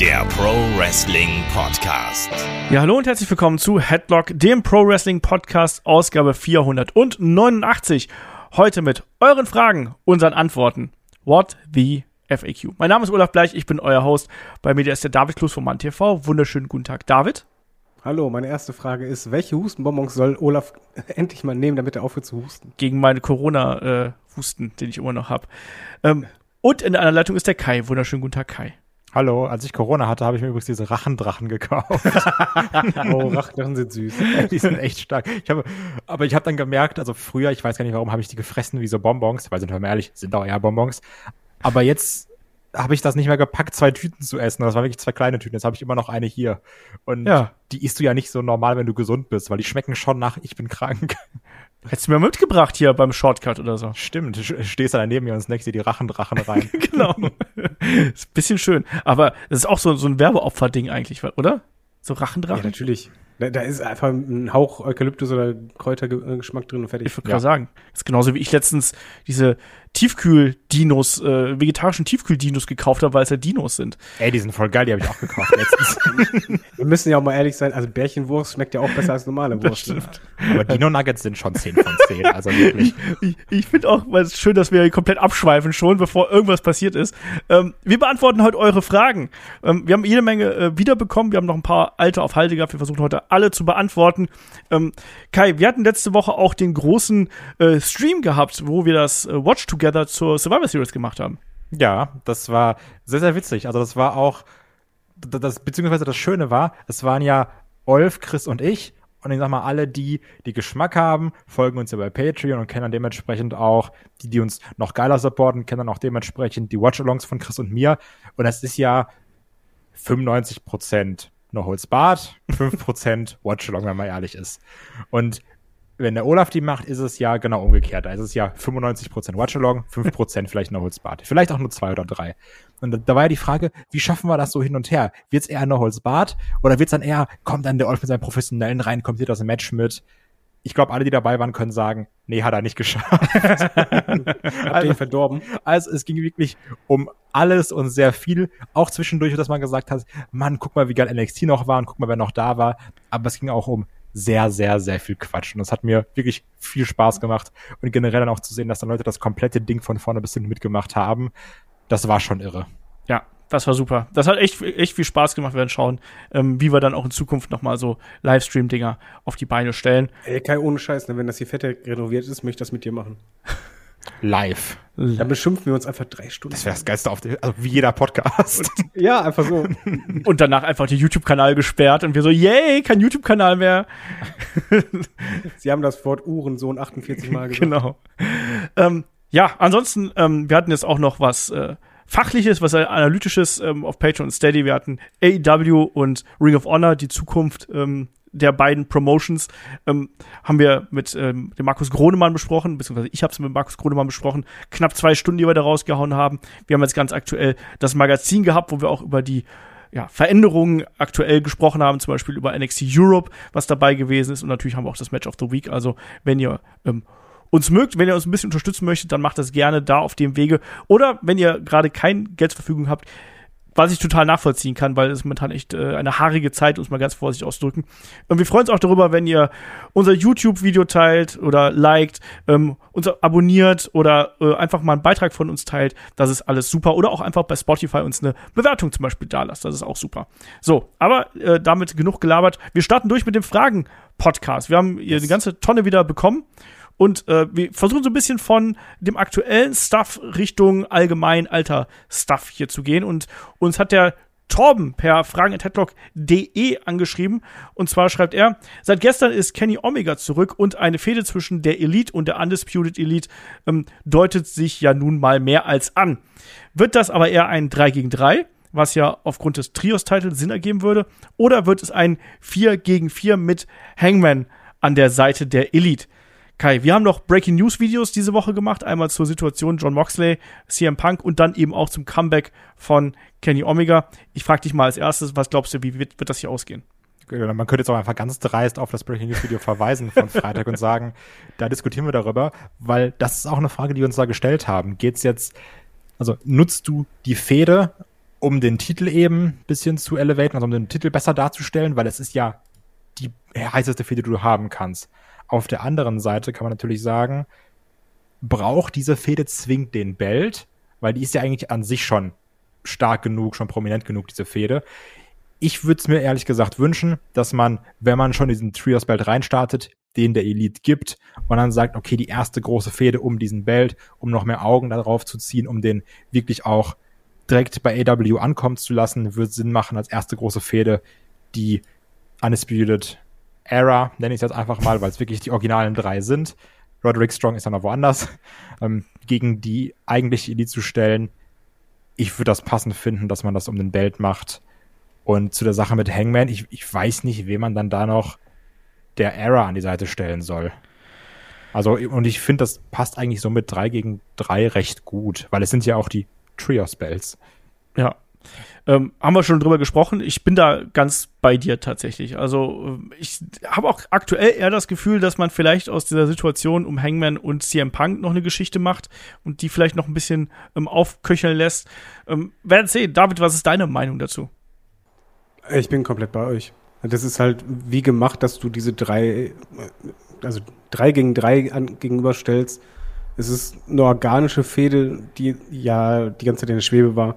der Pro Wrestling Podcast. Ja, hallo und herzlich willkommen zu Headlock, dem Pro Wrestling Podcast, Ausgabe 489. Heute mit euren Fragen, unseren Antworten. What the FAQ. Mein Name ist Olaf Bleich, ich bin euer Host. Bei mir ist der David Klus vom Mann TV. Wunderschönen guten Tag, David. Hallo, meine erste Frage ist, welche Hustenbonbons soll Olaf endlich mal nehmen, damit er aufhört zu husten? Gegen meine Corona-Husten, äh, den ich immer noch habe. Ähm, und in einer Leitung ist der Kai. Wunderschönen guten Tag, Kai. Hallo, als ich Corona hatte, habe ich mir übrigens diese Rachendrachen gekauft. oh, Rachendrachen sind süß. die sind echt stark. Ich habe, aber ich habe dann gemerkt, also früher, ich weiß gar nicht warum, habe ich die gefressen wie so Bonbons, weil sind wir mal ehrlich, sind auch eher Bonbons. Aber jetzt habe ich das nicht mehr gepackt, zwei Tüten zu essen. Das waren wirklich zwei kleine Tüten. Jetzt habe ich immer noch eine hier. Und ja. die isst du ja nicht so normal, wenn du gesund bist, weil die schmecken schon nach, ich bin krank. Hättest du mir mitgebracht hier beim Shortcut oder so. Stimmt, du stehst da neben mir und snackst dir die Rachendrachen rein. genau. ist ein bisschen schön. Aber das ist auch so, so ein Werbeopfer-Ding eigentlich, oder? So Rachendrachen? Ja, natürlich. Da, da, ist einfach ein Hauch Eukalyptus oder Kräutergeschmack drin und fertig. Ich würde ja. gerade sagen. Das ist genauso wie ich letztens diese Tiefkühl-Dinos, äh, vegetarischen Tiefkühl-Dinos gekauft habe, weil es ja Dinos sind. Ey, die sind voll geil, die habe ich auch gekauft letztens. Wir müssen ja auch mal ehrlich sein, also Bärchenwurst schmeckt ja auch besser als normale Wurst. Ne? Aber Dino-Nuggets sind schon 10 von 10, also wirklich. Ich, ich finde auch, weil es ist schön, dass wir komplett abschweifen schon, bevor irgendwas passiert ist. Ähm, wir beantworten heute eure Fragen. Ähm, wir haben jede Menge äh, wiederbekommen, wir haben noch ein paar alte auf Halde gehabt, wir versuchen heute alle zu beantworten. Ähm, Kai, wir hatten letzte Woche auch den großen äh, Stream gehabt, wo wir das äh, Watch Together Together zur Survivor Series gemacht haben. Ja, das war sehr, sehr witzig. Also das war auch, das, beziehungsweise das Schöne war, es waren ja Olf, Chris und ich. Und ich sag mal, alle, die, die Geschmack haben, folgen uns ja bei Patreon und kennen dann dementsprechend auch, die, die uns noch geiler supporten, kennen dann auch dementsprechend die Watch-Alongs von Chris und mir. Und das ist ja 95 Prozent No Holds Bart, 5% Watch-Along, wenn man ehrlich ist. Und wenn der Olaf die macht, ist es ja genau umgekehrt. Da ist es ja 95% Watchalong, 5% vielleicht No Holds Bart. Vielleicht auch nur zwei oder drei. Und da war ja die Frage, wie schaffen wir das so hin und her? Wird's eher No Holds Bart? Oder wird's dann eher, kommt dann der Olaf mit seinem Professionellen rein, kommt hier das Match mit? Ich glaube, alle, die dabei waren, können sagen, nee, hat er nicht geschafft. also, verdorben. Also es ging wirklich um alles und sehr viel. Auch zwischendurch, dass man gesagt hat, Mann, guck mal, wie geil NXT noch war und guck mal, wer noch da war. Aber es ging auch um sehr, sehr, sehr viel Quatsch. Und das hat mir wirklich viel Spaß gemacht. Und generell dann auch zu sehen, dass dann Leute das komplette Ding von vorne bis hinten mitgemacht haben, das war schon irre. Ja, das war super. Das hat echt, echt viel Spaß gemacht. Wir werden schauen, ähm, wie wir dann auch in Zukunft nochmal so Livestream-Dinger auf die Beine stellen. Ey, Kai, ohne Scheiß, ne? wenn das hier fett renoviert ist, möchte ich das mit dir machen. Live. Dann beschimpfen wir uns einfach drei Stunden. Das wäre das Geilste auf der, also wie jeder Podcast. Und, ja, einfach so. Und danach einfach den YouTube-Kanal gesperrt und wir so, yay, kein YouTube-Kanal mehr. Sie haben das Wort Uhrensohn 48 Mal gesagt. Genau. Ähm, ja, ansonsten, ähm, wir hatten jetzt auch noch was äh, Fachliches, was Analytisches ähm, auf Patreon und Steady. Wir hatten AEW und Ring of Honor, die Zukunft ähm, der beiden Promotions ähm, haben wir mit ähm, dem Markus Gronemann besprochen, beziehungsweise ich habe es mit Markus Gronemann besprochen. Knapp zwei Stunden, die wir da rausgehauen haben. Wir haben jetzt ganz aktuell das Magazin gehabt, wo wir auch über die ja, Veränderungen aktuell gesprochen haben, zum Beispiel über NXT Europe, was dabei gewesen ist. Und natürlich haben wir auch das Match of the Week. Also, wenn ihr ähm, uns mögt, wenn ihr uns ein bisschen unterstützen möchtet, dann macht das gerne da auf dem Wege. Oder wenn ihr gerade kein Geld zur Verfügung habt, was ich total nachvollziehen kann, weil es momentan echt äh, eine haarige Zeit, uns mal ganz vorsichtig ausdrücken. Und wir freuen uns auch darüber, wenn ihr unser YouTube-Video teilt oder liked, ähm, uns abonniert oder äh, einfach mal einen Beitrag von uns teilt. Das ist alles super. Oder auch einfach bei Spotify uns eine Bewertung zum Beispiel da lasst. Das ist auch super. So, aber äh, damit genug gelabert. Wir starten durch mit dem Fragen-Podcast. Wir haben hier yes. eine ganze Tonne wieder bekommen. Und äh, wir versuchen so ein bisschen von dem aktuellen Stuff Richtung allgemein alter Stuff hier zu gehen. Und uns hat der Torben per fragen.headlock.de angeschrieben. Und zwar schreibt er, seit gestern ist Kenny Omega zurück und eine Fehde zwischen der Elite und der Undisputed Elite ähm, deutet sich ja nun mal mehr als an. Wird das aber eher ein 3 gegen 3? was ja aufgrund des Trios-Titels Sinn ergeben würde, oder wird es ein 4 gegen 4 mit Hangman an der Seite der Elite? Kai, wir haben noch Breaking News Videos diese Woche gemacht. Einmal zur Situation John Moxley, CM Punk und dann eben auch zum Comeback von Kenny Omega. Ich frage dich mal als erstes, was glaubst du, wie wird, wird das hier ausgehen? Man könnte jetzt auch einfach ganz dreist auf das Breaking News Video verweisen von Freitag und sagen, da diskutieren wir darüber, weil das ist auch eine Frage, die wir uns da gestellt haben. Geht's jetzt, also nutzt du die Fehde um den Titel eben ein bisschen zu elevaten, also um den Titel besser darzustellen, weil es ist ja die heißeste Fehde, die du haben kannst. Auf der anderen Seite kann man natürlich sagen, braucht diese Fehde zwingend den Belt, weil die ist ja eigentlich an sich schon stark genug, schon prominent genug, diese Fehde. Ich würde es mir ehrlich gesagt wünschen, dass man, wenn man schon diesen Trios Belt reinstartet, den der Elite gibt und dann sagt, okay, die erste große Fehde um diesen Belt, um noch mehr Augen darauf zu ziehen, um den wirklich auch direkt bei AW ankommen zu lassen, wird Sinn machen als erste große Fehde, die Undisputed Era, nenne ich es jetzt einfach mal, weil es wirklich die originalen drei sind. Roderick Strong ist dann noch woanders, ähm, gegen die eigentliche Elite zu stellen. Ich würde das passend finden, dass man das um den Belt macht. Und zu der Sache mit Hangman, ich, ich weiß nicht, wen man dann da noch der Era an die Seite stellen soll. Also, und ich finde, das passt eigentlich so mit drei gegen drei recht gut, weil es sind ja auch die Trio-Spells. Ja. Ähm, haben wir schon drüber gesprochen. Ich bin da ganz bei dir tatsächlich. Also äh, ich habe auch aktuell eher das Gefühl, dass man vielleicht aus dieser Situation um Hangman und CM Punk noch eine Geschichte macht und die vielleicht noch ein bisschen ähm, aufköcheln lässt. Ähm, werden sehen. David, was ist deine Meinung dazu? Ich bin komplett bei euch. Das ist halt wie gemacht, dass du diese drei, also drei gegen drei an, gegenüberstellst. Es ist eine organische Fehde, die ja die ganze Zeit in der Schwebe war.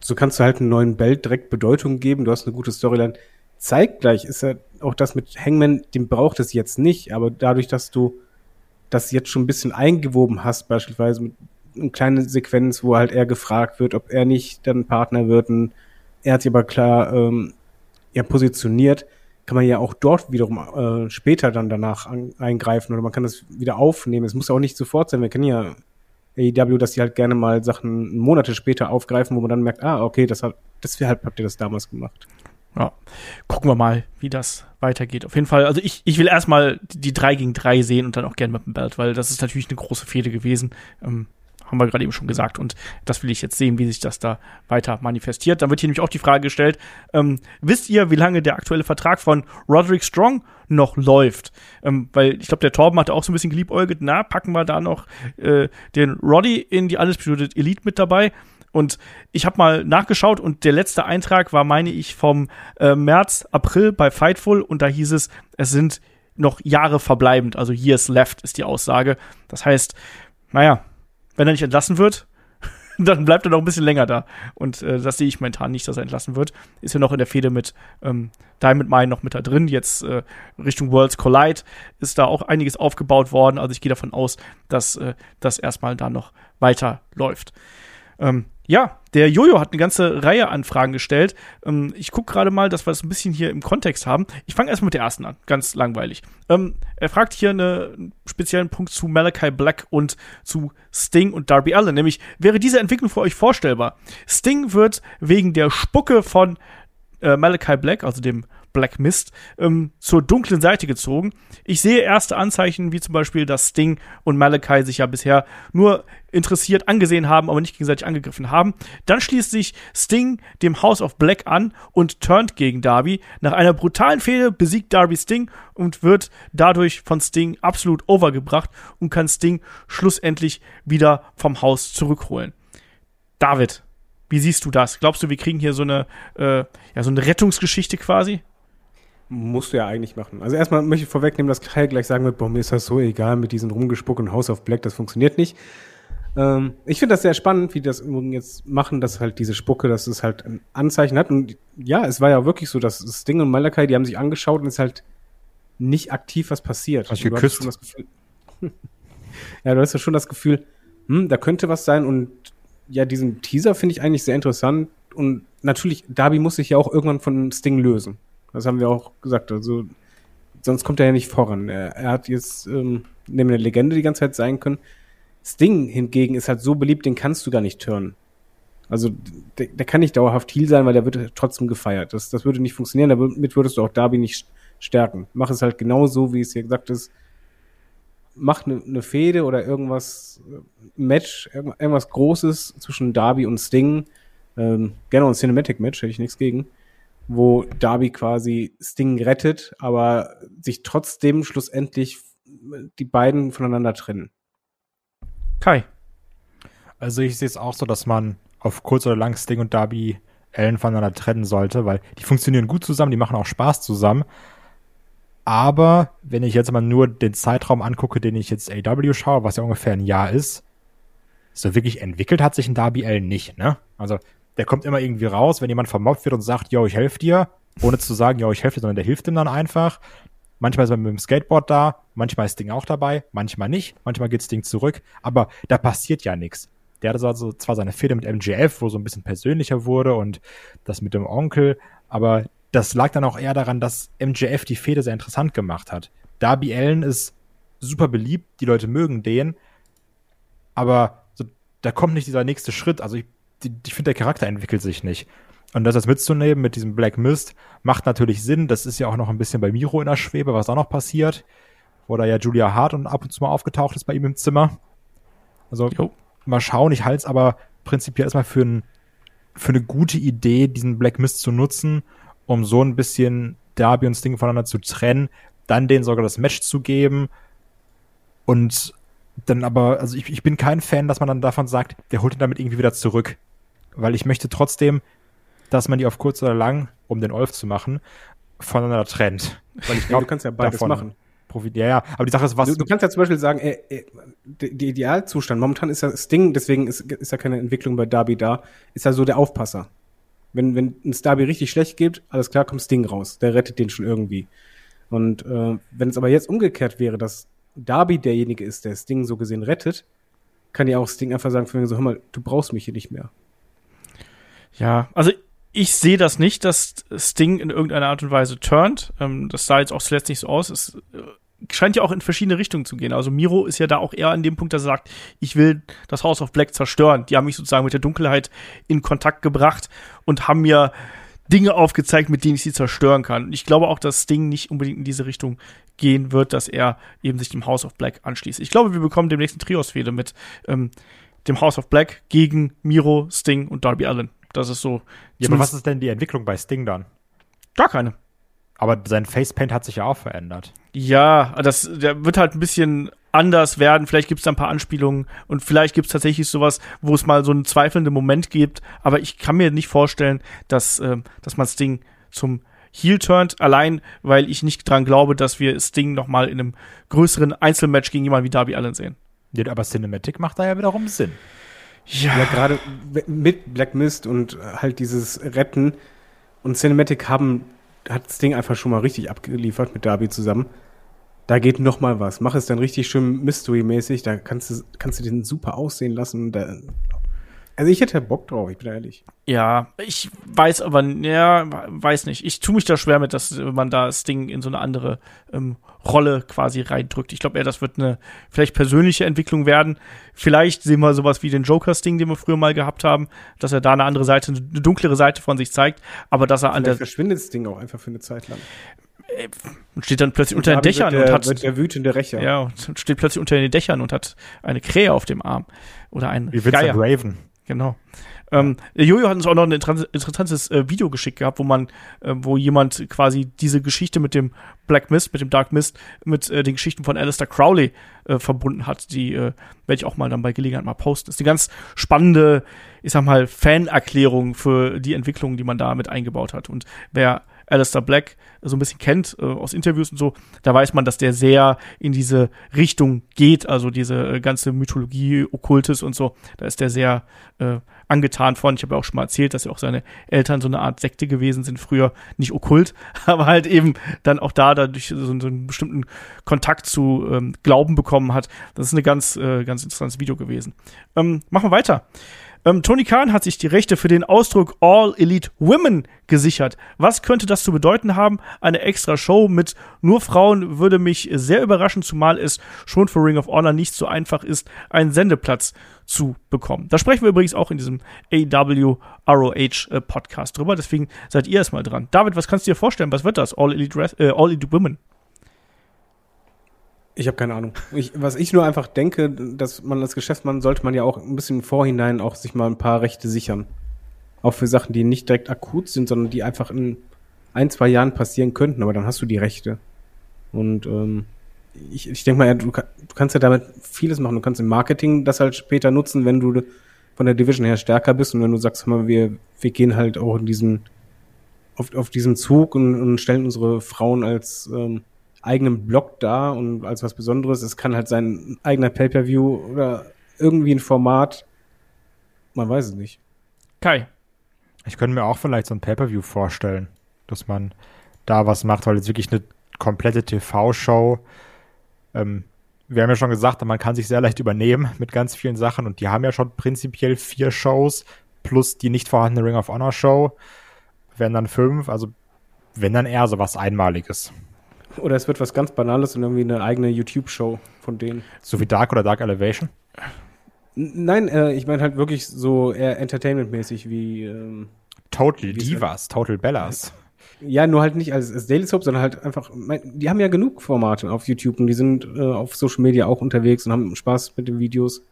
So kannst du halt einen neuen Belt direkt Bedeutung geben. Du hast eine gute Storyline. Zeitgleich ist ja auch das mit Hangman, den braucht es jetzt nicht, aber dadurch, dass du das jetzt schon ein bisschen eingewoben hast, beispielsweise mit einer kleinen Sequenz, wo halt er gefragt wird, ob er nicht dann Partner wird, und er hat sich aber klar ähm, ja, positioniert, kann man ja auch dort wiederum äh, später dann danach an, eingreifen oder man kann das wieder aufnehmen. Es muss auch nicht sofort sein. Wir kennen ja AEW, dass die halt gerne mal Sachen Monate später aufgreifen, wo man dann merkt, ah, okay, das hat, deshalb habt ihr das damals gemacht. Ja, gucken wir mal, wie das weitergeht. Auf jeden Fall, also ich, ich will erstmal die 3 gegen 3 sehen und dann auch gerne mit dem Belt, weil das ist natürlich eine große Fehde gewesen. Ähm, haben wir gerade eben schon gesagt. Und das will ich jetzt sehen, wie sich das da weiter manifestiert. Dann wird hier nämlich auch die Frage gestellt, ähm, wisst ihr, wie lange der aktuelle Vertrag von Roderick Strong noch läuft? Ähm, weil ich glaube, der Torben hatte auch so ein bisschen geliebäugelt, na, packen wir da noch äh, den Roddy in die Undisputed Elite mit dabei. Und ich habe mal nachgeschaut und der letzte Eintrag war, meine ich, vom äh, März, April bei Fightful und da hieß es, es sind noch Jahre verbleibend, also years left ist die Aussage. Das heißt, naja, wenn er nicht entlassen wird, dann bleibt er noch ein bisschen länger da. Und äh, das sehe ich momentan nicht, dass er entlassen wird. Ist ja noch in der Fehde mit ähm, Diamond Mine noch mit da drin. Jetzt äh, Richtung Worlds Collide ist da auch einiges aufgebaut worden. Also ich gehe davon aus, dass äh, das erstmal da noch weiter läuft. Ähm, ja, der Jojo hat eine ganze Reihe an Fragen gestellt. Ähm, ich gucke gerade mal, dass wir das ein bisschen hier im Kontext haben. Ich fange erstmal mit der ersten an, ganz langweilig. Ähm, er fragt hier eine, einen speziellen Punkt zu Malachi Black und zu Sting und Darby Allen, nämlich wäre diese Entwicklung für euch vorstellbar? Sting wird wegen der Spucke von äh, Malachi Black, also dem Black Mist, ähm, zur dunklen Seite gezogen. Ich sehe erste Anzeichen, wie zum Beispiel, dass Sting und Malachi sich ja bisher nur interessiert angesehen haben, aber nicht gegenseitig angegriffen haben. Dann schließt sich Sting dem House of Black an und turnt gegen Darby. Nach einer brutalen Fehde besiegt Darby Sting und wird dadurch von Sting absolut overgebracht und kann Sting schlussendlich wieder vom Haus zurückholen. David, wie siehst du das? Glaubst du, wir kriegen hier so eine, äh, ja, so eine Rettungsgeschichte quasi? Musst du ja eigentlich machen. Also erstmal möchte ich vorwegnehmen, dass Kai gleich sagen wird, boah, mir ist das so egal mit diesem Rumgespuck und House of Black, das funktioniert nicht. Ähm, ich finde das sehr spannend, wie die das jetzt machen, dass halt diese Spucke, dass es halt ein Anzeichen hat. Und ja, es war ja wirklich so, dass Sting und Malakai, die haben sich angeschaut und es ist halt nicht aktiv was passiert. Hast du geküsst? Das Gefühl, ja, du hast ja schon das Gefühl, hm, da könnte was sein und ja, diesen Teaser finde ich eigentlich sehr interessant und natürlich, Darby muss sich ja auch irgendwann von Sting lösen. Das haben wir auch gesagt. Also, sonst kommt er ja nicht voran. Er, er hat jetzt ähm, neben der Legende die ganze Zeit sein können. Sting hingegen ist halt so beliebt, den kannst du gar nicht turnen. Also, der, der kann nicht dauerhaft Heal sein, weil der wird trotzdem gefeiert. Das, das würde nicht funktionieren. Damit würdest du auch Darby nicht stärken. Mach es halt genau so, wie es hier gesagt ist. Mach eine ne Fehde oder irgendwas, äh, Match, irgendwas Großes zwischen Darby und Sting. Ähm, gerne ein Cinematic-Match, hätte ich nichts gegen wo Darby quasi Sting rettet, aber sich trotzdem schlussendlich die beiden voneinander trennen. Kai. Also ich sehe es auch so, dass man auf kurz oder lang Sting und Darby Allen voneinander trennen sollte, weil die funktionieren gut zusammen, die machen auch Spaß zusammen. Aber wenn ich jetzt mal nur den Zeitraum angucke, den ich jetzt AW schaue, was ja ungefähr ein Jahr ist, so wirklich entwickelt hat sich ein Darby Allen nicht, ne? Also, der kommt immer irgendwie raus, wenn jemand vermobbt wird und sagt, yo, ich helfe dir, ohne zu sagen, yo, ich helfe dir, sondern der hilft ihm dann einfach. Manchmal ist er mit dem Skateboard da, manchmal ist Ding auch dabei, manchmal nicht, manchmal geht's Ding zurück, aber da passiert ja nichts. Der hatte also zwar seine Fehde mit MGF, wo so ein bisschen persönlicher wurde und das mit dem Onkel, aber das lag dann auch eher daran, dass MJF die Fehde sehr interessant gemacht hat. Darby Allen ist super beliebt, die Leute mögen den, aber so, da kommt nicht dieser nächste Schritt. Also ich, ich finde, der Charakter entwickelt sich nicht. Und das jetzt mitzunehmen mit diesem Black Mist macht natürlich Sinn. Das ist ja auch noch ein bisschen bei Miro in der Schwebe, was da noch passiert. Wo da ja Julia Hart und ab und zu mal aufgetaucht ist bei ihm im Zimmer. Also jo. mal schauen. Ich halte es aber prinzipiell erstmal für, ein, für eine gute Idee, diesen Black Mist zu nutzen um so ein bisschen Darby und Sting voneinander zu trennen, dann denen sogar das Match zu geben und dann aber, also ich, ich bin kein Fan, dass man dann davon sagt, der holt ihn damit irgendwie wieder zurück. Weil ich möchte trotzdem, dass man die auf kurz oder lang, um den Olf zu machen, voneinander trennt. Weil ich glaube, ja, du kannst ja beides machen. Ja, ja, aber die Sache ist, was. Du, du kannst ja zum Beispiel sagen, äh, äh, der Idealzustand, momentan ist ja Sting, deswegen ist, ist ja keine Entwicklung bei Darby da, ist ja so der Aufpasser. Wenn, wenn ein Starby richtig schlecht geht, alles klar, kommt Sting raus. Der rettet den schon irgendwie. Und äh, wenn es aber jetzt umgekehrt wäre, dass Darby derjenige ist, der Sting so gesehen rettet, kann ja auch Sting einfach sagen, für mich so, hör mal, du brauchst mich hier nicht mehr. Ja, also ich sehe das nicht, dass Sting in irgendeiner Art und Weise turnt. Ähm, das sah jetzt auch zuletzt nicht so aus. Es äh, scheint ja auch in verschiedene Richtungen zu gehen. Also Miro ist ja da auch eher an dem Punkt, dass er sagt, ich will das House of Black zerstören. Die haben mich sozusagen mit der Dunkelheit in Kontakt gebracht und haben mir Dinge aufgezeigt, mit denen ich sie zerstören kann. Und ich glaube auch, dass Sting nicht unbedingt in diese Richtung gehen wird, dass er eben sich dem House of Black anschließt. Ich glaube, wir bekommen demnächst eine Trios-Fehde mit ähm, dem House of Black gegen Miro, Sting und Darby Allen. Das ist so. Ja, aber was ist denn die Entwicklung bei Sting dann? Gar keine. Aber sein Facepaint hat sich ja auch verändert. Ja, das der wird halt ein bisschen anders werden. Vielleicht gibt es da ein paar Anspielungen und vielleicht gibt es tatsächlich sowas, wo es mal so einen zweifelnden Moment gibt. Aber ich kann mir nicht vorstellen, dass, äh, dass man Sting zum Heel turnt, allein weil ich nicht dran glaube, dass wir Sting noch mal in einem größeren Einzelmatch gegen jemanden wie Darby Allen sehen. Ja, aber Cinematic macht da ja wiederum Sinn. Ja, ja gerade mit Black Mist und halt dieses Retten und Cinematic haben hat das Ding einfach schon mal richtig abgeliefert mit Darby zusammen. Da geht noch mal was. Mach es dann richtig schön Mystery-mäßig. Da kannst du, kannst du den super aussehen lassen. Da, also ich hätte Bock drauf, ich bin ehrlich. Ja, ich weiß aber, ja, weiß nicht. Ich tue mich da schwer mit, dass man da das Ding in so eine andere ähm, Rolle quasi reindrückt. Ich glaube eher, das wird eine vielleicht persönliche Entwicklung werden. Vielleicht sehen wir sowas wie den Joker-Sting, den wir früher mal gehabt haben, dass er da eine andere Seite, eine dunklere Seite von sich zeigt, aber dass er vielleicht an der. verschwindet das Ding auch einfach für eine Zeit lang äh, und steht dann plötzlich und unter den Dächern der, und hat wird der wütende Rächer. Ja, und steht plötzlich unter den Dächern und hat eine Krähe auf dem Arm oder ein Wie Vincent Raven. Genau. Ähm, Jojo hat uns auch noch ein interessantes äh, Video geschickt gehabt, wo man, äh, wo jemand quasi diese Geschichte mit dem Black Mist, mit dem Dark Mist, mit äh, den Geschichten von Alistair Crowley äh, verbunden hat. Die äh, werde ich auch mal dann bei Gelegenheit mal posten. Ist eine ganz spannende, ich sag mal, Fanerklärung für die Entwicklung, die man da mit eingebaut hat. Und wer Alistair Black so ein bisschen kennt äh, aus Interviews und so, da weiß man, dass der sehr in diese Richtung geht, also diese äh, ganze Mythologie, Okkultes und so, da ist der sehr äh, angetan von. Ich habe ja auch schon mal erzählt, dass ja auch seine Eltern so eine Art Sekte gewesen sind, früher nicht okkult, aber halt eben dann auch da dadurch so, so einen bestimmten Kontakt zu ähm, Glauben bekommen hat. Das ist eine ganz, äh, ganz interessantes Video gewesen. Ähm, machen wir weiter. Ähm, Tony Khan hat sich die Rechte für den Ausdruck All Elite Women gesichert. Was könnte das zu bedeuten haben? Eine extra Show mit nur Frauen würde mich sehr überraschen, zumal es schon für Ring of Honor nicht so einfach ist, einen Sendeplatz zu bekommen. Da sprechen wir übrigens auch in diesem AW ROH äh, Podcast drüber. Deswegen seid ihr erstmal dran. David, was kannst du dir vorstellen? Was wird das? All Elite, äh, All Elite Women? Ich habe keine Ahnung. Ich, was ich nur einfach denke, dass man als Geschäftsmann sollte man ja auch ein bisschen im Vorhinein auch sich mal ein paar Rechte sichern. Auch für Sachen, die nicht direkt akut sind, sondern die einfach in ein, zwei Jahren passieren könnten, aber dann hast du die Rechte. Und ähm, ich, ich denke mal, ja, du, du kannst ja damit vieles machen. Du kannst im Marketing das halt später nutzen, wenn du von der Division her stärker bist und wenn du sagst, mal, wir, wir gehen halt auch in diesen, auf, auf diesem Zug und, und stellen unsere Frauen als ähm, eigenen Block dar und als was Besonderes. Es kann halt sein eigener Pay-Per-View oder irgendwie ein Format. Man weiß es nicht. Kai. Ich könnte mir auch vielleicht so ein Pay-Per-View vorstellen, dass man da was macht, weil jetzt wirklich eine komplette TV-Show. Ähm, wir haben ja schon gesagt, man kann sich sehr leicht übernehmen mit ganz vielen Sachen und die haben ja schon prinzipiell vier Shows plus die nicht vorhandene Ring of Honor Show. Werden dann fünf, also wenn dann eher so was Einmaliges. Oder es wird was ganz Banales und irgendwie eine eigene YouTube-Show von denen. So wie Dark oder Dark Elevation? N nein, äh, ich meine halt wirklich so eher Entertainment-mäßig wie. Ähm, Total wie Divas, Total Bellas. ja, nur halt nicht als, als Daily Soap, sondern halt einfach. Mein, die haben ja genug Formate auf YouTube und die sind äh, auf Social Media auch unterwegs und haben Spaß mit den Videos.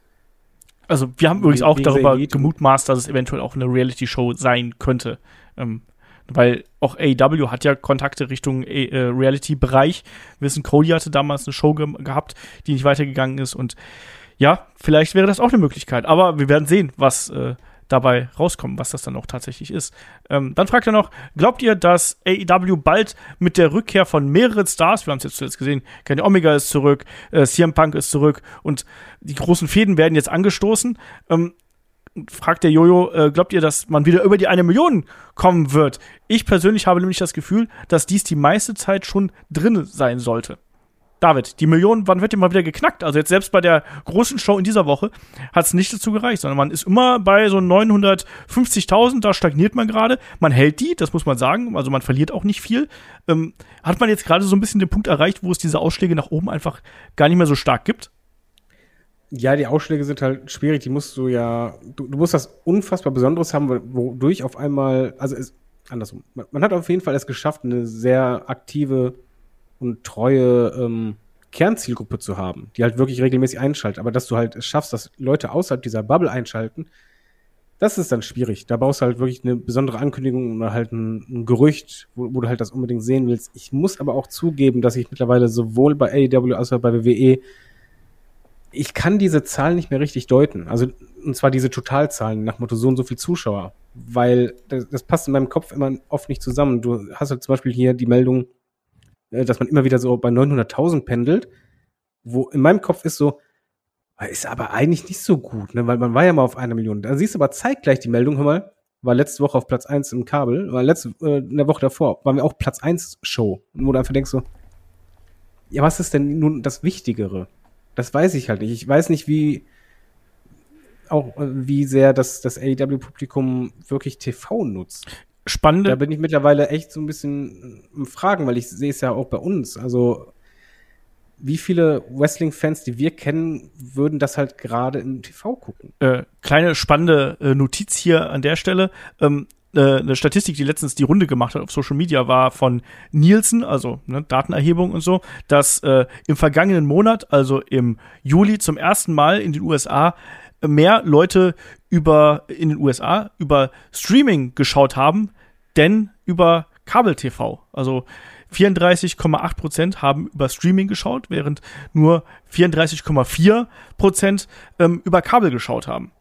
Also wir haben übrigens auch darüber gemutmaßt, dass es eventuell auch eine Reality-Show sein könnte. Ähm, weil auch AEW hat ja Kontakte Richtung äh, äh, Reality-Bereich. Wir wissen, Cody hatte damals eine Show ge gehabt, die nicht weitergegangen ist. Und ja, vielleicht wäre das auch eine Möglichkeit. Aber wir werden sehen, was äh, dabei rauskommt, was das dann auch tatsächlich ist. Ähm, dann fragt er noch, glaubt ihr, dass AEW bald mit der Rückkehr von mehreren Stars, wir haben es jetzt zuletzt gesehen, Kenny Omega ist zurück, äh, CM Punk ist zurück und die großen Fäden werden jetzt angestoßen. Ähm, fragt der Jojo, äh, glaubt ihr, dass man wieder über die eine Million kommen wird? Ich persönlich habe nämlich das Gefühl, dass dies die meiste Zeit schon drin sein sollte. David, die Million, wann wird die mal wieder geknackt? Also jetzt selbst bei der großen Show in dieser Woche hat es nicht dazu gereicht, sondern man ist immer bei so 950.000, da stagniert man gerade. Man hält die, das muss man sagen, also man verliert auch nicht viel. Ähm, hat man jetzt gerade so ein bisschen den Punkt erreicht, wo es diese Ausschläge nach oben einfach gar nicht mehr so stark gibt? Ja, die Ausschläge sind halt schwierig. Die musst du ja, du, du musst das unfassbar Besonderes haben, wodurch auf einmal, also es, andersrum. Man, man hat auf jeden Fall es geschafft, eine sehr aktive und treue ähm, Kernzielgruppe zu haben, die halt wirklich regelmäßig einschaltet. Aber dass du halt es schaffst, dass Leute außerhalb dieser Bubble einschalten, das ist dann schwierig. Da brauchst du halt wirklich eine besondere Ankündigung oder halt ein, ein Gerücht, wo, wo du halt das unbedingt sehen willst. Ich muss aber auch zugeben, dass ich mittlerweile sowohl bei AEW als auch bei WWE ich kann diese Zahlen nicht mehr richtig deuten. Also, und zwar diese Totalzahlen nach Motto so und so viel Zuschauer. Weil das, das passt in meinem Kopf immer oft nicht zusammen. Du hast halt zum Beispiel hier die Meldung, äh, dass man immer wieder so bei 900.000 pendelt, wo in meinem Kopf ist so, ist aber eigentlich nicht so gut, ne? weil man war ja mal auf einer Million. Da siehst du aber zeitgleich die Meldung, hör mal, war letzte Woche auf Platz eins im Kabel, war letzte, äh, in der Woche davor, waren wir auch Platz eins Show. Wo du einfach denkst so, ja, was ist denn nun das Wichtigere? Das weiß ich halt nicht. Ich weiß nicht, wie auch äh, wie sehr das, das AEW-Publikum wirklich TV nutzt. Spannende, Da bin ich mittlerweile echt so ein bisschen im Fragen, weil ich sehe es ja auch bei uns. Also wie viele Wrestling-Fans, die wir kennen, würden das halt gerade im TV gucken? äh, kleine spannende äh, Notiz hier an der Stelle. Ähm, äh, eine Statistik, die letztens die Runde gemacht hat auf Social Media, war von Nielsen, also ne, Datenerhebung und so, dass äh, im vergangenen Monat, also im Juli, zum ersten Mal in den USA mehr Leute über in den USA über Streaming geschaut haben, denn über Kabel-TV. Also 34,8 Prozent haben über Streaming geschaut, während nur 34,4 Prozent ähm, über Kabel geschaut haben.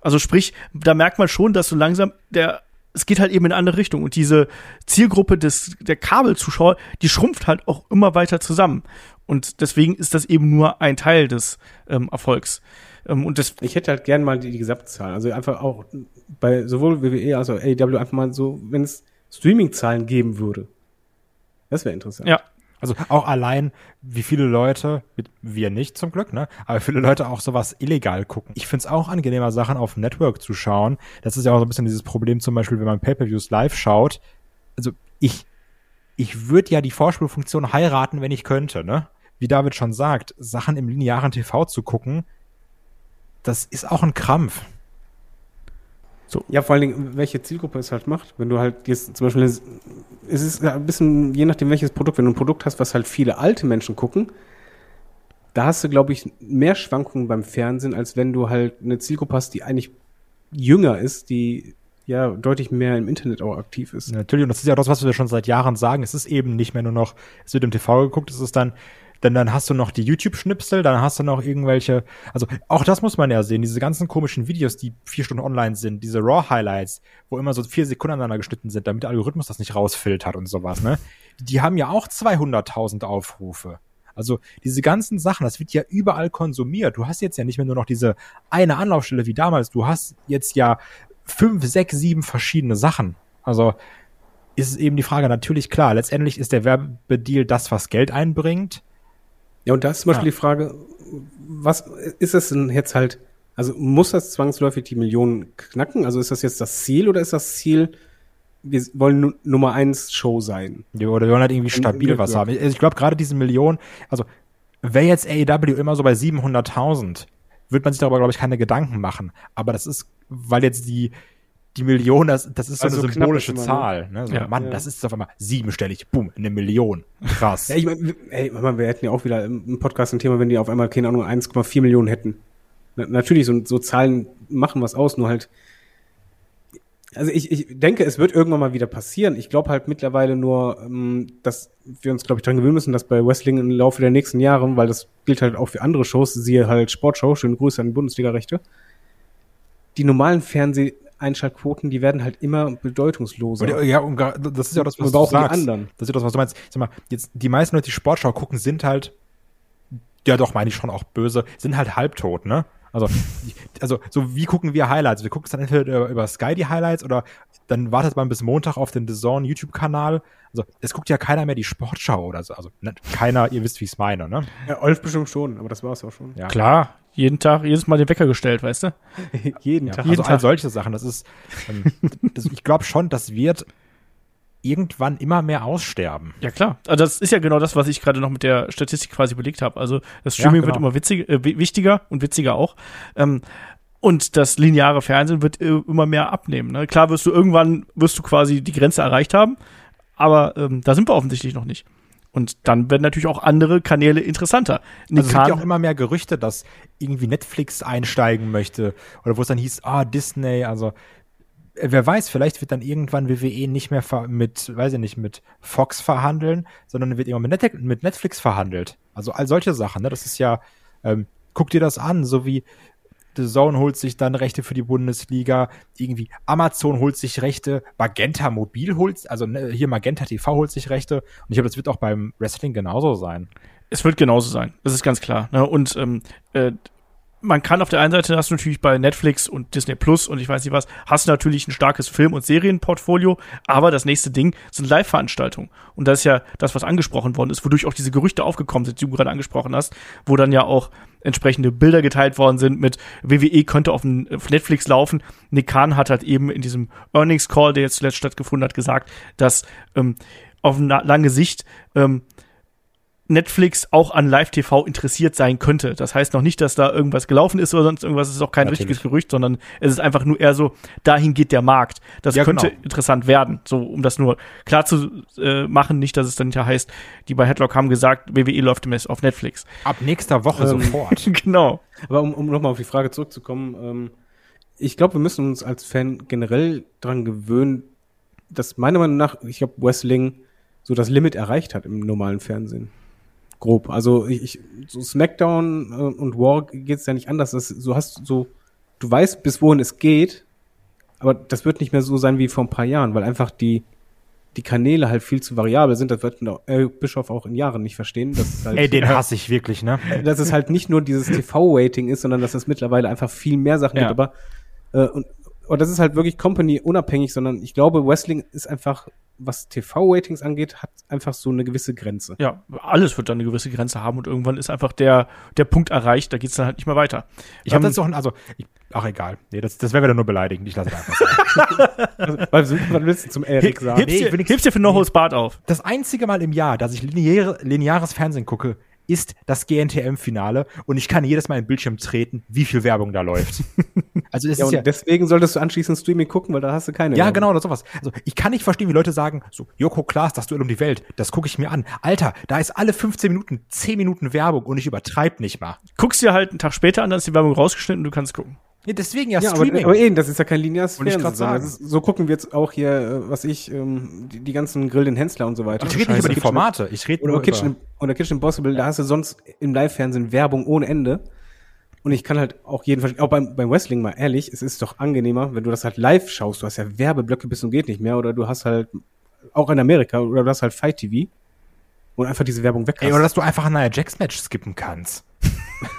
Also sprich, da merkt man schon, dass so langsam der es geht halt eben in eine andere Richtung und diese Zielgruppe des der Kabelzuschauer, die schrumpft halt auch immer weiter zusammen und deswegen ist das eben nur ein Teil des ähm, Erfolgs. Ähm, und das Ich hätte halt gern mal die, die Gesamtzahl. Also einfach auch bei sowohl WWE als auch AEW einfach mal so, wenn es Streaming-Zahlen geben würde. Das wäre interessant. ja, Also auch allein, wie viele Leute, wir nicht zum Glück, ne? Aber viele Leute auch sowas illegal gucken. Ich find's auch angenehmer, Sachen auf Network zu schauen. Das ist ja auch so ein bisschen dieses Problem, zum Beispiel, wenn man Pay-Per-Views live schaut. Also ich, ich würde ja die Vorspulfunktion heiraten, wenn ich könnte, ne? Wie David schon sagt, Sachen im linearen TV zu gucken, das ist auch ein Krampf. Ja, vor allen Dingen, welche Zielgruppe es halt macht. Wenn du halt jetzt zum Beispiel, es ist ein bisschen, je nachdem welches Produkt, wenn du ein Produkt hast, was halt viele alte Menschen gucken, da hast du, glaube ich, mehr Schwankungen beim Fernsehen, als wenn du halt eine Zielgruppe hast, die eigentlich jünger ist, die ja deutlich mehr im Internet auch aktiv ist. Natürlich, und das ist ja das, was wir schon seit Jahren sagen. Es ist eben nicht mehr nur noch, es wird im TV geguckt, es ist dann Denn dann hast du noch die YouTube-Schnipsel, dann hast du noch irgendwelche, also auch das muss man ja sehen, diese ganzen komischen Videos, die vier Stunden online sind, diese Raw-Highlights, wo immer so vier Sekunden aneinander geschnitten sind, damit der Algorithmus das nicht rausfiltert und sowas, ne? Die haben ja auch 200.000 Aufrufe. Also diese ganzen Sachen, das wird ja überall konsumiert. Du hast jetzt ja nicht mehr nur noch diese eine Anlaufstelle wie damals. Du hast jetzt ja fünf, sechs, sieben verschiedene Sachen. Also ist eben die Frage, natürlich klar, letztendlich ist der Werbedeal das, was Geld einbringt. Ja, und da ist zum Beispiel Ja. die Frage, was ist es denn jetzt halt, also muss das zwangsläufig die Millionen knacken? Also ist das jetzt das Ziel oder ist das Ziel, wir wollen nu Nummer eins Show sein? Ja, Oder wir wollen halt irgendwie stabil Ja. was haben. Also Ich glaube, gerade diese Millionen, also wäre jetzt AEW immer so bei 700.000, wird man sich darüber, glaube ich, keine Gedanken machen. Aber das ist, weil jetzt die, die Million, das, das ist so Also eine symbolische immer, ne? Zahl. Ne? So, Ja. Mann, Ja. das ist auf einmal siebenstellig, boom, eine Million. Krass. Ja, ich meine, ey, wir hätten ja auch wieder im Podcast ein Thema, wenn die auf einmal, keine Ahnung, 1,4 Millionen hätten. Na, natürlich, so, so Zahlen machen was aus, nur halt, also ich, ich denke, es wird irgendwann mal wieder passieren. Ich glaube halt mittlerweile nur, ähm, dass wir uns, glaube ich, dran gewöhnen müssen, dass bei Wrestling im Laufe der nächsten Jahre, weil das gilt halt auch für andere Shows, siehe halt Sportshow, schöne Grüße an die Bundesliga-Rechte, die normalen Fernseheinschaltquoten, die werden halt immer bedeutungsloser. Ja, und das ist ja das, was du die sagst. anderen. Das ist ja das, was du meinst. Sag mal, jetzt, die meisten Leute, die Sportschau gucken, sind halt, ja doch, meine ich schon auch böse, sind halt halbtot, ne? Also, also, so wie gucken wir Highlights? Wir gucken es dann entweder über, über Sky die Highlights oder dann wartet man bis Montag auf den The Zone YouTube-Kanal. Also, es guckt ja keiner mehr die Sportschau oder so. Also, ne, keiner, ihr wisst, wie ich es meine, ne? Ja, Olf bestimmt schon, aber das war's auch schon. Ja. Klar, jeden Tag, jedes Mal den Wecker gestellt, weißt du? Jeden Ja, Tag. also Jeden all Tag. solche Sachen, das ist, ähm, das, ich glaube schon, das wird irgendwann immer mehr aussterben. Ja, klar. Also das ist ja genau das, was ich gerade noch mit der Statistik quasi belegt habe. Also das Ja, Streaming genau. wird immer witzig, äh, wi- wichtiger und witziger auch. Ähm, und das lineare Fernsehen wird äh, immer mehr abnehmen. Ne? Klar wirst du irgendwann, wirst du quasi die Grenze erreicht haben, aber ähm, da sind wir offensichtlich noch nicht. Und dann werden natürlich auch andere Kanäle interessanter. Also es gibt ja auch immer mehr Gerüchte, dass irgendwie Netflix einsteigen möchte oder wo es dann hieß, ah, Disney, also äh, wer weiß, vielleicht wird dann irgendwann WWE nicht mehr mit, weiß ich nicht, mit Fox verhandeln, sondern wird irgendwann mit, Net mit Netflix verhandelt. Also all solche Sachen, ne? Das ist ja, ähm, guck dir das an, so wie The Zone holt sich dann Rechte für die Bundesliga, irgendwie Amazon holt sich Rechte, Magenta Mobil holt, also ne, hier Magenta TV holt sich Rechte und ich glaube, das wird auch beim Wrestling genauso sein. Es wird genauso sein, das ist ganz klar. Ne? Und ähm, äh, man kann auf der einen Seite hast du natürlich bei Netflix und Disney Plus und ich weiß nicht was, hast du natürlich ein starkes Film- und Serienportfolio, aber das nächste Ding sind Live-Veranstaltungen. Und das ist ja das, was angesprochen worden ist, wodurch auch diese Gerüchte aufgekommen sind, die du gerade angesprochen hast, wo dann ja auch entsprechende Bilder geteilt worden sind mit WWE könnte auf, Netflix laufen. Nick Khan hat halt eben in diesem Earnings Call, der jetzt zuletzt stattgefunden hat, gesagt, dass ähm, auf lange Sicht ähm, Netflix auch an Live-TV interessiert sein könnte. Das heißt noch nicht, dass da irgendwas gelaufen ist oder sonst irgendwas. Es ist auch kein Natürlich. richtiges Gerücht, sondern es ist einfach nur eher so, dahin geht der Markt. Das Ja, könnte genau. interessant werden. So, um das nur klar zu äh, machen, nicht, dass es dann ja heißt, die bei Headlock haben gesagt, WWE läuft demnächst auf Netflix. Ab nächster Woche Ähm, sofort. genau. Aber um, um nochmal auf die Frage zurückzukommen, ähm, ich glaube, wir müssen uns als Fan generell dran gewöhnen, dass meiner Meinung nach, ich glaube, Wrestling so das Limit erreicht hat im normalen Fernsehen. Grob. Also ich, so SmackDown äh, und War geht's ja nicht anders. Das, so hast so, du weißt, bis wohin es geht, aber das wird nicht mehr so sein wie vor ein paar Jahren, weil einfach die die Kanäle halt viel zu variabel sind. Das wird äh, Bischof auch in Jahren nicht verstehen. Halt, Ey, den hasse ich wirklich, ne? dass es halt nicht nur dieses TV-Rating ist, sondern dass es mittlerweile einfach viel mehr Sachen Ja. gibt. Aber äh, und, und das ist halt wirklich Company-unabhängig, sondern ich glaube, Wrestling ist einfach, was TV-Ratings angeht, hat einfach so eine gewisse Grenze. Ja, alles wird dann eine gewisse Grenze haben und irgendwann ist einfach der, der Punkt erreicht, da geht's dann halt nicht mehr weiter. Ich habe Ähm, das doch, also, ich, ach egal. Nee, das, das wäre wieder nur beleidigend. Ich lasse es einfach. Also, weil, willst du zum Erik sagen? Hebst, Nee, dir, dir für No Holds Barred auf. Das einzige Mal im Jahr, dass ich lineare, lineares Fernsehen gucke, ist das GNTM-Finale und ich kann jedes Mal im Bildschirm treten, wie viel Werbung da läuft. Also das Ja, ist und ja, deswegen solltest du anschließend Streaming gucken, weil da hast du keine. ja Werbung. genau oder sowas. Also ich kann nicht verstehen, wie Leute sagen, so Joko Klaas, das Duell um die Welt, das gucke ich mir an. Alter, da ist alle 15 Minuten 10 Minuten Werbung und ich übertreib nicht mal. Guckst dir halt einen Tag später an, dann ist die Werbung rausgeschnitten und du kannst gucken. Ja, deswegen ja, Ja, aber, Streaming. aber eben, das ist ja kein lineares Wollte ich Fernsehen. sagen. ist, so gucken wir jetzt auch hier, äh, was ich, ähm, die, die ganzen Grill den Hensler und so weiter. ich rede nicht über die Formate. Ich rede Oder nur Kitchen, über... oder Kitchen Impossible, da hast du sonst im Live-Fernsehen Werbung ohne Ende. Und ich kann halt auch jedenfalls, auch beim, beim Wrestling mal ehrlich, es ist doch angenehmer, wenn du das halt live schaust. Du hast ja Werbeblöcke bis und geht nicht mehr. Oder du hast halt, auch in Amerika, oder du hast halt Fight TV. Und einfach diese Werbung weg Ey, oder dass du einfach ein Nia Jax Match skippen kannst.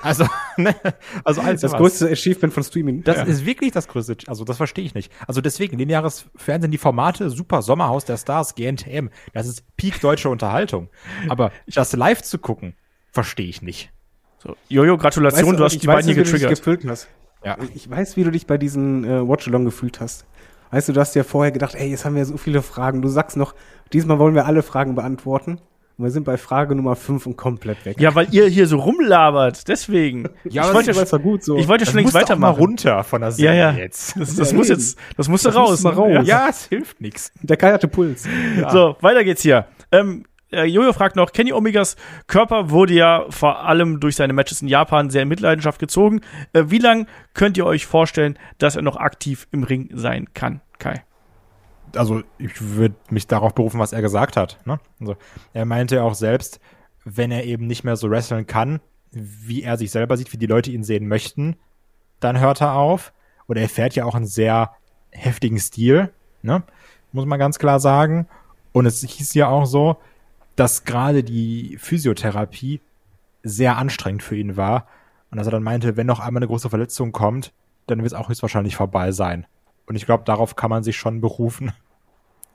Also, ne? Also alles das größte Achievement von Streaming. Das ist wirklich das größte, also das verstehe ich nicht. Also deswegen, lineares Fernsehen, die Formate, super, Sommerhaus der Stars, GNTM, das ist Peak deutsche Unterhaltung. Aber das live zu gucken, verstehe ich nicht. So, Jojo, Gratulation, du hast ich die weiß, beiden hier wie du dich getriggert. gefühlt hast. Ja. Ich weiß, wie du dich bei diesen äh, Watch-Along gefühlt hast. Weißt du, du hast dir vorher gedacht, ey, jetzt haben wir so viele Fragen. Du sagst noch, diesmal wollen wir alle Fragen beantworten. Und wir sind bei Frage Nummer 5 und komplett weg. Ja, weil ihr hier so rumlabert, deswegen. Ja, ich wollte ja, doch gut so. ich wollte ja schon längst auch mal weitermachen. runter von der Ja, Serie ja. jetzt. Das, das Ja, muss eben. jetzt, das musste Das raus. muss raus. Ja. Ja, es hilft nichts. Der Kai hatte Puls. So, weiter geht's hier. Ähm, äh, Jojo fragt noch, Kenny Omegas Körper wurde ja vor allem durch seine Matches in Japan sehr in Mitleidenschaft gezogen. Äh, wie lang könnt ihr euch vorstellen, dass er noch aktiv im Ring sein kann, Kai? Also ich würde mich darauf berufen, was er gesagt hat. Ne? Also, er meinte auch selbst, wenn er eben nicht mehr so wresteln kann, wie er sich selber sieht, wie die Leute ihn sehen möchten, dann hört er auf. Oder er fährt ja auch einen sehr heftigen Stil, ne? muss man ganz klar sagen. Und es hieß ja auch so, dass gerade die Physiotherapie sehr anstrengend für ihn war. Und dass er dann meinte, wenn noch einmal eine große Verletzung kommt, dann wird es auch höchstwahrscheinlich vorbei sein. Und ich glaube, darauf kann man sich schon berufen.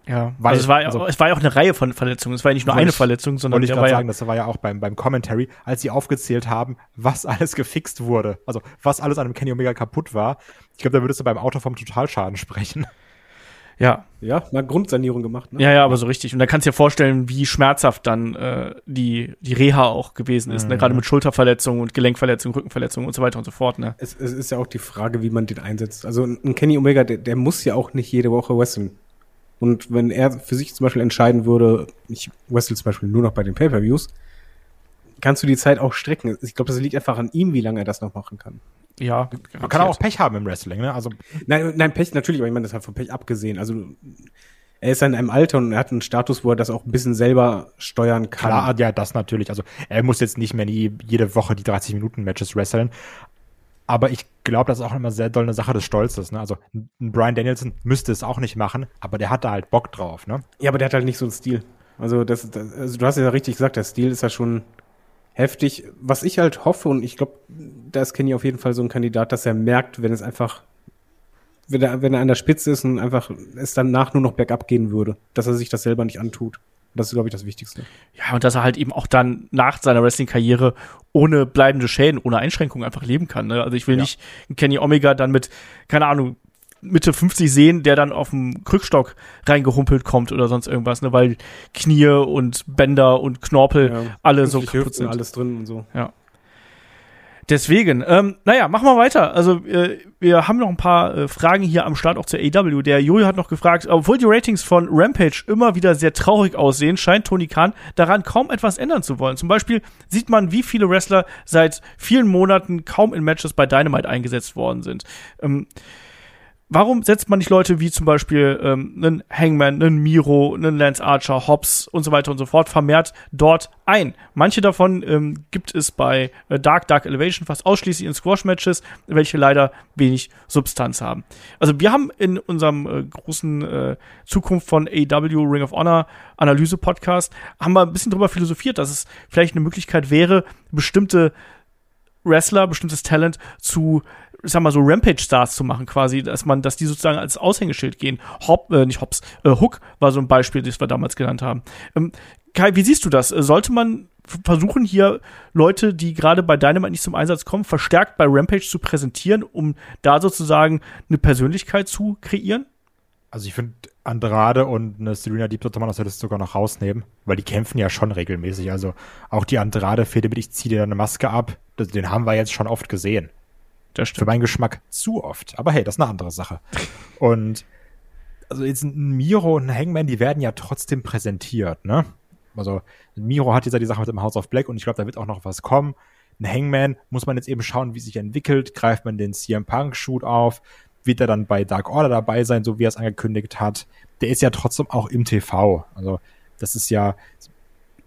Ja, Weil- also es war, ja, also- es war ja auch eine Reihe von Verletzungen. Es war ja nicht nur eine ich- Verletzung, sondern Wollte ich war sagen, das war ja auch beim, beim Commentary, als sie aufgezählt haben, was alles gefixt wurde. Also, was alles an dem Kenny Omega kaputt war. Ich glaube, da würdest du beim Auto vom Totalschaden sprechen. ja, Ja, mal Grundsanierung gemacht. Ne? ja, ja, aber so richtig. Und da kannst du dir vorstellen, wie schmerzhaft dann äh, die, die Reha auch gewesen ist. Ne? Gerade mit Schulterverletzungen und Gelenkverletzungen, Rückenverletzungen und so weiter und so fort. Ne? Es, es ist ja auch die Frage, wie man den einsetzt. Also ein Kenny Omega, der, der muss ja auch nicht jede Woche wresteln. Und wenn er für sich zum Beispiel entscheiden würde, ich wrestle zum Beispiel nur noch bei den Pay-Per-Views, kannst du die Zeit auch strecken. Ich glaube, das liegt einfach an ihm, wie lange er das noch machen kann. Ja, Man kann auch Pech haben im Wrestling, ne? Also, Nein, nein, Pech natürlich, aber ich meine, das hat von Pech abgesehen. Also er ist ja in einem Alter und er hat einen Status, wo er das auch ein bisschen selber steuern kann. klar, ja, das natürlich. Also, er muss jetzt nicht mehr nie, jede Woche die 30-Minuten-Matches wresteln. Aber ich glaube, das ist auch immer sehr doll eine Sache des Stolzes, ne? Also, ein Brian Danielson müsste es auch nicht machen, aber der hat da halt Bock drauf, ne? Ja, aber der hat halt nicht so einen Stil. Also, das, das also du hast ja richtig gesagt, der Stil ist ja schon heftig. Was ich halt hoffe, und ich glaube, da ist Kenny auf jeden Fall so ein Kandidat, dass er merkt, wenn es einfach, wenn er, wenn er an der Spitze ist und einfach es danach nur noch bergab gehen würde, dass er sich das selber nicht antut. Das ist, glaube ich, das Wichtigste. Ja, und dass er halt eben auch dann nach seiner Wrestling-Karriere ohne bleibende Schäden, ohne Einschränkungen einfach leben kann. Ne? Also ich will Ja. nicht einen Kenny Omega dann mit, keine Ahnung, Mitte 50 sehen, der dann auf dem Krückstock reingehumpelt kommt oder sonst irgendwas, ne? weil Knie und Bänder und Knorpel Ja, alle so kaputt sind. alles drin und so. Deswegen, ähm, naja, machen wir weiter. Also äh, wir haben noch ein paar äh, Fragen hier am Start auch zur AW. Der Jojo hat noch gefragt, obwohl die Ratings von Rampage immer wieder sehr traurig aussehen, scheint Tony Khan daran kaum etwas ändern zu wollen. Zum Beispiel sieht man, wie viele Wrestler seit vielen Monaten kaum in Matches bei Dynamite eingesetzt worden sind. Ähm, Warum setzt man nicht Leute wie zum Beispiel ähm, einen Hangman, einen Miro, einen Lance Archer, Hobbs und so weiter und so fort vermehrt dort ein? Manche davon ähm, gibt es bei äh, Dark Dark Elevation fast ausschließlich in Squash-Matches, welche leider wenig Substanz haben. Also wir haben in unserem äh, großen äh, Zukunft von AW Ring of Honor Analyse-Podcast haben wir ein bisschen drüber philosophiert, dass es vielleicht eine Möglichkeit wäre, bestimmte Wrestler, bestimmtes Talent zu, ich sag mal so Rampage-Stars zu machen, quasi, dass man, dass die sozusagen als Aushängeschild gehen. Hop, äh, nicht Hops, äh, Hook war so ein Beispiel, das wir damals genannt haben. Ähm, Kai, wie siehst du das? Äh, Sollte man versuchen, hier Leute, die gerade bei Dynamite nicht zum Einsatz kommen, verstärkt bei Rampage zu präsentieren, um da sozusagen eine Persönlichkeit zu kreieren? Also ich finde Andrade und eine Serena Deep sollte man Liste sogar noch rausnehmen, weil die kämpfen ja schon regelmäßig. Also auch die Andrade-Fehde mit ich ziehe dir eine Maske ab, das, den haben wir jetzt schon oft gesehen. Das Für meinen Geschmack zu oft. Aber hey, das ist eine andere Sache. Und also jetzt ein Miro und ein Hangman, die werden ja trotzdem präsentiert, ne? Also Miro hat jetzt ja die Sache mit dem House of Black und ich glaube, da wird auch noch was kommen. ein Hangman muss man jetzt eben schauen, wie sich entwickelt. Greift man den CM Punk Shoot auf? Wird er dann bei Dark Order dabei sein, so wie er es angekündigt hat? Der ist ja trotzdem auch im TV. Also, das ist ja,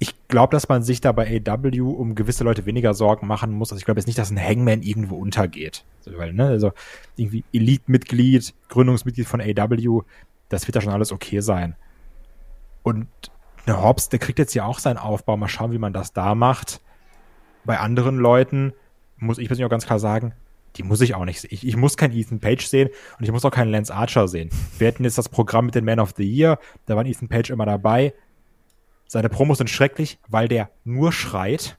ich glaube, dass man sich da bei AW um gewisse Leute weniger Sorgen machen muss. Also ich glaube jetzt nicht, dass ein Hangman irgendwo untergeht. Also, weil, ne, also irgendwie Elite-Mitglied, Gründungsmitglied von AW, das wird da schon alles okay sein. Und eine Hobbs, der kriegt jetzt ja auch seinen Aufbau. Mal schauen, wie man das da macht. Bei anderen Leuten muss ich persönlich auch ganz klar sagen, die muss ich auch nicht sehen. Ich, ich muss kein Ethan Page sehen und ich muss auch keinen Lance Archer sehen. Wir hatten jetzt das Programm mit den Man of the Year, da war Ethan Page immer dabei. Seine Promos sind schrecklich, weil der nur schreit.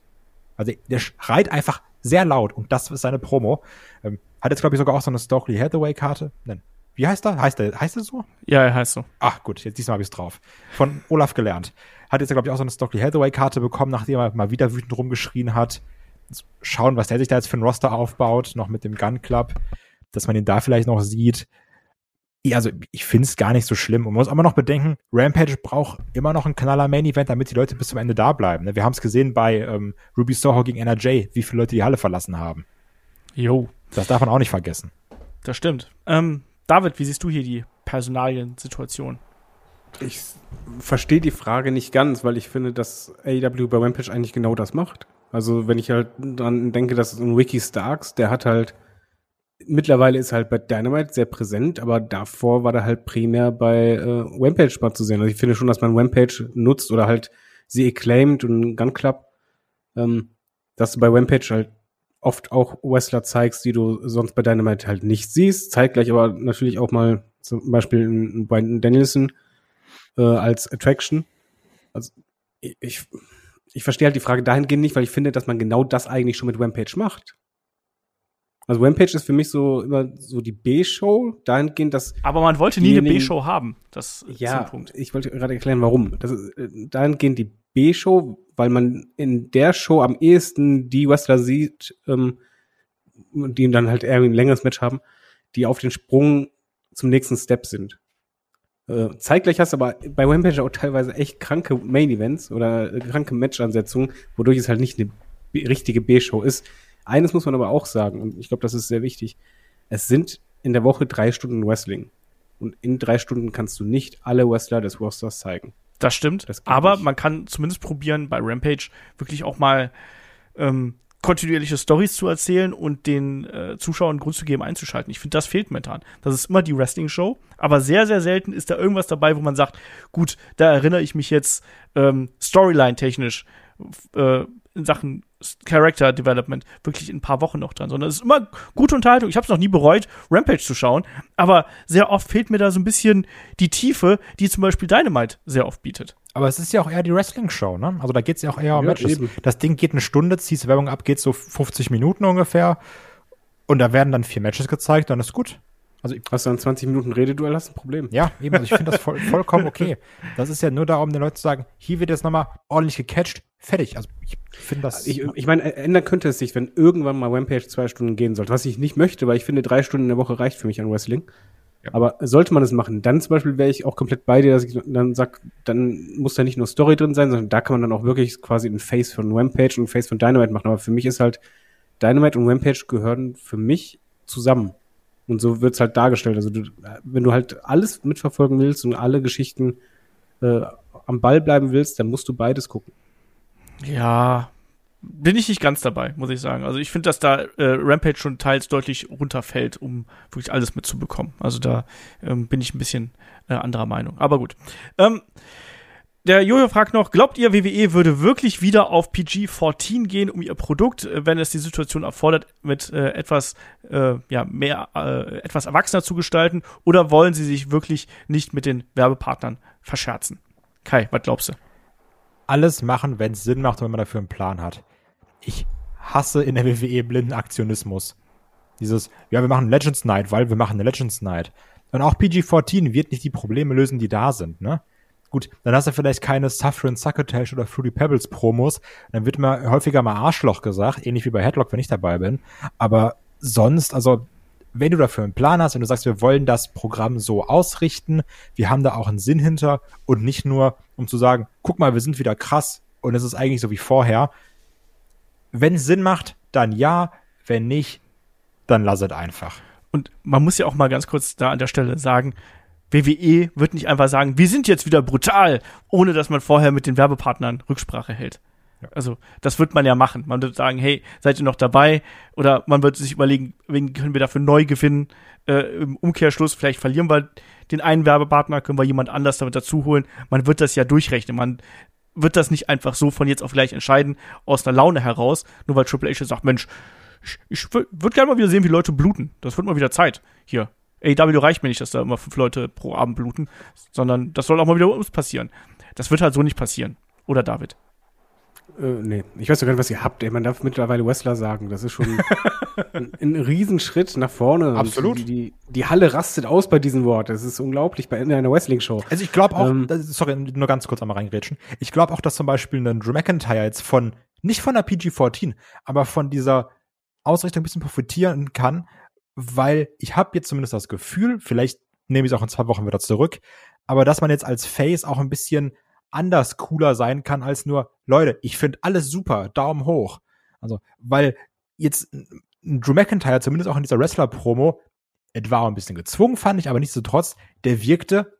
Also der schreit einfach sehr laut und das ist seine Promo. Ähm, hat jetzt, glaube ich, sogar auch so eine Stokely Hathaway-Karte. Nein. Wie heißt er? Heißt er heißt er so? Ja, er heißt so. Ach gut, jetzt diesmal habe ich es drauf. Von Olaf gelernt. Hat jetzt, glaube ich, auch so eine Stockley Hathaway-Karte bekommen, nachdem er mal wieder wütend rumgeschrien hat. Jetzt schauen, was der sich da jetzt für ein Roster aufbaut, noch mit dem Gun Club, dass man ihn da vielleicht noch sieht. Also ich finde es gar nicht so schlimm. Und man muss aber noch bedenken, Rampage braucht immer noch einen knaller Main-Event, damit die Leute bis zum Ende da bleiben. Ne? Wir haben es gesehen bei ähm, Ruby Soho gegen NRJ, wie viele Leute die Halle verlassen haben. Jo. Das darf man auch nicht vergessen. Das stimmt. Ähm, David, wie siehst du hier die Personalien-Situation? Ich verstehe die Frage nicht ganz, weil ich finde, dass AEW bei Rampage eigentlich genau das macht. Also wenn ich halt dran denke, dass ein Wiki Starks, der hat halt mittlerweile ist halt bei Dynamite sehr präsent, aber davor war der halt primär bei äh, Rampage mal zu sehen. Also ich finde schon, dass man Rampage nutzt oder halt sie acclaimed und Gun Club, ähm, dass du bei Rampage halt oft auch Wrestler zeigst, die du sonst bei Dynamite halt nicht siehst. Zeitgleich aber natürlich auch mal zum Beispiel bei Danielson äh, als Attraction. Also ich, ich, ich verstehe halt die Frage dahingehend nicht, weil ich finde, dass man genau das eigentlich schon mit Rampage macht. Also Rampage ist für mich so immer so die B-Show, dahingehend, dass. Aber man wollte nie eine B-Show haben. Das ist ja, Punkt. Ich wollte gerade erklären, warum. Das ist äh, dahingehend die B-Show, weil man in der Show am ehesten die Wrestler sieht, ähm, die dann halt eher ein längeres Match haben, die auf den Sprung zum nächsten Step sind. Äh, zeitgleich hast du aber bei Rampage auch teilweise echt kranke Main Events oder äh, kranke Match-Ansetzungen, wodurch es halt nicht eine richtige B-Show ist. Eines muss man aber auch sagen, und ich glaube, das ist sehr wichtig. Es sind in der Woche drei Stunden Wrestling. Und in drei Stunden kannst du nicht alle Wrestler des Rosters zeigen. Das stimmt. Das aber nicht. man kann zumindest probieren, bei Rampage wirklich auch mal ähm, kontinuierliche Stories zu erzählen und den äh, Zuschauern Grund zu geben, einzuschalten. Ich finde, das fehlt momentan. Das ist immer die Wrestling-Show, aber sehr, sehr selten ist da irgendwas dabei, wo man sagt, gut, da erinnere ich mich jetzt ähm, Storyline-technisch äh, in Sachen Character Development wirklich in ein paar Wochen noch dran, sondern es ist immer gute Unterhaltung. Ich habe es noch nie bereut, Rampage zu schauen, aber sehr oft fehlt mir da so ein bisschen die Tiefe, die zum Beispiel Dynamite sehr oft bietet. Aber es ist ja auch eher die Wrestling-Show, ne? Also da geht es ja auch eher um ja, Matches. Eben. Das Ding geht eine Stunde, ziehst Werbung ab, geht so 50 Minuten ungefähr. Und da werden dann vier Matches gezeigt, dann ist gut. Also hast du dann 20 Minuten Rededuell, hast ein Problem. Ja, eben, also ich finde das voll, vollkommen okay. Das ist ja nur darum, den Leuten zu sagen, hier wird jetzt nochmal ordentlich gecatcht, fertig. Also ich finde das. Ich, ich meine, ändern könnte es sich, wenn irgendwann mal Rampage zwei Stunden gehen sollte, was ich nicht möchte, weil ich finde, drei Stunden in der Woche reicht für mich an Wrestling. Ja. Aber sollte man es machen, dann zum Beispiel wäre ich auch komplett bei dir, dass ich dann sag, dann muss da nicht nur Story drin sein, sondern da kann man dann auch wirklich quasi ein Face von Rampage und ein Face von Dynamite machen. Aber für mich ist halt, Dynamite und Rampage gehören für mich zusammen. Und so wird's halt dargestellt. Also du, wenn du halt alles mitverfolgen willst und alle Geschichten äh, am Ball bleiben willst, dann musst du beides gucken. Ja, bin ich nicht ganz dabei, muss ich sagen. Also ich finde, dass da äh, Rampage schon teils deutlich runterfällt, um wirklich alles mitzubekommen. Also da ähm, bin ich ein bisschen äh, anderer Meinung. Aber gut. Ähm, der Jojo fragt noch, glaubt ihr, WWE würde wirklich wieder auf PG-14 gehen, um ihr Produkt, äh, wenn es die Situation erfordert, mit äh, etwas, äh, ja, mehr, äh, etwas erwachsener zu gestalten? Oder wollen sie sich wirklich nicht mit den Werbepartnern verscherzen? Kai, was glaubst du? Alles machen, wenn es Sinn macht und wenn man dafür einen Plan hat. Ich hasse in der WWE blinden Aktionismus. Dieses, ja, wir machen Legends Night, weil wir machen eine Legends Night. Und auch PG-14 wird nicht die Probleme lösen, die da sind, ne? Gut, dann hast du vielleicht keine Suffering Succotash oder Fruity Pebbles Promos. Dann wird mir häufiger mal Arschloch gesagt, ähnlich wie bei Headlock, wenn ich dabei bin. Aber sonst, also wenn du dafür einen Plan hast, wenn du sagst, wir wollen das Programm so ausrichten, wir haben da auch einen Sinn hinter und nicht nur, um zu sagen, guck mal, wir sind wieder krass und es ist eigentlich so wie vorher. Wenn es Sinn macht, dann ja, wenn nicht, dann lass es einfach. Und man muss ja auch mal ganz kurz da an der Stelle sagen, WWE wird nicht einfach sagen, wir sind jetzt wieder brutal, ohne dass man vorher mit den Werbepartnern Rücksprache hält. Also, das wird man ja machen. Man wird sagen, hey, seid ihr noch dabei? Oder man wird sich überlegen, wen können wir dafür neu gewinnen? Äh, Im Umkehrschluss, vielleicht verlieren wir den einen Werbepartner, können wir jemand anders damit dazu holen. Man wird das ja durchrechnen. Man wird das nicht einfach so von jetzt auf gleich entscheiden, aus einer Laune heraus, nur weil Triple H sagt, Mensch, ich, ich würde gerne mal wieder sehen, wie Leute bluten. Das wird mal wieder Zeit. Hier. AEW reicht mir nicht, dass da immer fünf Leute pro Abend bluten, sondern das soll auch mal wieder uns passieren. Das wird halt so nicht passieren. Oder David? Äh, nee, ich weiß doch gar nicht, was ihr habt. Ey. Man darf mittlerweile Wrestler sagen. Das ist schon ein, ein Riesenschritt nach vorne. Absolut. Die, die, die Halle rastet aus bei diesem Wort. Das ist unglaublich bei in einer Wrestling-Show. Also ich glaube auch, Ähm, das- sorry, nur ganz kurz einmal reingrätschen. Ich glaube auch, dass zum Beispiel ein Drew McIntyre jetzt von, nicht von der PG-14, aber von dieser Ausrichtung ein bisschen profitieren kann, weil ich habe jetzt zumindest das Gefühl, vielleicht nehme ich es auch in zwei Wochen wieder zurück, aber dass man jetzt als Face auch ein bisschen anders cooler sein kann als nur, Leute, ich finde alles super, Daumen hoch. Also, weil jetzt Drew McIntyre, zumindest auch in dieser Wrestler-Promo, es war ein bisschen gezwungen, fand ich, aber nichtsdestotrotz, der wirkte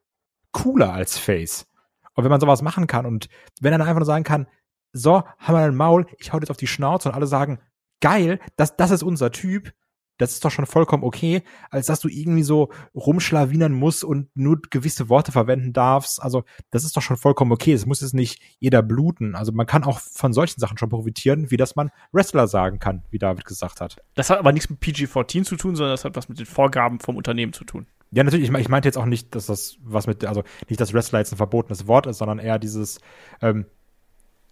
cooler als Face. Und wenn man sowas machen kann und wenn er dann einfach nur sagen kann, so, haben wir ein Maul, ich hau jetzt auf die Schnauze und alle sagen, geil, das, das ist unser Typ, das ist doch schon vollkommen okay, als dass du irgendwie so rumschlawinern musst und nur gewisse Worte verwenden darfst. Also, das ist doch schon vollkommen okay. Es muss jetzt nicht jeder bluten. Also, man kann auch von solchen Sachen schon profitieren, wie dass man Wrestler sagen kann, wie David gesagt hat. Das hat aber nichts mit PG-14 zu tun, sondern das hat was mit den Vorgaben vom Unternehmen zu tun. Ja, natürlich, ich, ich meinte jetzt auch nicht, dass das was mit, also nicht, dass Wrestler jetzt ein verbotenes Wort ist, sondern eher dieses, ähm,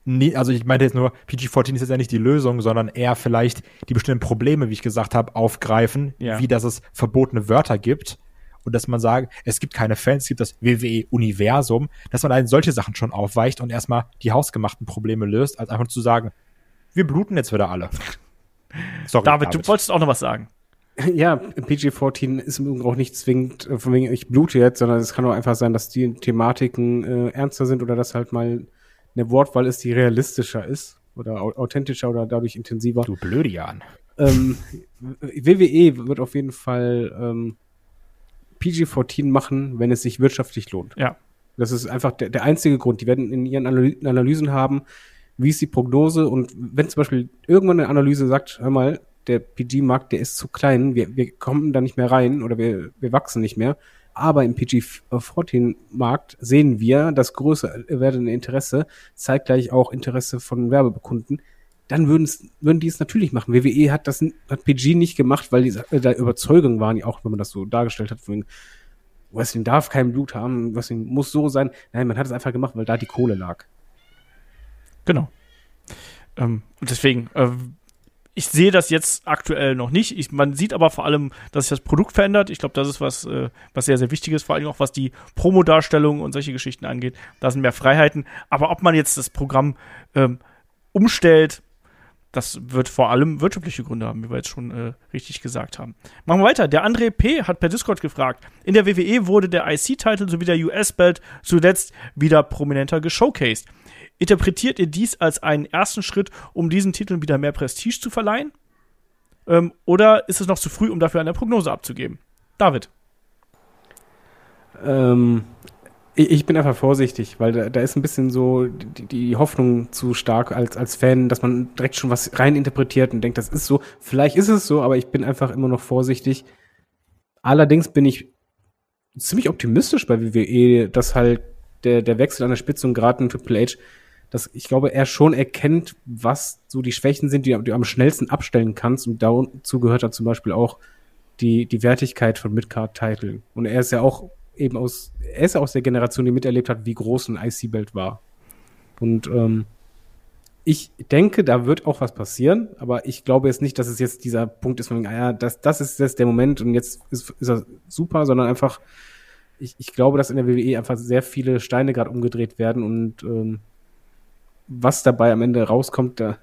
nee, also ich meinte jetzt nur, PG-14 ist jetzt ja nicht die Lösung, sondern eher vielleicht die bestimmten Probleme, wie ich gesagt habe, aufgreifen, Ja. wie dass es verbotene Wörter gibt und dass man sagt, es gibt keine Fans, es gibt das WWE-Universum, dass man dann solche Sachen schon aufweicht und erstmal die hausgemachten Probleme löst, als einfach zu sagen, wir bluten jetzt wieder alle. Sorry, David, du wolltest auch noch was sagen. Ja, PG-14 ist im Übrigen auch nicht zwingend, äh, von wegen ich blute jetzt, sondern es kann auch einfach sein, dass die Thematiken äh, ernster sind oder dass halt mal eine Wortwahl ist, die realistischer ist oder au authentischer oder dadurch intensiver. Du Blödian. Ähm, WWE wird auf jeden Fall ähm, PG-14 machen, wenn es sich wirtschaftlich lohnt. Ja. Das ist einfach der, der einzige Grund. Die werden in ihren Analy Analysen haben, wie ist die Prognose und wenn zum Beispiel irgendwann eine Analyse sagt, hör mal, der PG-Markt, der ist zu klein, wir, wir kommen da nicht mehr rein oder wir, wir wachsen nicht mehr. Aber im PG-14-Markt sehen wir das größer werdende Interesse, zeitgleich auch Interesse von Werbekunden. Dann würden würden die es natürlich machen. WWE hat das hat PG nicht gemacht, weil die äh, der Überzeugung waren, auch wenn man das so dargestellt hat, von Wrestling darf kein Blut haben, Wrestling muss so sein. Nein, man hat es einfach gemacht, weil da die Kohle lag. Genau. Ähm, deswegen, äh, ich sehe das jetzt aktuell noch nicht. Ich, man sieht aber vor allem, dass sich das Produkt verändert. Ich glaube, das ist was, äh, was sehr, sehr wichtig ist, vor allem auch was die Promodarstellung und solche Geschichten angeht. Da sind mehr Freiheiten. Aber ob man jetzt das Programm ähm, umstellt, das wird vor allem wirtschaftliche Gründe haben, wie wir jetzt schon äh, richtig gesagt haben. Machen wir weiter. Der André P. hat per Discord gefragt. In der WWE wurde der IC-Titel sowie der US-Belt zuletzt wieder prominenter geshowcased. Interpretiert ihr dies als einen ersten Schritt, um diesen Titeln wieder mehr Prestige zu verleihen? Ähm, oder ist es noch zu früh, um dafür eine Prognose abzugeben? David. Ähm, ich, bin einfach vorsichtig, weil da, da ist ein bisschen so die, die Hoffnung zu stark als, als Fan, dass man direkt schon was rein interpretiert und denkt, das ist so. Vielleicht ist es so, aber ich bin einfach immer noch vorsichtig. Allerdings bin ich ziemlich optimistisch bei WWE, dass halt der, der Wechsel an der Spitze und gerade ein Triple H, dass ich glaube, er schon erkennt, was so die Schwächen sind, die, du am schnellsten abstellen kannst. Und dazu gehört da zum Beispiel auch die, die Wertigkeit von Midcard-Titeln. Und er ist ja auch eben aus, er ist ja aus der Generation, die miterlebt hat, wie groß ein IC-Belt war. Und ähm, ich denke, da wird auch was passieren, aber ich glaube jetzt nicht, dass es jetzt dieser Punkt ist, von, ah ja, das, das ist jetzt der Moment und jetzt ist, ist er super, sondern einfach, ich, ich glaube, dass in der WWE einfach sehr viele Steine gerade umgedreht werden und ähm, was dabei am Ende rauskommt, da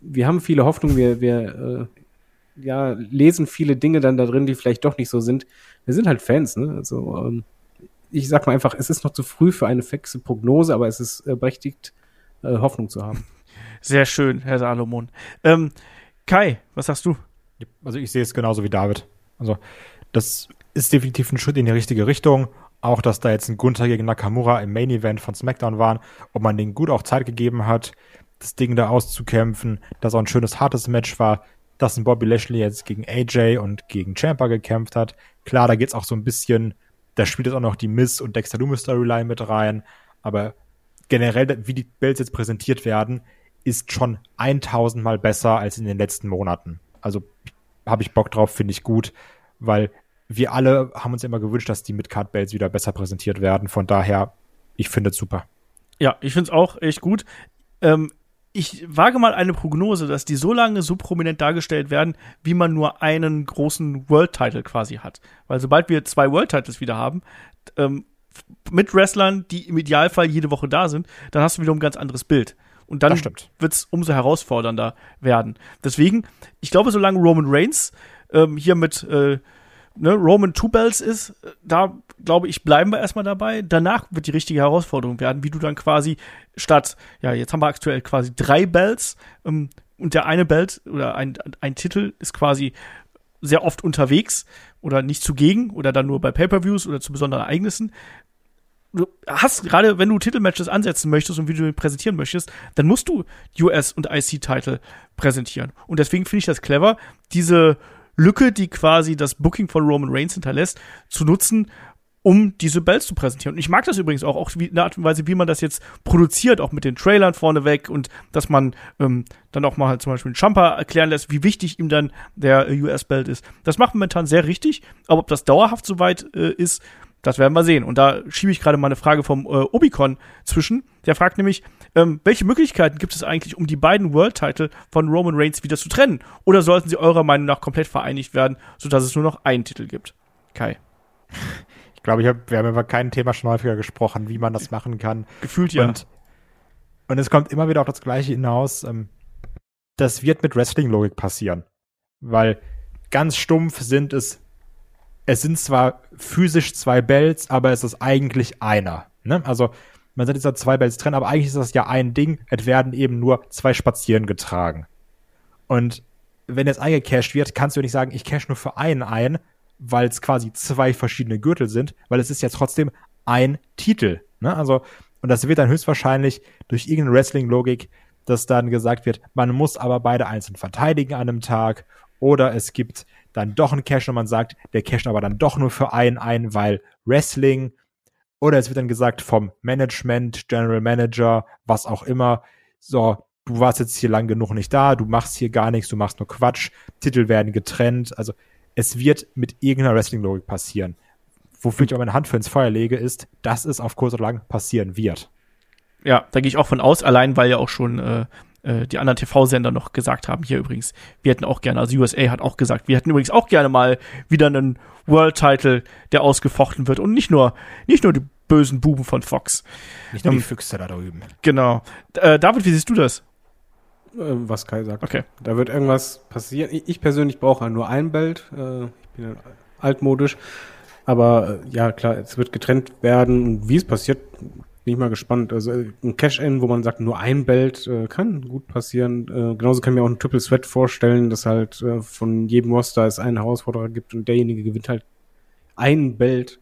wir haben viele Hoffnungen, wir, wir äh, ja, lesen viele Dinge dann da drin, die vielleicht doch nicht so sind. Wir sind halt Fans, ne? Also ähm, ich sag mal einfach, es ist noch zu früh für eine fixe Prognose, aber es ist äh, berechtigt, äh, Hoffnung zu haben. Sehr schön, Herr Salomon. Ähm, Kai, was sagst du? Also ich sehe es genauso wie David. Also das ist definitiv ein Schritt in die richtige Richtung. Auch, dass da jetzt ein Gunther gegen Nakamura im Main Event von SmackDown waren, ob man denen gut auch Zeit gegeben hat, das Ding da auszukämpfen, dass auch ein schönes, hartes Match war, dass ein Bobby Lashley jetzt gegen AJ und gegen Champa gekämpft hat. Klar, da geht's auch so ein bisschen, da spielt jetzt auch noch die Miss und Dexter Loomis Storyline mit rein, aber generell, wie die Bells jetzt präsentiert werden, ist schon 1000 Mal besser als in den letzten Monaten. Also habe ich Bock drauf, finde ich gut, weil wir alle haben uns immer gewünscht, dass die Midcard-Bells wieder besser präsentiert werden. Von daher, ich finde es super. Ja, ich finde es auch echt gut. Ähm, ich wage mal eine Prognose, dass die so lange so prominent dargestellt werden, wie man nur einen großen World-Title quasi hat. Weil sobald wir zwei World-Titles wieder haben, ähm, mit Wrestlern, die im Idealfall jede Woche da sind, dann hast du wieder ein ganz anderes Bild. Und dann wird es umso herausfordernder werden. Deswegen, ich glaube, solange Roman Reigns ähm, hier mit äh, ne, Roman Two Bells ist, da glaube ich, bleiben wir erstmal dabei. Danach wird die richtige Herausforderung werden, wie du dann quasi statt, ja, jetzt haben wir aktuell quasi drei Bells ähm, und der eine Belt oder ein, ein Titel ist quasi sehr oft unterwegs oder nicht zugegen oder dann nur bei Pay-per-Views oder zu besonderen Ereignissen. Du hast gerade, wenn du Titelmatches ansetzen möchtest und wie du präsentieren möchtest, dann musst du US und IC-Titel präsentieren. Und deswegen finde ich das clever, diese Lücke, die quasi das Booking von Roman Reigns hinterlässt, zu nutzen, um diese Bells zu präsentieren. Und ich mag das übrigens auch, auch wie, in der Art und Weise, wie man das jetzt produziert, auch mit den Trailern vorneweg und dass man ähm, dann auch mal halt zum Beispiel einen Champa erklären lässt, wie wichtig ihm dann der äh, US-Belt ist. Das macht momentan sehr richtig, aber ob das dauerhaft so weit äh, ist, das werden wir sehen. Und da schiebe ich gerade mal eine Frage vom äh, Obicon zwischen. Der fragt nämlich, ähm, welche Möglichkeiten gibt es eigentlich, um die beiden World-Title von Roman Reigns wieder zu trennen? Oder sollten sie eurer Meinung nach komplett vereinigt werden, sodass es nur noch einen Titel gibt? Kai. Ich glaube, ich hab, wir haben über kein Thema schon häufiger gesprochen, wie man das machen kann. Gefühlt ja. Und, und es kommt immer wieder auf das Gleiche hinaus. Ähm, das wird mit Wrestling-Logik passieren. Weil ganz stumpf sind es, es sind zwar physisch zwei Bells, aber es ist eigentlich einer. Ne? Also man sagt jetzt zwei Bells trennen, aber eigentlich ist das ja ein Ding. Es werden eben nur zwei Spazieren getragen. Und wenn jetzt eingecashed wird, kannst du nicht sagen, ich cash nur für einen ein, weil es quasi zwei verschiedene Gürtel sind, weil es ist ja trotzdem ein Titel. Ne? Also, und das wird dann höchstwahrscheinlich durch irgendeine Wrestling-Logik, dass dann gesagt wird, man muss aber beide einzeln verteidigen an einem Tag oder es gibt dann doch einen Cash und man sagt, der Cash aber dann doch nur für einen ein, weil Wrestling oder es wird dann gesagt vom Management, General Manager, was auch immer, so, du warst jetzt hier lang genug nicht da, du machst hier gar nichts, du machst nur Quatsch, Titel werden getrennt, also es wird mit irgendeiner Wrestling-Logik passieren. Wofür ich aber meine Hand für ins Feuer lege, ist, dass es auf kurz oder lang passieren wird. Ja, da gehe ich auch von aus, allein weil ja auch schon äh, äh die anderen TV-Sender noch gesagt haben, hier übrigens, wir hätten auch gerne, also USA hat auch gesagt, wir hätten übrigens auch gerne mal wieder einen World-Title, der ausgefochten wird und nicht nur, nicht nur die bösen Buben von Fox. Nicht nur um, die ähm, Füchse da drüben. Genau. Äh, David, wie siehst du das? Äh, was Kai sagt. Okay. Da wird irgendwas passieren. Ich persönlich brauche nur ein Belt. Äh, ich bin altmodisch. Aber ja, klar, es wird getrennt werden. Und wie es passiert, bin ich mal gespannt. Also ein Cash-In, wo man sagt, nur ein Belt, kann gut passieren. genauso kann ich mir auch ein Triple Threat vorstellen, dass halt von jedem Roster es einen Herausforderer gibt und derjenige gewinnt halt ein Belt.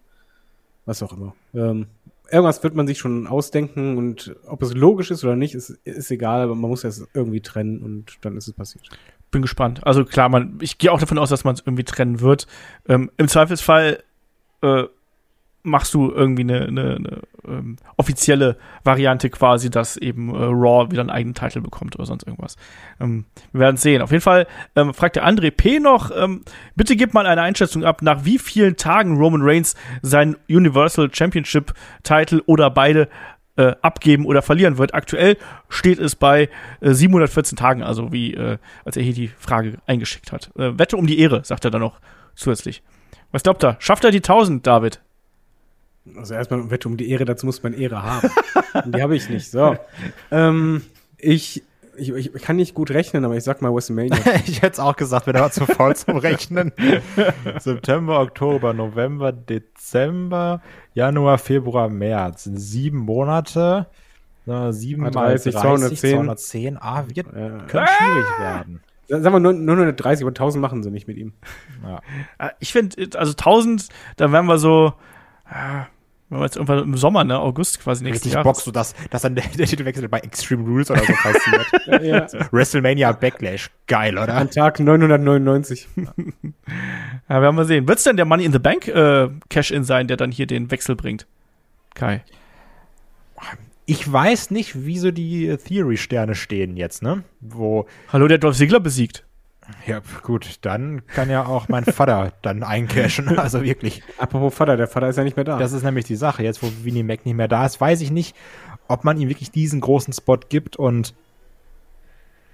Was auch immer. Ähm, irgendwas wird man sich schon ausdenken und ob es logisch ist oder nicht, ist, ist egal, aber man muss es irgendwie trennen und dann ist es passiert. Bin gespannt. Also klar, man, ich gehe auch davon aus, dass man es irgendwie trennen wird. Ähm, Im Zweifelsfall äh, machst du irgendwie eine, eine, eine ähm, offizielle Variante quasi, dass eben äh, Raw wieder einen eigenen Titel bekommt oder sonst irgendwas. Ähm, wir werden sehen. Auf jeden Fall ähm, fragt der André P. noch, ähm, bitte gib mal eine Einschätzung ab, nach wie vielen Tagen Roman Reigns seinen Universal Championship Titel oder beide äh, abgeben oder verlieren wird. Aktuell steht es bei äh, 714 Tagen, also wie äh, als er hier die Frage eingeschickt hat. Äh, Wette um die Ehre, sagt er dann noch zusätzlich. Was glaubt er? Schafft er die 1000, David? Also erstmal Wette um die Ehre, dazu muss man Ehre haben. Und die habe ich nicht. So. Ähm, ich, ich, ich kann nicht gut rechnen, aber ich sag mal WrestleMania. ich hätte es auch gesagt, wenn er zu voll zum Rechnen. September, Oktober, November, Dezember, Januar, Februar, März. In sieben Monate. Na, sieben 30, mal 30, 210. 210. Ah, wird, ja. könnte schwierig werden. Sagen wir nur 930, aber 1000 machen sie nicht mit ihm. Ja. Äh, Ich finde, also 1000, da wären wir so, äh, wenn wir jetzt irgendwann im Sommer, ne, August quasi nächstes Richtig Jahr. Bock, so dass, dass dann der, der Titelwechsel bei Extreme Rules oder so passiert. ja. WrestleMania Backlash. Geil, oder? An Tag 999. Ja, werden wir sehen. Wird's denn der Money in the Bank äh, Cash-In sein, der dann hier den Wechsel bringt? Kai. Ich weiß nicht, wie so die Theory-Sterne stehen jetzt, ne? Wo, Hallo, der hat Dolph Ziggler besiegt. Ja, gut, dann kann ja auch mein Vater dann eincashen. Also wirklich. Apropos Vater, der Vater ist ja nicht mehr da. Das ist nämlich die Sache. Jetzt, wo Vinnie Mac nicht mehr da ist, weiß ich nicht, ob man ihm wirklich diesen großen Spot gibt und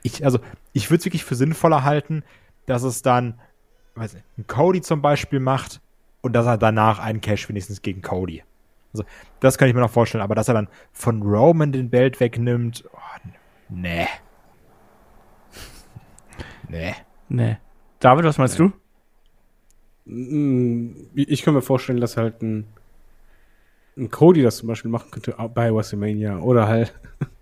ich, also, ich würde es wirklich für sinnvoller halten, dass es dann, weiß nicht, ein Cody zum Beispiel macht und dass er danach einen Cash wenigstens gegen Cody. Also, das kann ich mir noch vorstellen, aber dass er dann von Roman den Belt wegnimmt, oh, nee. Nee. Nee. David, was meinst du? Mm, ich kann mir vorstellen, dass halt ein, ein Cody das zum Beispiel machen könnte bei WrestleMania oder halt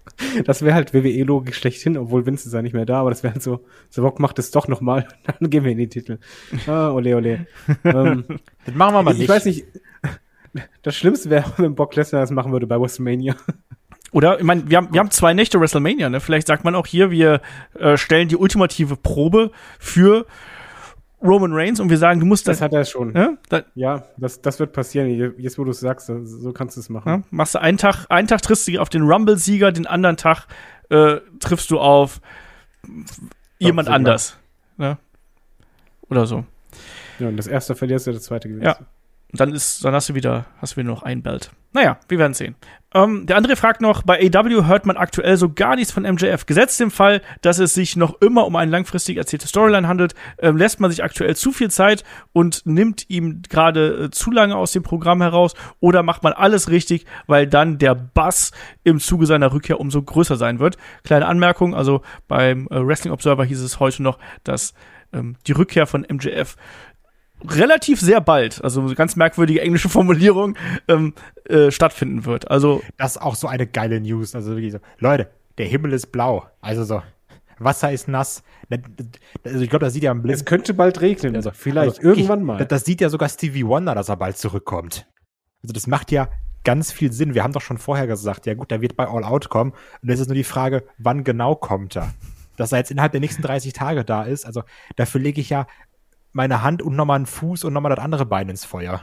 das wäre halt WWE-Logik schlechthin, obwohl Vince ist ja nicht mehr da, aber das wäre halt so, The Rock macht es doch nochmal, dann geben wir ihm den Titel. Ah, ole, ole. ähm, Das machen wir mal ich, nicht. ich weiß nicht, das Schlimmste wäre, wenn Brock Lesnar das machen würde bei WrestleMania. Oder, ich meine, wir haben, wir haben zwei Nächte WrestleMania, ne? Vielleicht sagt man auch hier, wir äh, stellen die ultimative Probe für Roman Reigns und wir sagen, du musst das, Das hat er schon. ne? da, Ja, das, das wird passieren. Jetzt, wo du es sagst, so kannst du es machen. ja, machst du einen Tag, einen Tag triffst du auf den Rumble-Sieger, den anderen Tag äh, triffst du auf jemand Ziggler. anders. Ne? Oder so. Ja, und das erste verlierst du, das zweite gewinnst. Ja. Und dann ist, dann hast du wieder, hast du wieder noch ein Belt. Naja, wir werden sehen. Ähm, der andere fragt noch, bei AW hört man aktuell so gar nichts von MJF. Gesetzt im Fall, dass es sich noch immer um eine langfristig erzählte Storyline handelt, ähm, lässt man sich aktuell zu viel Zeit und nimmt ihm gerade äh, zu lange aus dem Programm heraus oder macht man alles richtig, weil dann der Bass im Zuge seiner Rückkehr umso größer sein wird. Kleine Anmerkung, also beim äh, Wrestling Observer hieß es heute noch, dass ähm, die Rückkehr von MJF relativ sehr bald, also eine ganz merkwürdige englische Formulierung, ähm, äh, stattfinden wird. Also Das ist auch so eine geile News. Also wirklich so, Leute, der Himmel ist blau. Also so, Wasser ist nass. Also ich glaube, das sieht ja am Es Blick. könnte bald regnen. Also, Vielleicht also irgendwann ich, mal. Das, das sieht ja sogar Stevie Wonder, dass er bald zurückkommt. Also das macht ja ganz viel Sinn. Wir haben doch schon vorher gesagt, ja gut, der wird bei All Out kommen. Und jetzt ist nur die Frage, wann genau kommt er? Dass er jetzt innerhalb der nächsten 30 Tage da ist. Also dafür lege ich ja meine Hand und nochmal einen Fuß und nochmal das andere Bein ins Feuer.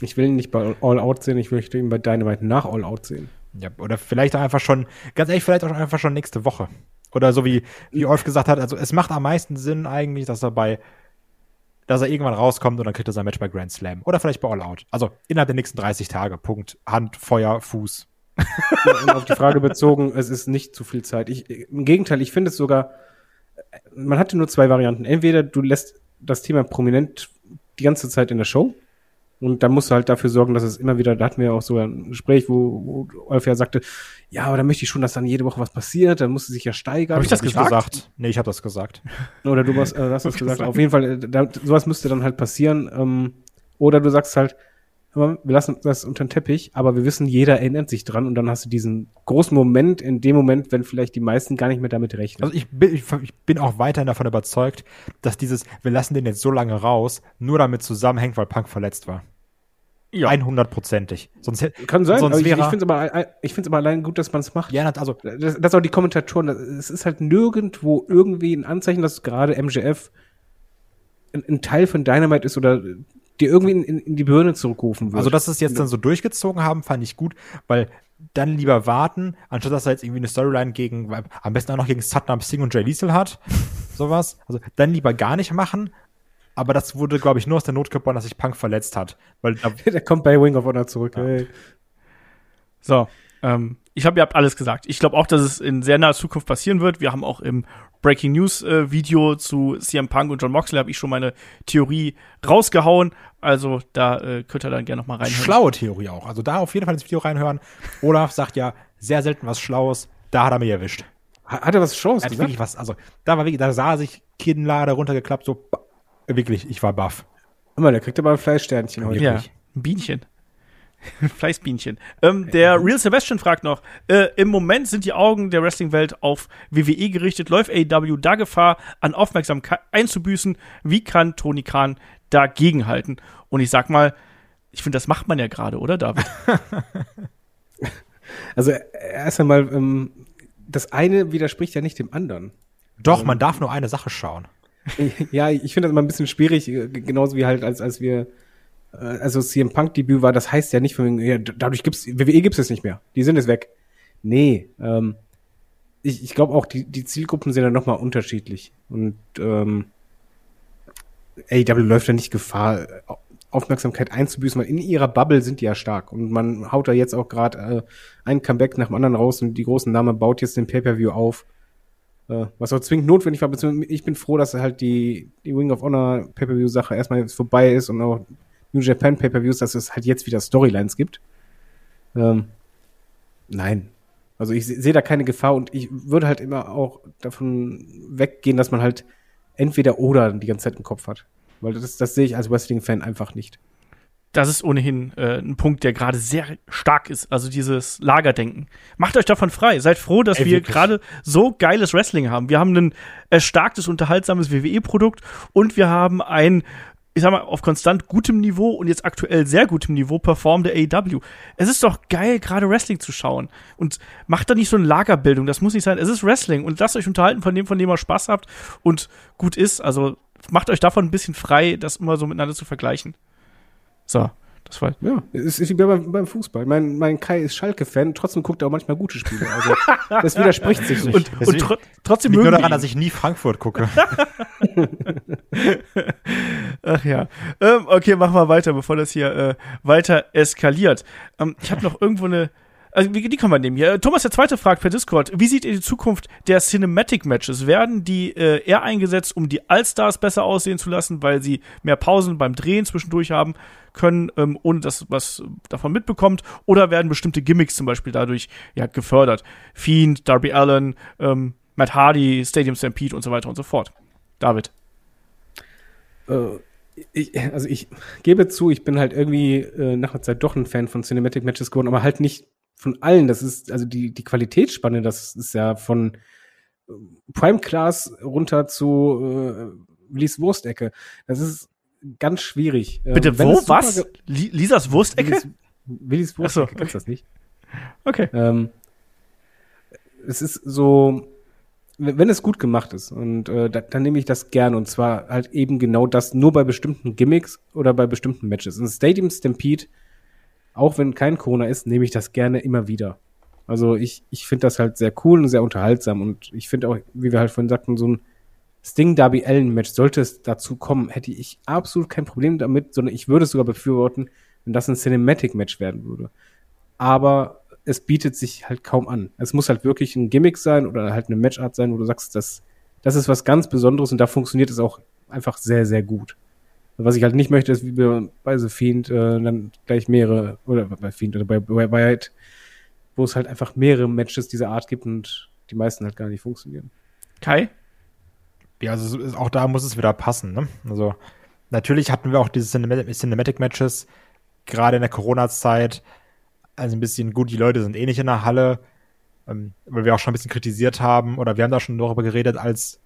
Ich will ihn nicht bei All Out sehen, ich möchte ihn bei Dynamite nach All Out sehen. Ja, oder vielleicht auch einfach schon, ganz ehrlich, vielleicht auch einfach schon nächste Woche. Oder so wie, wie Olf gesagt hat, also es macht am meisten Sinn eigentlich, dass er bei, dass er irgendwann rauskommt und dann kriegt er sein Match bei Grand Slam. Oder vielleicht bei All Out. Also innerhalb der nächsten 30 Tage. Punkt. Hand, Feuer, Fuß. Und auf die Frage bezogen, es ist nicht zu viel Zeit. Ich, Im Gegenteil, ich finde es sogar, man hatte nur zwei Varianten. Entweder du lässt das Thema prominent die ganze Zeit in der Show und dann musst du halt dafür sorgen, dass es immer wieder, da hatten wir ja auch so ein Gespräch, wo, wo Olf ja sagte, ja, aber da möchte ich schon, dass dann jede Woche was passiert, dann musst du sich ja steigern. Hab ich das Hab ich gesagt? Nee, ich habe das gesagt. Oder du hast, äh, hast das gesagt. Auf jeden Fall, äh, da, sowas müsste dann halt passieren. Ähm, oder du sagst halt, wir lassen das unter den Teppich, aber wir wissen, jeder erinnert sich dran und dann hast du diesen großen Moment in dem Moment, wenn vielleicht die meisten gar nicht mehr damit rechnen. Also ich bin, ich, ich bin auch weiterhin davon überzeugt, dass dieses, wir lassen den jetzt so lange raus, nur damit zusammenhängt, weil Punk verletzt war. Ja. 100%ig. Sonst Kann sein, sonst aber ich, ich wäre- finde es aber, ich find's aber allein gut, dass man es macht. ja, also Das, das auch die Kommentatoren, es ist halt nirgendwo irgendwie ein Anzeichen, dass gerade MJF ein, ein Teil von Dynamite ist oder dir irgendwie in, in, in die Birne zurückrufen wird. Also, dass sie es jetzt dann so durchgezogen haben, fand ich gut, weil dann lieber warten, anstatt dass er jetzt irgendwie eine Storyline gegen, weil am besten auch noch gegen Satnam Singh und Jay Liesel hat. sowas. Also, dann lieber gar nicht machen. Aber das wurde, glaube ich, nur aus der Not geboren, dass sich Punk verletzt hat. Weil da, der kommt bei Wing of Honor zurück. Hey. So, ähm, ich habe, ihr habt alles gesagt. Ich glaube auch, dass es in sehr naher Zukunft passieren wird. Wir haben auch im Breaking News äh, Video zu CM Punk und John Moxley habe ich schon meine Theorie rausgehauen. Also da äh, könnt ihr dann gerne noch mal reinhören. schlaue Theorie auch. Also da auf jeden Fall ins Video reinhören. Olaf sagt ja sehr selten was Schlaues. Da hat er mich erwischt. Hat er was Er hat gesagt? wirklich was, also da war wirklich, da sah sich Kinnlade runtergeklappt, so wirklich, ich war baff. Guck mal, der kriegt aber ein Fleischsternchen heute. Ja, ein Bienchen. Fleißbienchen. Ähm, der Real Sebastian fragt noch, äh, im Moment sind die Augen der Wrestling-Welt auf WWE gerichtet. Läuft AEW da Gefahr, an Aufmerksamkeit einzubüßen? Wie kann Tony Khan dagegenhalten? Und ich sag mal, ich finde, das macht man ja gerade, oder David? Also erst einmal, ähm, das eine widerspricht ja nicht dem anderen. Doch, man darf nur eine Sache schauen. ja, ich finde das immer ein bisschen schwierig, äh, genauso wie halt, als, als wir, also CM Punk Debüt war, das heißt ja nicht von ja, dadurch gibt's, WWE gibt's es nicht mehr. Die sind jetzt weg. Nee, ähm, ich, ich glaube auch, die, die Zielgruppen sind dann nochmal unterschiedlich. Und ähm, AEW läuft ja nicht Gefahr, Aufmerksamkeit einzubüßen, weil in ihrer Bubble sind die ja stark. Und man haut da jetzt auch gerade äh, ein Comeback nach dem anderen raus und die großen Namen baut jetzt den Pay-Per-View auf. Äh, was auch zwingend notwendig war, beziehungsweise ich bin froh, dass halt die, die Wing of Honor Pay-Per-View-Sache erstmal jetzt vorbei ist und auch New Japan Pay-Per-Views, dass es halt jetzt wieder Storylines gibt. Ähm, nein. Also ich sehe da keine Gefahr und ich würde halt immer auch davon weggehen, dass man halt entweder oder die ganze Zeit im Kopf hat. Weil das, das sehe ich als Wrestling-Fan einfach nicht. Das ist ohnehin äh, ein Punkt, der gerade sehr stark ist. Also dieses Lagerdenken. Macht euch davon frei. Seid froh, dass Ey, wir gerade so geiles Wrestling haben. Wir haben ein erstarktes, unterhaltsames WWE-Produkt und wir haben ein, ich sag mal, auf konstant gutem Niveau und jetzt aktuell sehr gutem Niveau performende AEW. Es ist doch geil, gerade Wrestling zu schauen. Und macht da nicht so eine Lagerbildung. Das muss nicht sein. Es ist Wrestling und lasst euch unterhalten von dem, von dem ihr Spaß habt und gut ist. Also macht euch davon ein bisschen frei, das immer so miteinander zu vergleichen. So, das war. Ja, es ist wie beim, beim Fußball. Mein, mein Kai ist Schalke-Fan, trotzdem guckt er auch manchmal gute Spiele. Also das widerspricht sich nicht. Und, und tro trotzdem Liegt nur daran, ihn. dass ich nie Frankfurt gucke. Ach ja. Ähm, okay, machen wir weiter, bevor das hier äh, weiter eskaliert. Ähm, ich habe noch irgendwo eine. Also, wie, die kann man nehmen hier. Thomas der Zweite fragt per Discord, wie seht ihr die Zukunft der Cinematic Matches? Werden die äh, eher eingesetzt, um die Allstars besser aussehen zu lassen, weil sie mehr Pausen beim Drehen zwischendurch haben können, ähm, ohne dass was davon mitbekommt? Oder werden bestimmte Gimmicks zum Beispiel dadurch ja, gefördert? Fiend, Darby Allen, ähm, Matt Hardy, Stadium Stampede und so weiter und so fort. David. äh, ich, also ich gebe zu, ich bin halt irgendwie äh, nach einer Zeit doch ein Fan von Cinematic Matches geworden, aber halt nicht von allen. Das ist, also die, die Qualitätsspanne, das ist ja von äh, Prime Class runter zu äh, Willis Wurstecke. Das ist ganz schwierig. Ähm, Bitte, wenn wo? Was? Lisas Wurstecke? Willis, so, Wurstecke, okay. kennst du das nicht? Okay. Ähm, es ist so, wenn es gut gemacht ist und äh, da, dann nehme ich das gern und zwar halt eben genau das nur bei bestimmten Gimmicks oder bei bestimmten Matches. In Stadium Stampede, auch wenn kein Corona ist, nehme ich das gerne immer wieder. Also ich, ich finde das halt sehr cool und sehr unterhaltsam und ich finde auch, wie wir halt vorhin sagten, so ein Sting Darby Allen Match, sollte es dazu kommen, hätte ich absolut kein Problem damit, sondern ich würde es sogar befürworten, wenn das ein Cinematic Match werden würde. Aber es bietet sich halt kaum an. Es muss halt wirklich ein Gimmick sein oder halt eine Matchart sein, wo du sagst, das, das ist was ganz Besonderes und da funktioniert es auch einfach sehr, sehr gut. Was ich halt nicht möchte, ist wie bei, bei The Fiend äh, dann gleich mehrere, oder bei Fiend oder bei, bei Wyatt, wo es halt einfach mehrere Matches dieser Art gibt und die meisten halt gar nicht funktionieren. Kai? Ja, also auch da muss es wieder passen. Ne? Also natürlich hatten wir auch diese Cinematic, Cinematic Matches, gerade in der Corona-Zeit. Also ein bisschen gut, die Leute sind eh nicht in der Halle, ähm, weil wir auch schon ein bisschen kritisiert haben oder wir haben da schon darüber geredet, als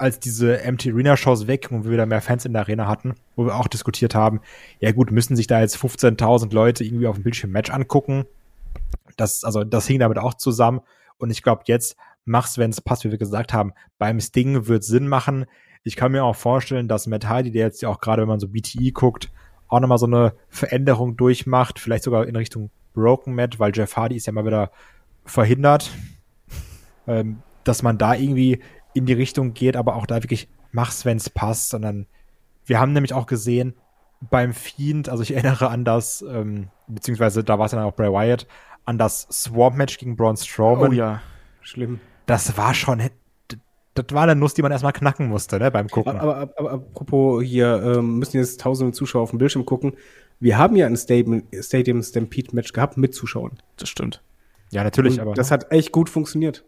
als diese Empty Arena Shows weg und wir wieder mehr Fans in der Arena hatten, wo wir auch diskutiert haben, ja gut, müssen sich da jetzt 15.000 Leute irgendwie auf dem Bildschirm Match angucken. Das, also, das hing damit auch zusammen. Und ich glaube, jetzt mach's, wenn es passt, wie wir gesagt haben. Beim Sting wird Sinn machen. Ich kann mir auch vorstellen, dass Matt der jetzt ja auch gerade, wenn man so BTE guckt, auch nochmal so eine Veränderung durchmacht, vielleicht sogar in Richtung Broken Matt, weil Jeff Hardy ist ja mal wieder verhindert, ähm, dass man da irgendwie in die Richtung geht, aber auch da wirklich mach's, wenn's passt, sondern wir haben nämlich auch gesehen, beim Fiend, also ich erinnere an das, ähm, beziehungsweise da war es dann auch Bray Wyatt, an das Swamp-Match gegen Braun Strowman. Oh ja. Schlimm. Das war schon, das war eine Nuss, die man erstmal knacken musste, ne, beim Gucken. Aber, aber, aber apropos hier, ähm, müssen jetzt tausende Zuschauer auf dem Bildschirm gucken. Wir haben ja ein Stadium, Stadium Stampede Match gehabt mit Zuschauern. Das stimmt. ja, natürlich, Und aber das hat echt gut funktioniert.